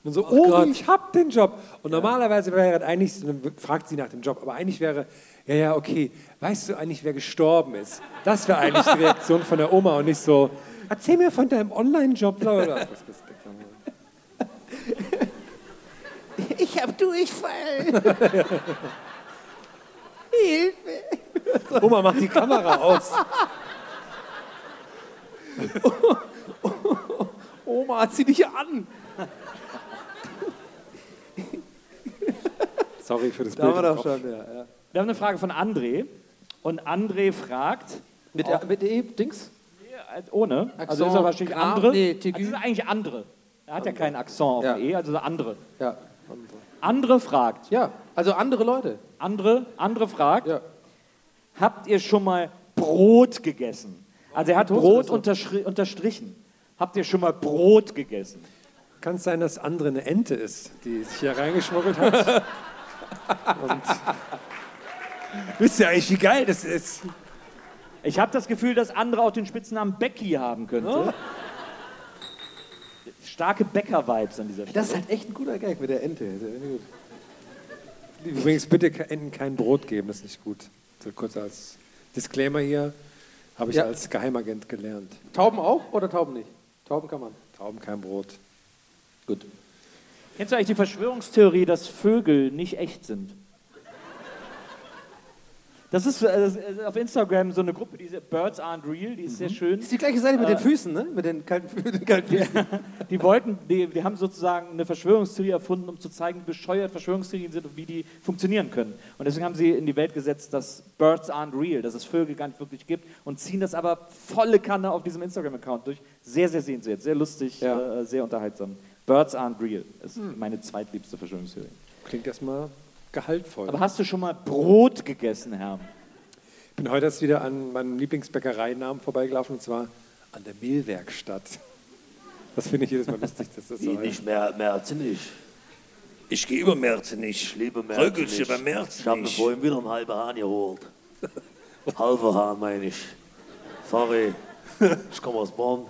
Und so, Omi, Gott. ich hab den Job. Und normalerweise wäre das eigentlich, fragt sie nach dem Job, aber eigentlich wäre, ja, ja, okay, weißt du eigentlich, wer gestorben ist? Das wäre eigentlich die Reaktion von der Oma und nicht so, erzähl mir von deinem Online-Job. (laughs) Ich hab Durchfall. (laughs) Hilfe. Oma, mach die Kamera aus. Oma, zieh dich an. Sorry für das Da haben wir Bild. im doch schon, ja. ja. Wir haben eine Frage von André. Und André fragt, Mit, äh, mit E, Dings? äh, ohne, also Accent, ist er wahrscheinlich K, andere. nee, also ist er eigentlich andere. Er hat ja keinen Akzent auf Ja. E, also er andere. Ja. Andere fragt, ja, also andere Leute. andere, andere fragt, Ja. Habt ihr schon mal Brot gegessen? Also er hat Brot unterstrichen. Habt ihr schon mal Brot gegessen? Kann es sein, dass andere eine Ente ist, die sich hier reingeschmuggelt hat? (laughs) Und wisst ihr eigentlich, wie geil das ist? Ich habe das Gefühl, dass andere auch den Spitznamen Becky haben könnte. Starke Bäcker-Vibes an dieser Stelle. Das ist halt echt ein guter Gag mit der Ente. Übrigens, bitte Enten kein Brot geben, das ist nicht gut. So kurz als Disclaimer hier, habe ich Ja. als Geheimagent gelernt. Tauben auch oder Tauben nicht? Tauben kann man. Tauben kein Brot. Gut. Kennst du eigentlich die Verschwörungstheorie, dass Vögel nicht echt sind? Das ist äh, das ist auf Instagram so eine Gruppe, diese Birds Aren't Real, die ist sehr schön. Das ist die gleiche Seite mit Äh, den Füßen, ne? Mit den kalten, mit (laughs) den kalten Füßen. (laughs) Die wollten, die, die haben sozusagen eine Verschwörungstheorie erfunden, um zu zeigen, wie bescheuert Verschwörungstheorien sind und wie die funktionieren können. Und deswegen haben sie in die Welt gesetzt, dass Birds aren't real, dass es Vögel gar nicht wirklich gibt und ziehen das aber volle Kanne auf diesem Instagram-Account durch. Sehr, sehr sehenswert, sehr lustig, Ja. äh, sehr unterhaltsam. Birds aren't real ist meine zweitliebste Verschwörungstheorie. Klingt erstmal gehaltvoll. Aber hast du schon mal Brot gegessen, Herr? Ich bin heute erst wieder an meinem Lieblingsbäckereinamen vorbeigelaufen und zwar an der Mehlwerkstatt. Das finde ich jedes Mal lustig, dass das so heißt. nicht mehr Merzenich. Ich gehe über Merzenich. Ich liebe Röckelchen Merzenich. bei Ich habe mir vorhin wieder einen halben Hahn geholt. (laughs) Halber Hahn meine ich. Sorry, ich komme aus Bonn.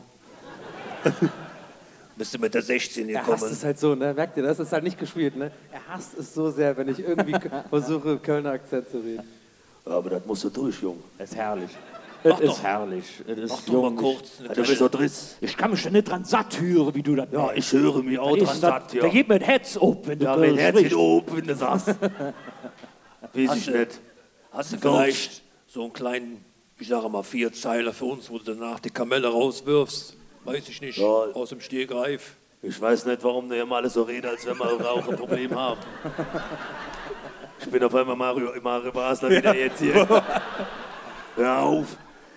Bist du mit der 16 Er hasst gekommen? es halt so, ne? Merkt ihr das? Das ist halt nicht gespielt, ne? Er hasst es so sehr, wenn ich irgendwie (laughs) versuche, Kölner Akzent zu reden. Aber das musst du durch, Jung. Das ist herrlich. Mach Das doch. ist herrlich. Das ist Mach doch mal jung. kurz. Du bist so driss. Ich kann mich da nicht dran satt hören, wie du das Ja, ich höre mich auch dran satt, ja. Da geht mir ein Herz auf, wenn du Ja, mein Herz geht oben, wenn du sagst. (laughs) Weiß ich nicht. Hast du vielleicht so einen kleinen, ich sage mal, vier Zeiler für uns, wo du danach die Kamelle rauswirfst? Weiß ich nicht. Ja. Aus dem Stehgreif. Ich weiß nicht, warum der immer alles so redet, als wenn wir auch ein Problem haben. Ich bin auf einmal Mario, Mario Basler wieder jetzt hier. Hör auf.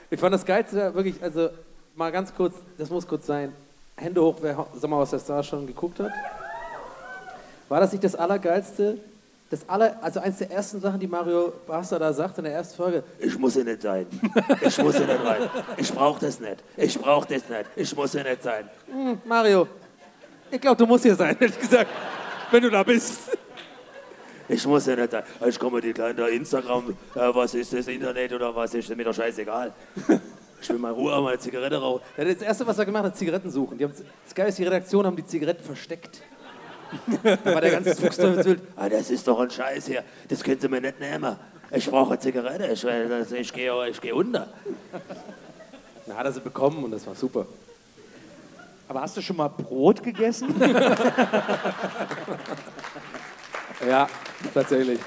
Ich fand das Geilste wirklich, also mal ganz kurz, das muss kurz sein. Hände hoch, wer was der Star schon geguckt hat. War das nicht das Allergeilste? Das aller, also eins der ersten Sachen, die Mario Basler da sagt in der ersten Folge. Ich muss hier nicht sein. Ich muss hier nicht rein. Ich brauch das nicht. Ich brauch das nicht. Ich muss hier nicht sein. Hm, Mario, ich glaube, du musst hier sein, ehrlich gesagt, wenn du da bist. Ich muss hier nicht sein. Ich komme die kleine Instagram, äh, was ist das Internet oder was ist mir doch scheißegal. Ich will mal Ruhe, meine Zigarette rauchen. Ja, das erste, was er gemacht hat, Zigaretten suchen. Die haben, das Geile ist, die Redaktion haben die Zigaretten versteckt. Da war der ganze Fuchsteufelswild. Ah, das ist doch ein Scheiß hier. Das könnt ihr mir nicht nehmen. Ich brauche eine Zigarette. Ich, ich, ich gehe ich geh unter. Na, hat er sie bekommen und das war super. Aber hast du schon mal Brot gegessen? (laughs) Ja, tatsächlich.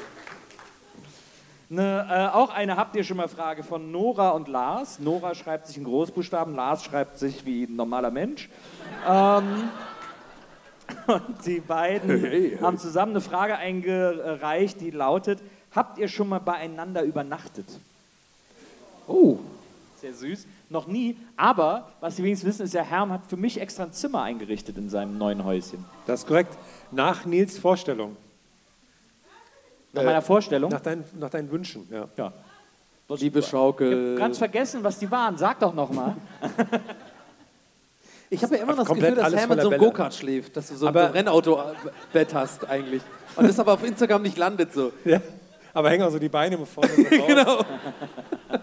Ne, äh, auch eine habt ihr schon mal Frage von Nora und Lars. Nora schreibt sich in Großbuchstaben, Lars schreibt sich wie ein normaler Mensch. Ähm, und die beiden Hey, hey, haben zusammen eine Frage eingereicht, die lautet: Habt ihr schon mal beieinander übernachtet? Oh. Sehr süß. Noch nie. Aber, was Sie wenigstens wissen, ist ja, Herm hat für mich extra ein Zimmer eingerichtet in seinem neuen Häuschen. Das ist korrekt. Nach Nils Vorstellung. Nach meiner Vorstellung? Nach, dein, nach deinen Wünschen, ja. Ja. Liebe Schaukel. Ganz vergessen, was die waren. Sag doch noch mal. (laughs) Ich habe ja immer noch das Gefühl, dass Hermann so ein. Go-Kart schläft, dass du so Aber- ein Rennauto-Bett hast eigentlich. Und das aber auf Instagram nicht landet so. ja. Aber hängen auch so die Beine immer vorne so (laughs) raus. genau. (laughs)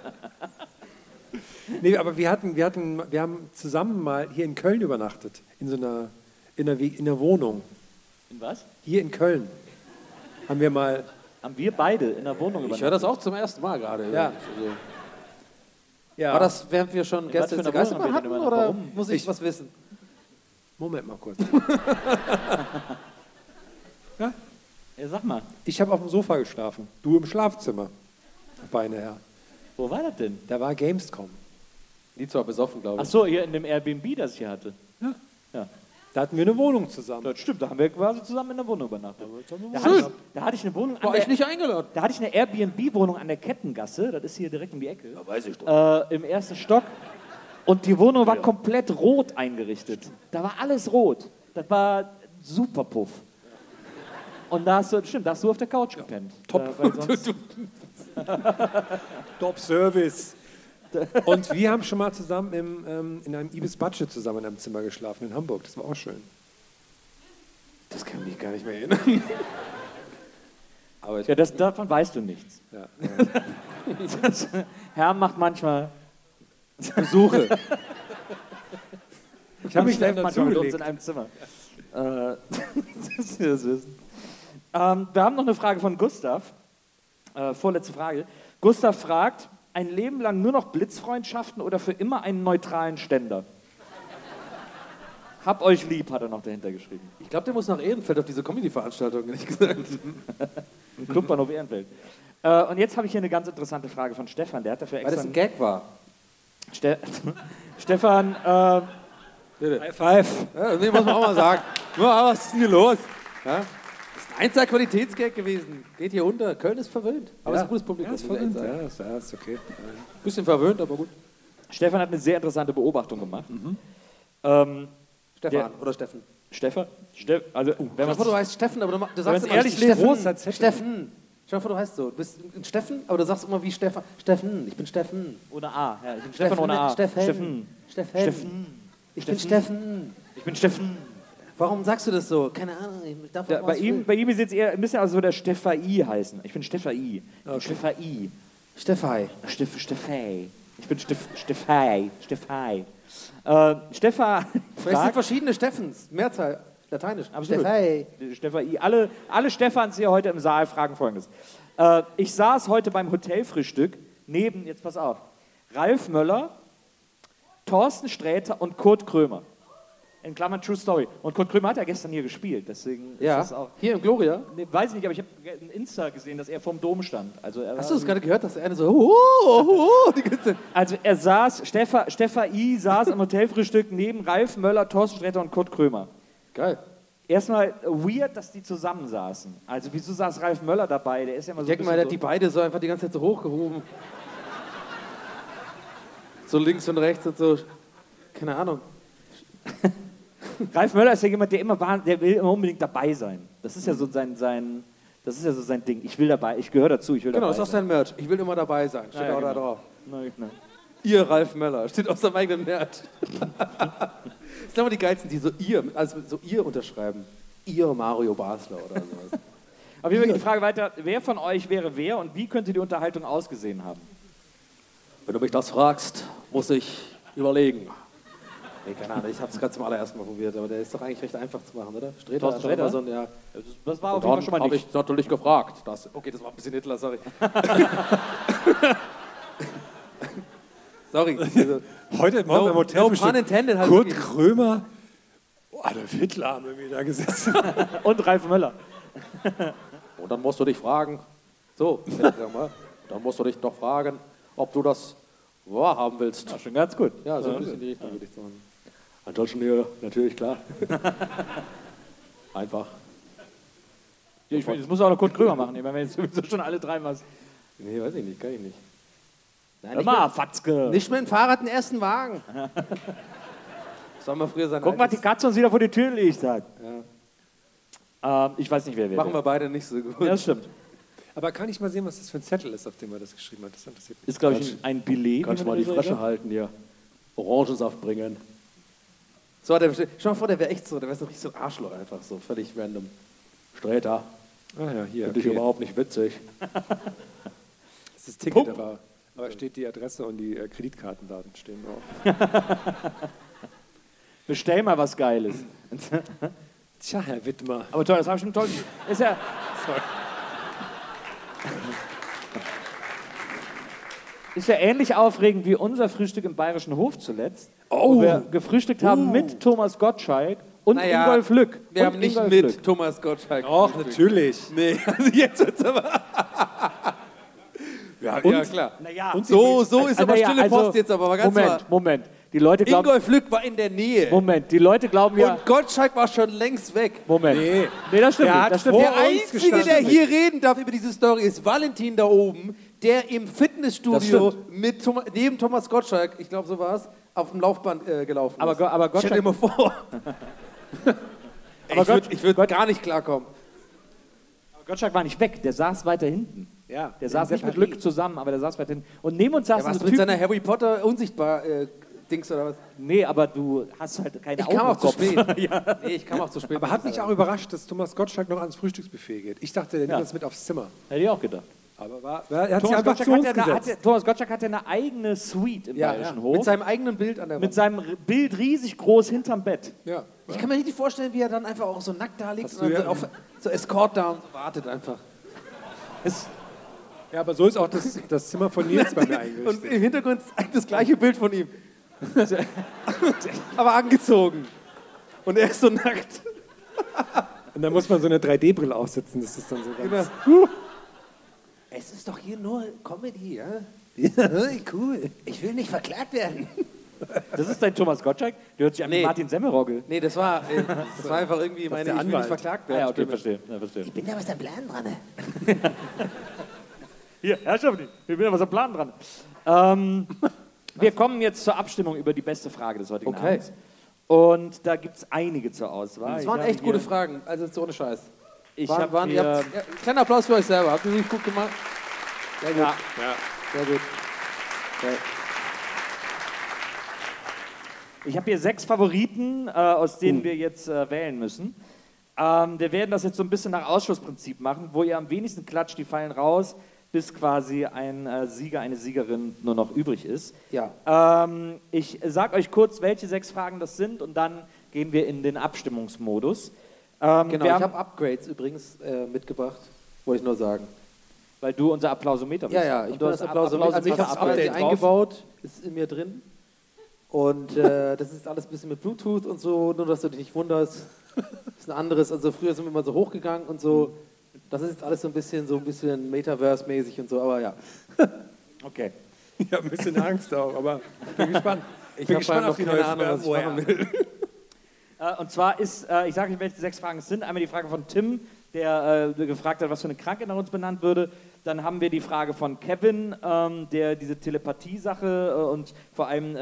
Nee, aber wir hatten, wir hatten, wir haben zusammen mal hier in Köln übernachtet. In so einer, in einer, Wie- in einer Wohnung. In was? Hier in Köln. Haben wir mal, Haben wir beide in der Wohnung Ich höre das auch zum ersten Mal gerade. Ja. Also, ja. War das, während wir schon Gäste eine Wohnung Geisterbahn hatten oder Warum? muss ich, was wissen? Moment mal kurz. (laughs) Ja, sag mal. Ich habe auf dem Sofa geschlafen. Du im Schlafzimmer. Feine Herr. Wo war das denn? Da war Gamescom. Die zwar besoffen, glaube Ach ich. so, hier in dem Airbnb, das ich hier hatte. Ja. Ja. Da hatten wir eine Wohnung zusammen. Das stimmt, da haben wir quasi zusammen in der Wohnung übernachtet. Da Schön. hatte, ich, da hatte ich eine Wohnung an War der, ich nicht eingeladen. Da hatte ich eine Airbnb-Wohnung an der Kettengasse, das ist hier direkt um die Ecke, Ja, weiß ich doch. äh, im ersten Stock. Und die Wohnung war komplett rot eingerichtet. Da war alles rot. Das war super Puff. Und da hast du, stimmt, da hast du auf der Couch gepennt. Top. Da, sonst, (laughs) Top Service. Und wir haben schon mal zusammen im, ähm, in einem Ibis Batsche zusammen in einem Zimmer geschlafen in Hamburg. Das war auch schön. Das kann mich gar nicht mehr erinnern. Aber ich ja, das, davon weißt du nichts. Ja. Das, Herr macht manchmal Besuche. Ich habe mich dann manchmal mit uns in einem Zimmer. Äh, (laughs) das wissen. Ähm, wir haben noch eine Frage von Gustav. Äh, vorletzte Frage. Gustav fragt, ein Leben lang nur noch Blitzfreundschaften oder für immer einen neutralen Ständer? Hab euch lieb, hat er noch dahinter geschrieben. Ich glaube, der muss nach Ehrenfeld auf diese Comedy-Veranstaltung, ehrlich gesagt. Im (laughs) Clubbahnhof Ehrenfeld. Äh, und jetzt habe ich hier eine ganz interessante Frage von Stefan. Der hat dafür Weil extra. das ein Gag war. Ste (laughs) Stefan, äh, High five. Ja, nee, muss man auch mal sagen. (laughs) Was ist denn hier los? Ja? Das ist ein einziger Qualitätsgag gewesen. Geht hier unter. Köln ist verwöhnt. Aber es ist ein gutes Publikum. Ja, ist verwöhnt. Ja, ist, ja, ist okay. Bisschen verwöhnt, aber gut. Stefan hat eine sehr interessante Beobachtung gemacht. Ähm, Stefan der- oder Steffen. Stefan? Steff, also, wenn dir man vor, du heißt Steffen, aber du, du Wenn sagst immer ehrlich Steffen. Großer Zettel. Steffen. Stell dir vor, du heißt so. Du bist ein Steffen, aber du sagst immer wie Stefan. Steffen, ich bin Steffen. ohne A. Ja, ich bin Stefan ohne A. Steffen. Steffen. Steffen. Steffen. Ich bin Steffen. Ich bin Steffen. Warum sagst du das so? Keine Ahnung. Auch bei, ihm, bei ihm ist jetzt eher bisschen also so der Stefai heißen. Ich bin Stefai. Ich bin Stefai. Steffai. Steff, Steffai. Ich bin Steff, Steffai. Steffai. Äh, Steffa (laughs) Vielleicht sind verschiedene Steffens. Mehrzahl. Lateinisch. Absolut. Steffai. Steffai. Alle, alle Stefans hier heute im Saal fragen folgendes. Äh, ich saß heute beim Hotelfrühstück neben, jetzt pass auf, Ralf Möller, Thorsten Sträter und Kurt Krömer. In Klammern True Story. Und Kurt Krömer hat ja gestern hier gespielt, deswegen Ja. ist das auch. Hier im Gloria. Nee, weiß ich nicht, aber ich habe in Insta gesehen, dass er vorm Dom stand. Also er Hast du das gerade gehört, dass der eine so, oh, oh, oh, die ganze. Also er saß, Steffa, Steffa I saß am Hotelfrühstück neben Ralf Möller, Thorsten Sträter und Kurt Krömer. Geil. Erstmal weird, dass die zusammen saßen. Also wieso saß Ralf Möller dabei? Der ist ja immer Ich so ein denke mal, der hat die beide so einfach die ganze Zeit so hochgehoben. So links und rechts und so. Keine Ahnung. (laughs) Ralf Möller ist ja jemand, der immer war, der will immer unbedingt dabei sein. Das ist ja so sein, sein das ist ja so sein Ding. Ich will dabei, ich gehöre dazu, ich will Genau, das dabei ist auch sein Merch. Ich will immer dabei sein. Steht Ja, ja, auch da genau. drauf. sein. Na, na. Ihr Ralf Möller. Steht auf seinem eigenen Merch. das sind aber die geilsten, die so ihr, also so ihr unterschreiben. Ihr Mario Basler oder sowas. Auf jeden Fall geht die Frage weiter, wer von euch wäre wer und wie könnte die Unterhaltung ausgesehen haben? Wenn du mich das fragst, muss ich überlegen. Nee, keine Ahnung, ich habe es gerade zum allerersten Mal probiert, aber der ist doch eigentlich recht einfach zu machen, oder? Streter Thorsten Sträter? so ein, ja. Das, das war auf jeden Fall schon mal habe nicht. ich natürlich gefragt. Das, okay, das war ein bisschen Hitler, sorry. (laughs) sorry. Also, Heute Morgen No- im Hotel no bestimmt pun intended, halt Kurt wirklich. Krömer, Adolf Hitler haben wir da gesessen. (laughs) Und Ralf Möller. (laughs) Und dann musst du dich fragen, so, dann musst du dich doch fragen, ob du das wahrhaben willst. Ja, schon ganz gut. Ja, so ein bisschen in die Richtung würde ich sagen. Ansonsten hier, natürlich, klar. (laughs) Einfach. Ja, ich das muss auch noch Kurt Krömer machen, wenn wir jetzt sowieso schon alle drei mal. Nee, weiß ich nicht, kann ich nicht. Nein, Hör nicht, mal, mehr, Fatzke. nicht mit dem Fahrrad den ersten Wagen. (laughs) Soll mal früher sein. Guck mal, die Katze uns wieder vor die Tür liegt hat. Ähm, ich weiß nicht, wer wer Machen wir beide nicht so gut. Ja, das stimmt. Aber kann ich mal sehen, was das für ein Zettel ist, auf dem er das geschrieben hat? Das interessiert mich. Ist, glaube ich, ein, Billet. Kannst du mal die Flasche halten hier. Orangensaft bringen. So, der, dir mal vor, der wäre echt so, der wäre so richtig so ein Arschloch einfach, so völlig random. Sträter, Ah ja, hier. finde ich Okay. überhaupt nicht witzig. (laughs) Das ist Ticket, aber, aber steht die Adresse und die äh, Kreditkartendaten stehen drauf. (laughs) Bestell mal was Geiles. (laughs) Tja, Herr Wittmer. Aber toll, das habe ich schon toll. Ist ja. Ist ja ähnlich aufregend wie unser Frühstück im Bayerischen Hof zuletzt. Wo wir gefrühstückt haben mit Thomas Gottschalk und Naja, Ingolf Lück. Wir und haben nicht Ingolf mit Lück. Thomas Gottschalk. Och, natürlich. Nee, (laughs) also jetzt wird's aber. (laughs) ja, ja, klar. Naja, Und so, so ist Ah, aber naja, stille also, Post jetzt aber ganz Moment, mal. Moment. Die Leute glauben. Ingolf Lück war in der Nähe. Moment, die Leute glauben ja. Und Gottschalk war schon längst weg. Moment. Nee. Nee, das stimmt Der nicht. Das stimmt. Der Einzige, der hier reden darf über diese Story, ist Valentin da oben, der im Fitnessstudio mit Thomas, neben Thomas Gottschalk, ich glaube so war es, auf dem Laufband äh, gelaufen Aber ist. Aber Stell dir Gottschalk- mal vor. (laughs) Aber ich würde ich würd gar nicht klarkommen. Gottschalk war nicht weg, der saß weiter hinten. Ja. Der saß nicht mit Lück zusammen, aber der saß weiter hinten. Und neben uns Ja, saßen was so mit seiner Harry Potter unsichtbar äh, Dings oder was? Nee, aber du hast halt keine Ich Augen kam im auch zu spät. (laughs) Nee, ich kam auch zu spät. Aber hat mich auch überrascht, dass Thomas Gottschalk noch ans Frühstücksbuffet geht. Ich dachte, der nimmt Ja. uns mit aufs Zimmer. Hätte ich auch gedacht. Aber war, war, hat Thomas einfach Gottschalk, hat ja eine, hat, ja- Thomas Gottschalk hat ja eine eigene Suite im ja, Bayerischen ja. Hof. Mit seinem eigenen Bild an der mit Wand. seinem R- Bild riesig groß hinterm Bett. Ja. Ich kann mir nicht vorstellen, wie er dann einfach auch so nackt da liegt Hast und dann ja- so, auf, so Escort da und so wartet einfach. Ist, ja, aber so ist auch das, das Zimmer von Nils bei mir (laughs) Und eingerichtet. im Hintergrund ist eigentlich das gleiche Bild von ihm. (laughs) Aber angezogen. Und er ist so nackt. Und dann muss man so eine 3D-Brille aufsetzen, das ist dann so ganz... Genau. Es ist doch hier nur Comedy, ja? Ja, cool. Ich will nicht verklagt werden. Das ist dein Thomas Gottschalk? Der hört sich an wie Nee. Martin Semmelrogge. Nee, das war, äh, (laughs) das war einfach irgendwie meine, ich will nicht verklagt Ah, werden. ja, okay, Stimme. verstehe. Ja, verstehe. Ich bin da was am Plan dran. ne? (laughs) Hier, Herrschaften, wir bin was am Plan dran. Ähm, wir kommen jetzt zur Abstimmung über die beste Frage des heutigen Okay. Abends. Und da gibt es einige zur Auswahl. Das Ich waren habe echt gute hier- Fragen, also jetzt ohne Scheiß. Ich waren, waren, ihr hier- habt, ja, kleiner Applaus für euch selber. Habt ihr wirklich gut gemacht? Sehr gut. Ja. Sehr gut. Ich habe hier sechs Favoriten, äh, aus denen wir jetzt äh, wählen müssen. Ähm, wir werden das jetzt so ein bisschen nach Ausschlussprinzip machen, wo ihr am wenigsten klatscht, die fallen raus, bis quasi ein äh, Sieger, eine Siegerin nur noch übrig ist. Ja. Ähm, ich sage euch kurz, welche sechs Fragen das sind und dann gehen wir in den Abstimmungsmodus. Ähm, Genau, wir ich habe Upgrades übrigens äh, mitgebracht, wollte ich nur sagen. Weil du unser Applausometer bist. Ja, ja, ich Und bin das hast Applausometer. Also ich habe drauf. eingebaut, ist in mir drin. Und äh, das ist alles ein bisschen mit Bluetooth und so, nur dass du dich nicht wunderst. Das ist ein anderes, also früher sind wir immer so hochgegangen und so. Das ist jetzt alles so ein bisschen, so ein bisschen Metaverse-mäßig und so, aber ja. (laughs) Okay. Ich habe ein bisschen Angst auch, aber bin gespannt. Ich bin gespannt noch auf die keine neue Ahnung, was ich machen will. Äh, und zwar ist, äh, ich sage euch, welche sechs Fragen es sind. Einmal die Frage von Tim, der äh, gefragt hat, was für eine Krankheit nach uns benannt würde. Dann haben wir die Frage von Kevin, ähm, der diese Telepathie-Sache und vor allem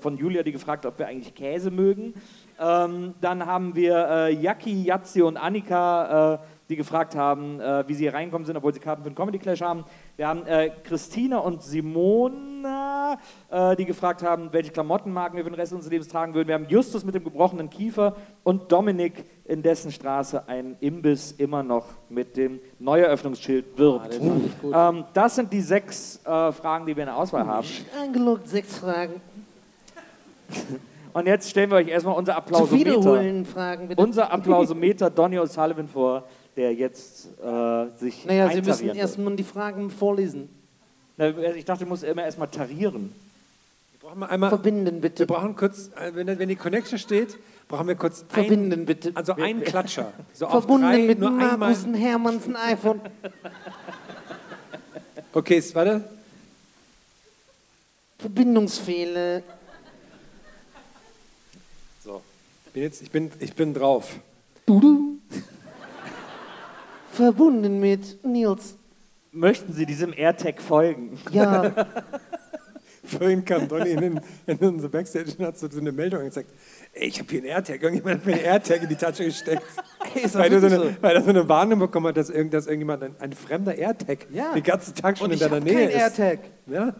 von Julia, die gefragt hat, ob wir eigentlich Käse mögen. Ähm, dann haben wir äh, Jacki, Jatzi und Annika, die gefragt haben, äh, wie sie hier reingekommen sind, obwohl sie Karten für den Comedy Clash haben. Wir haben äh, Christina und Simona, äh, die gefragt haben, welche Klamottenmarken wir für den Rest unseres Lebens tragen würden. Wir haben Justus mit dem gebrochenen Kiefer und Dominik, in dessen Straße ein Imbiss immer noch mit dem Neueröffnungsschild wirbt. Ah, ähm, das sind die sechs äh, Fragen, die wir in der Auswahl haben. Angelockt sechs Fragen. (laughs) Und jetzt stellen wir euch erstmal unser Zu Applausometer. wiederholen Fragen, bitte. Unser Applausometer Donny O'Sullivan vor, der jetzt äh, sich Naja, Sie müssen erstmal die Fragen vorlesen. Na, Ich dachte, du musst immer erstmal tarieren. Brauchen wir einmal, Verbinden bitte. wir brauchen kurz, äh, wenn, wenn die Connection steht, brauchen wir kurz Verbinden bitte. Ein, also einen Klatscher. So auf Verbunden drei, mit nur. Markus Hermannsen iPhone. (laughs) Okay, warte. Verbindungsfehler. So. Bin jetzt, ich, bin, ich bin drauf. Dudu. Verbunden mit Nils. Möchten Sie diesem AirTag folgen? Ja. (laughs) Vorhin kam Donny in, den, in unsere Backstage und hat so, so eine Meldung gezeigt. Ey, ich habe hier einen AirTag. Irgendjemand hat mir einen AirTag in die Tasche gesteckt. (laughs) Ey, ist weil, er so eine, weil er so eine Warnung bekommen hat, dass, irgend, dass irgendjemand, ein, ein fremder AirTag, Ja. den ganzen Tag schon Und in deiner Nähe keinen ist. AirTag. Ja?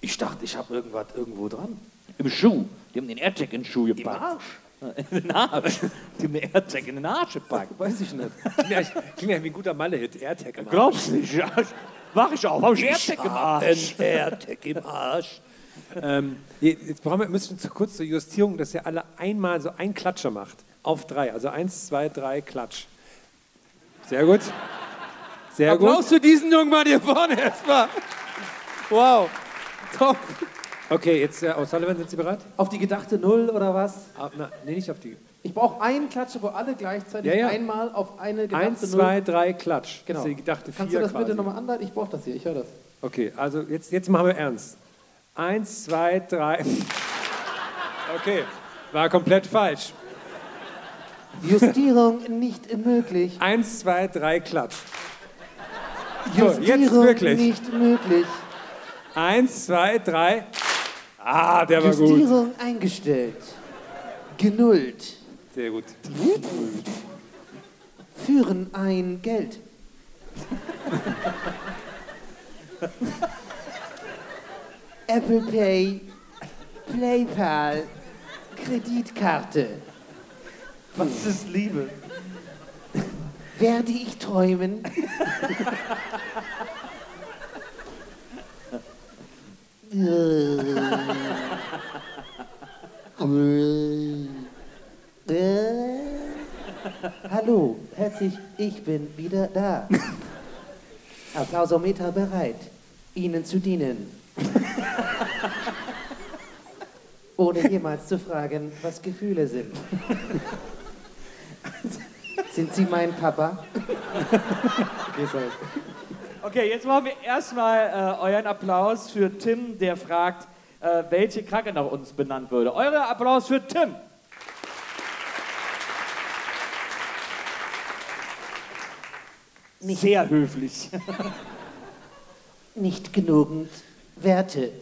Ich dachte, ich habe irgendwas irgendwo dran. Im Schuh. Die haben den AirTag in den Schuh gepackt. Arsch? In den Arsch. Die den AirTag in den Arsch gepackt. Weiß ich nicht. Klingt ja, klingt ja wie ein guter Malle-Hit. AirTag im Arsch. Glaubst du nicht? Ja, Mach ich auch. Hab ich AirTag im Arsch. AirTag im Arsch. ähm, jetzt brauchen wir, müssen wir zu kurz zur Justierung, dass ihr alle einmal so einen Klatscher macht. Auf drei. Also eins, zwei, drei, Klatsch. Sehr gut. Sehr Applaus gut. für diesen jungen Mann hier vorne erstmal. Wow. Top. Okay, jetzt äh, aus Sullivan, sind Sie bereit? Auf die gedachte Null oder was? Ah, na, nee, nicht auf die. Ich brauche einen Klatscher, wo alle gleichzeitig Ja, ja. einmal auf eine gedachte Eins, Null. zwei, drei, Klatsch. Genau. Das ist die gedachte Kannst vier du das quasi. bitte nochmal anleiten? Ich brauche das hier, ich höre das. Okay, also jetzt, jetzt machen wir ernst. Eins, zwei, drei. Okay, war komplett falsch. Justierung nicht möglich. Eins, zwei, drei, Klatsch. So, jetzt Justierung wirklich. nicht möglich. Eins, zwei, drei. Ah, der war gut. Justierung eingestellt. Genullt. Sehr gut. Führen ein Geld. Apple Pay, PayPal, Kreditkarte. Was ist Liebe? Werde ich träumen? Hallo, herzlich, ich bin wieder da. Applausometer bereit, Ihnen zu dienen. Ohne jemals zu fragen, was Gefühle sind. Sind Sie mein Papa? Okay, sorry. Okay, jetzt machen wir erstmal äh, euren Applaus für Tim, der fragt, äh, welche Krankheit nach uns benannt würde. Eure Applaus für Tim. Sehr höflich. (laughs) Nicht genügend Werte.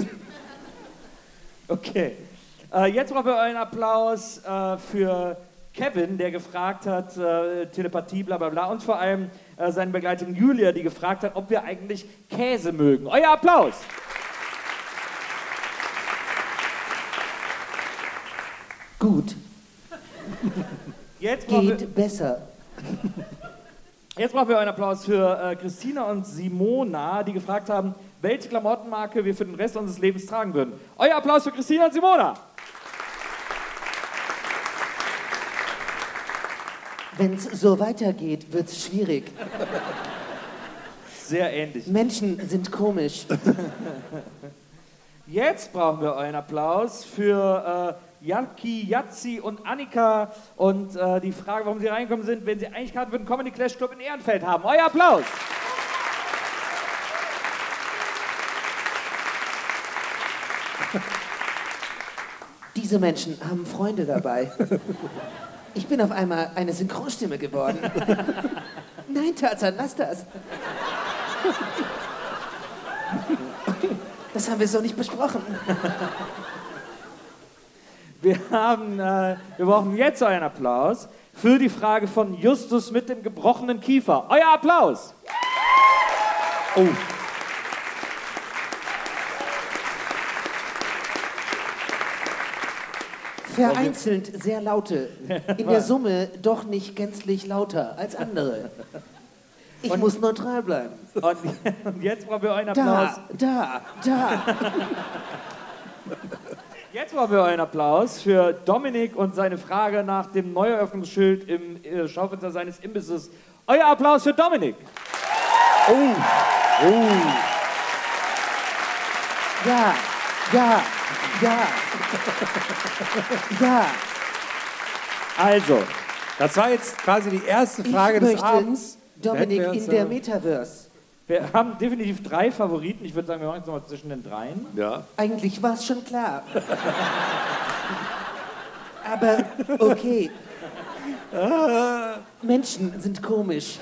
Okay. Äh, jetzt brauchen wir einen Applaus äh, für Kevin, der gefragt hat, äh, Telepathie, bla bla bla, und vor allem äh, seine Begleitung Julia, die gefragt hat, ob wir eigentlich Käse mögen. Euer Applaus! Gut. Jetzt brauchen wir, Geht besser. jetzt brauchen wir einen Applaus für äh, Christina und Simona, die gefragt haben, welche Klamottenmarke wir für den Rest unseres Lebens tragen würden. Euer Applaus für Christina und Simona! Wenn es so weitergeht, wird es schwierig. Sehr ähnlich. Menschen sind komisch. (laughs) Jetzt brauchen wir einen Applaus für äh, Jaki, Jatzi und Annika und äh, die Frage, warum sie reingekommen sind, wenn sie eigentlich gerade für den Comedy Clash Club in Ehrenfeld haben. Euer Applaus! Diese Menschen haben Freunde dabei. (laughs) Ich bin auf einmal eine Synchronstimme geworden. (laughs) Nein, Tarzan, lass das. Das haben wir so nicht besprochen. Wir, haben, äh, wir brauchen jetzt euren Applaus für die Frage von Justus mit dem gebrochenen Kiefer. Euer Applaus! Oh. Vereinzelt sehr laute, (laughs) in der Summe doch nicht gänzlich lauter als andere. Ich muss neutral bleiben. Und, (laughs) und jetzt brauchen wir euren Applaus. Da, da, da. (laughs) Jetzt brauchen wir euren Applaus für Dominik und seine Frage nach dem Neueröffnungsschild im äh, Schaufenster seines Imbisses. Euer Applaus für Dominik! Oh! Oh! Ja, ja, ja. (laughs) Ja. Also, Das war jetzt quasi die erste Frage ich des möchte Abends. Dominik in uns, der äh, Metaverse. wir haben definitiv drei Favoriten. Ich würde sagen, wir machen jetzt nochmal zwischen den dreien. Ja. Eigentlich war es schon klar. Aber okay. Menschen sind komisch.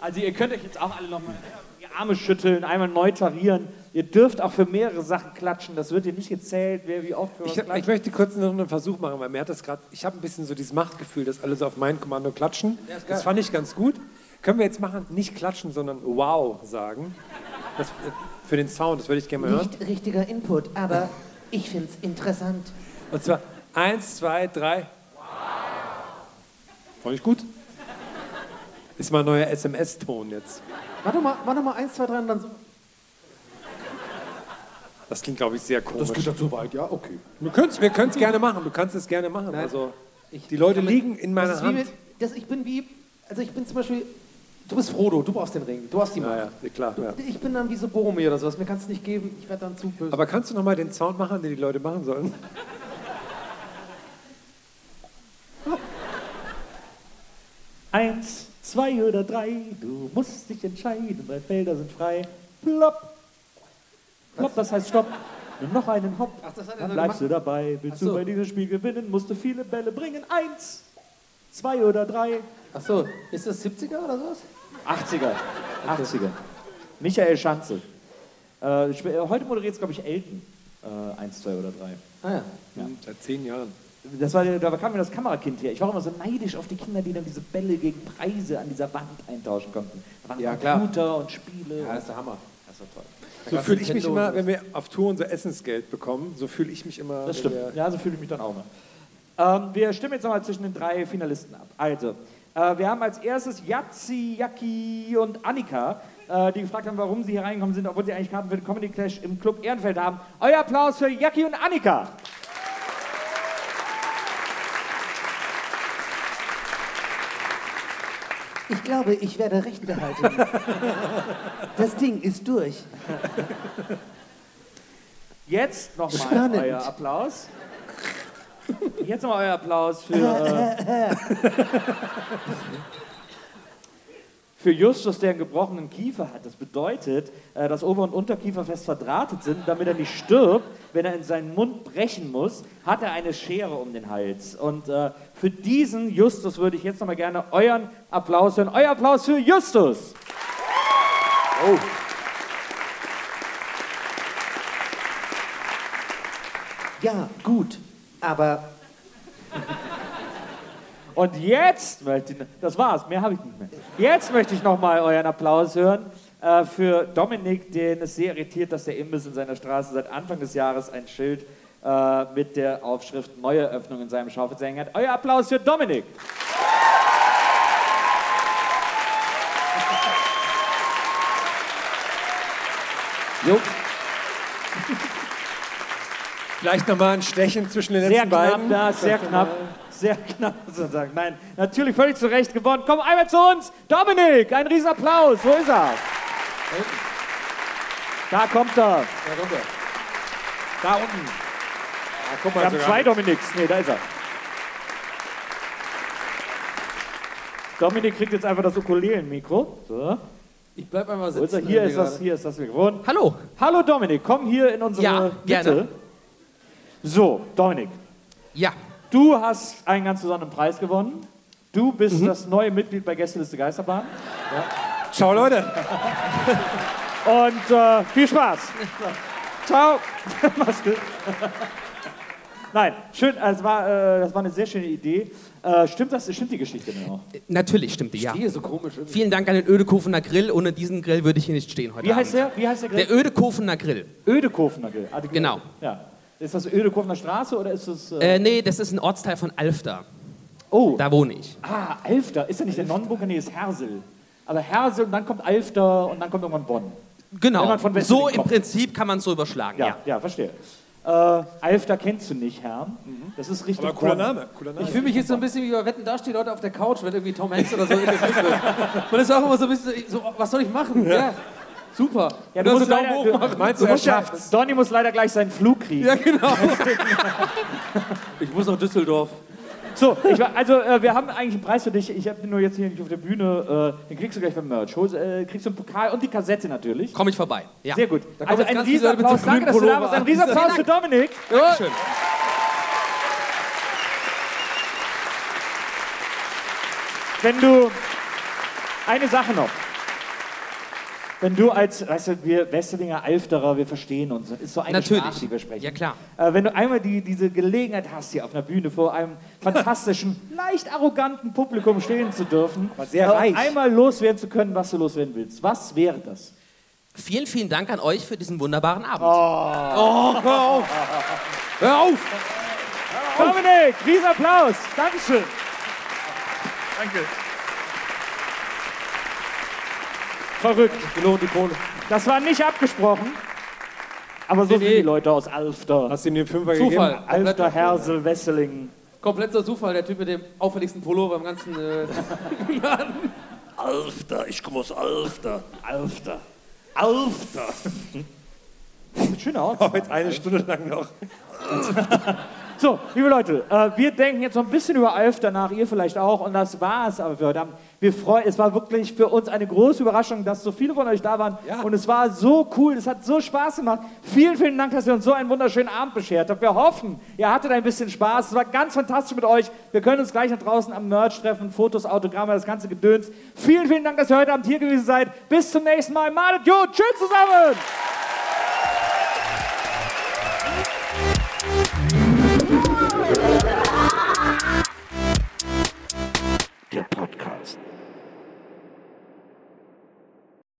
Also ihr könnt euch jetzt auch alle nochmal die Arme schütteln, einmal neu tarieren. Ihr dürft auch für mehrere Sachen klatschen. Das wird hier nicht gezählt, wer wie oft für was Ich, ich möchte kurz noch einen Versuch machen, weil mir hat das gerade, ich habe ein bisschen so dieses Machtgefühl, dass alle so auf mein Kommando klatschen. das fand ich ganz gut. Können wir jetzt machen, nicht klatschen, sondern wow sagen. Das, äh, für den Sound, das würde ich gerne mal hören. Nicht richtiger Input, aber ich finde es interessant. Und zwar eins, zwei, drei. Fand ich gut. Ist mal ein neuer SMS-Ton jetzt. Warte mal, warte mal, eins, zwei, drei und dann so. Das klingt, glaube ich, sehr komisch. Das geht ja zu weit, ja, okay. Wir können es wir können's gerne machen. Du kannst es gerne machen. Nein. Also, die Leute liegen in meiner das Hand. mit, das, ich bin wie, also ich bin zum Beispiel, du bist Frodo, du brauchst den Ring, du hast die Macht. Ja, ja, klar. Ja. Ich bin dann wie so Boromir oder sowas, mir kannst du nicht geben, ich werde dann zu böse. Aber kannst du noch mal den Sound machen, den die Leute machen sollen? (laughs) Eins, zwei oder drei, du musst dich entscheiden, drei Felder sind frei. Plopp. Plopp, das heißt Stopp. Nur noch einen Hopp. Ach, das hat er Dann bleibst du gemacht? dabei. Willst Ach so. du bei diesem Spiel gewinnen, musst du viele Bälle bringen. Eins, zwei oder drei. Ach so, ist das 70er oder sowas? 80er. 80er. Michael Schanze. Äh, äh, heute moderiert es, glaube ich, Elton. Äh, eins, zwei oder drei. Ah ja. Ja. Seit zehn Jahren. Das war, da kam mir das Kamerakind her. Ich war immer so neidisch auf die Kinder, die dann diese Bälle gegen Preise an dieser Wand eintauschen konnten. Da waren Ja, klar. Computer und Spiele. Ja, das ist der Hammer. Das war toll. So fühle ich mich immer, wenn wir auf Tour unser Essensgeld bekommen. So fühle ich mich immer. Das stimmt. wir- Ja, so fühle ich mich dann auch mal. Ähm, wir stimmen jetzt nochmal zwischen den drei Finalisten ab. Also, äh, wir haben als erstes Jatzi, Jaki und Annika, äh, die gefragt haben, warum sie hier reingekommen sind, obwohl sie eigentlich Karten für den Comedy Clash im Club Ehrenfeld haben. Euer Applaus für Jaki und Annika. Ich glaube, ich werde Recht behalten. Das Ding ist durch. Jetzt nochmal euer Applaus. Jetzt nochmal euer Applaus für, äh, (laughs) für Justus, der einen gebrochenen Kiefer hat. Das bedeutet, äh, dass Ober- und Unterkiefer fest verdrahtet sind. Damit er nicht stirbt, wenn er in seinen Mund brechen muss, hat er eine Schere um den Hals. Und äh, für diesen Justus würde ich jetzt nochmal gerne euren Applaus hören. Euer Applaus für Justus! Oh. Ja, gut, aber Und jetzt möchte ich, das war's, mehr habe ich nicht mehr. Jetzt möchte ich nochmal euren Applaus hören äh, für Dominik, den es sehr irritiert, dass der Imbiss in seiner Straße seit Anfang des Jahres ein Schild äh, mit der Aufschrift Neue Öffnung in seinem Schaufenster hängen hat. Euer Applaus für Dominik. Jo. Vielleicht nochmal ein Stechen zwischen den Sehr letzten knapp, beiden. ja, sehr knapp. Sehr knapp sozusagen. Nein, natürlich völlig zu Recht gewonnen. Komm einmal zu uns. Dominik, ein Riesenapplaus. Wo ist er? Da kommt er. Da kommt er. Da unten. Guck Wir mal, haben sogar. zwei Dominiks. Nee, da ist er. Dominik kriegt jetzt einfach das Ukulelenmikro. So. Ich bleib einmal sitzen. Hier ist das, hier ist das Mikrofon. Hallo. Hallo Dominik, komm hier in unsere Ja, Mitte. gerne. So, Dominik. Ja. Du hast einen ganz besonderen Preis gewonnen. Du bist Mhm. das neue Mitglied bei Gästeliste Geisterbahn. Ciao, Leute. (laughs) Und äh, viel Spaß. Ciao. (laughs) Mach's gut. Nein, schön, äh, es war, äh, das war eine sehr schöne Idee. Äh, stimmt das? Stimmt die Geschichte denn auch? Natürlich stimmt die, ja. Stehe so komisch. irgendwie. Vielen Dank an den Ödekofener Grill. Ohne diesen Grill würde ich hier nicht stehen heute Wie heißt Abend. der? Wie heißt der Grill? Der Ödekofener Grill. Ödekofener Grill. Ah, die- Genau. Ja. Ist das Ödekofener Straße oder ist das. Äh, Äh, nee, das ist ein Ortsteil von Alfter. oh. Da wohne ich. Ah, Alfter. Ist ja nicht der Nonnenbunker? Nee, ist Hersel. Aber Hersel und dann kommt Alfter und dann kommt irgendwann Bonn. Wenn Genau. man von So im. Prinzip kann man es so überschlagen, Ja, ja. ja, verstehe. Äh, Alfter kennst du nicht, Herrn. Das ist richtig. Aber cooler Name. Cooler Name. Ich fühle mich jetzt so ein bisschen wie bei Wetten, da stehen Leute auf der Couch, wenn irgendwie Tom Hanks oder so interviewt wird. Man ist auch immer so ein bisschen so, was soll ich machen? Ja, super. Ja, du musst so leider, du, machen. Meinst du du, musst ja? Donny muss leider gleich seinen Flug kriegen. Ja, genau. (laughs) ich muss nach Düsseldorf. So, ich, also äh, wir haben eigentlich einen Preis für dich. Ich habe nur jetzt hier nicht auf der Bühne. Äh, den kriegst du gleich beim Merch. Holst, äh, kriegst du einen Pokal und die Kassette natürlich. Komme ich vorbei. Ja. Sehr gut. Also ein Riesenapplaus. Danke, dass du da warst. Ein. Riesenapplaus für Dominik. Schön. Wenn du. Eine Sache noch. Wenn du als, weißt du, wir Westlinger Alfterer, wir verstehen uns. Das ist so eine Natürlich. Sprache, die wir sprechen. Ja, klar. Äh, wenn du einmal die, diese Gelegenheit hast, hier auf einer Bühne vor einem (laughs) fantastischen, leicht arroganten Publikum stehen zu dürfen, Aber sehr äh, reich. einmal loswerden zu können, was du loswerden willst. Was wäre das? Vielen, vielen Dank an euch für diesen wunderbaren Abend. Oh. Hör auf! Hör auf! Dominik, Riesenapplaus. Dankeschön. Danke. Verrückt. Gelohnt die Kohle. Das war nicht abgesprochen. Aber so Nee, sind nee. die Leute aus Alfter. Hast du ihm den Fünfer Zufall. gegeben? Alfter, Hersel, Wesseling. Kompletter Zufall, der Typ mit dem auffälligsten Pullover im ganzen. Äh, (laughs) Alfter, ich komme aus Alfter. Alfter. Alfter. Schöner Ort. Heute eine Stunde lang noch. So, liebe Leute, äh, wir denken jetzt noch ein bisschen über Alfter nach, ihr vielleicht auch. Und das war es aber für heute Abend. Wir freuen, es war wirklich für uns eine große Überraschung, dass so viele von euch da waren. Ja. Und es war so cool, es hat so Spaß gemacht. Vielen, vielen Dank, dass ihr uns so einen wunderschönen Abend beschert habt. Wir hoffen, ihr hattet ein bisschen Spaß. Es war ganz fantastisch mit euch. Wir können uns gleich nach draußen am Merch treffen. Fotos, Autogramme, das ganze Gedöns. Vielen, vielen Dank, dass ihr heute Abend hier gewesen seid. Bis zum nächsten Mal. Malet gut. Tschüss zusammen. der Podcast.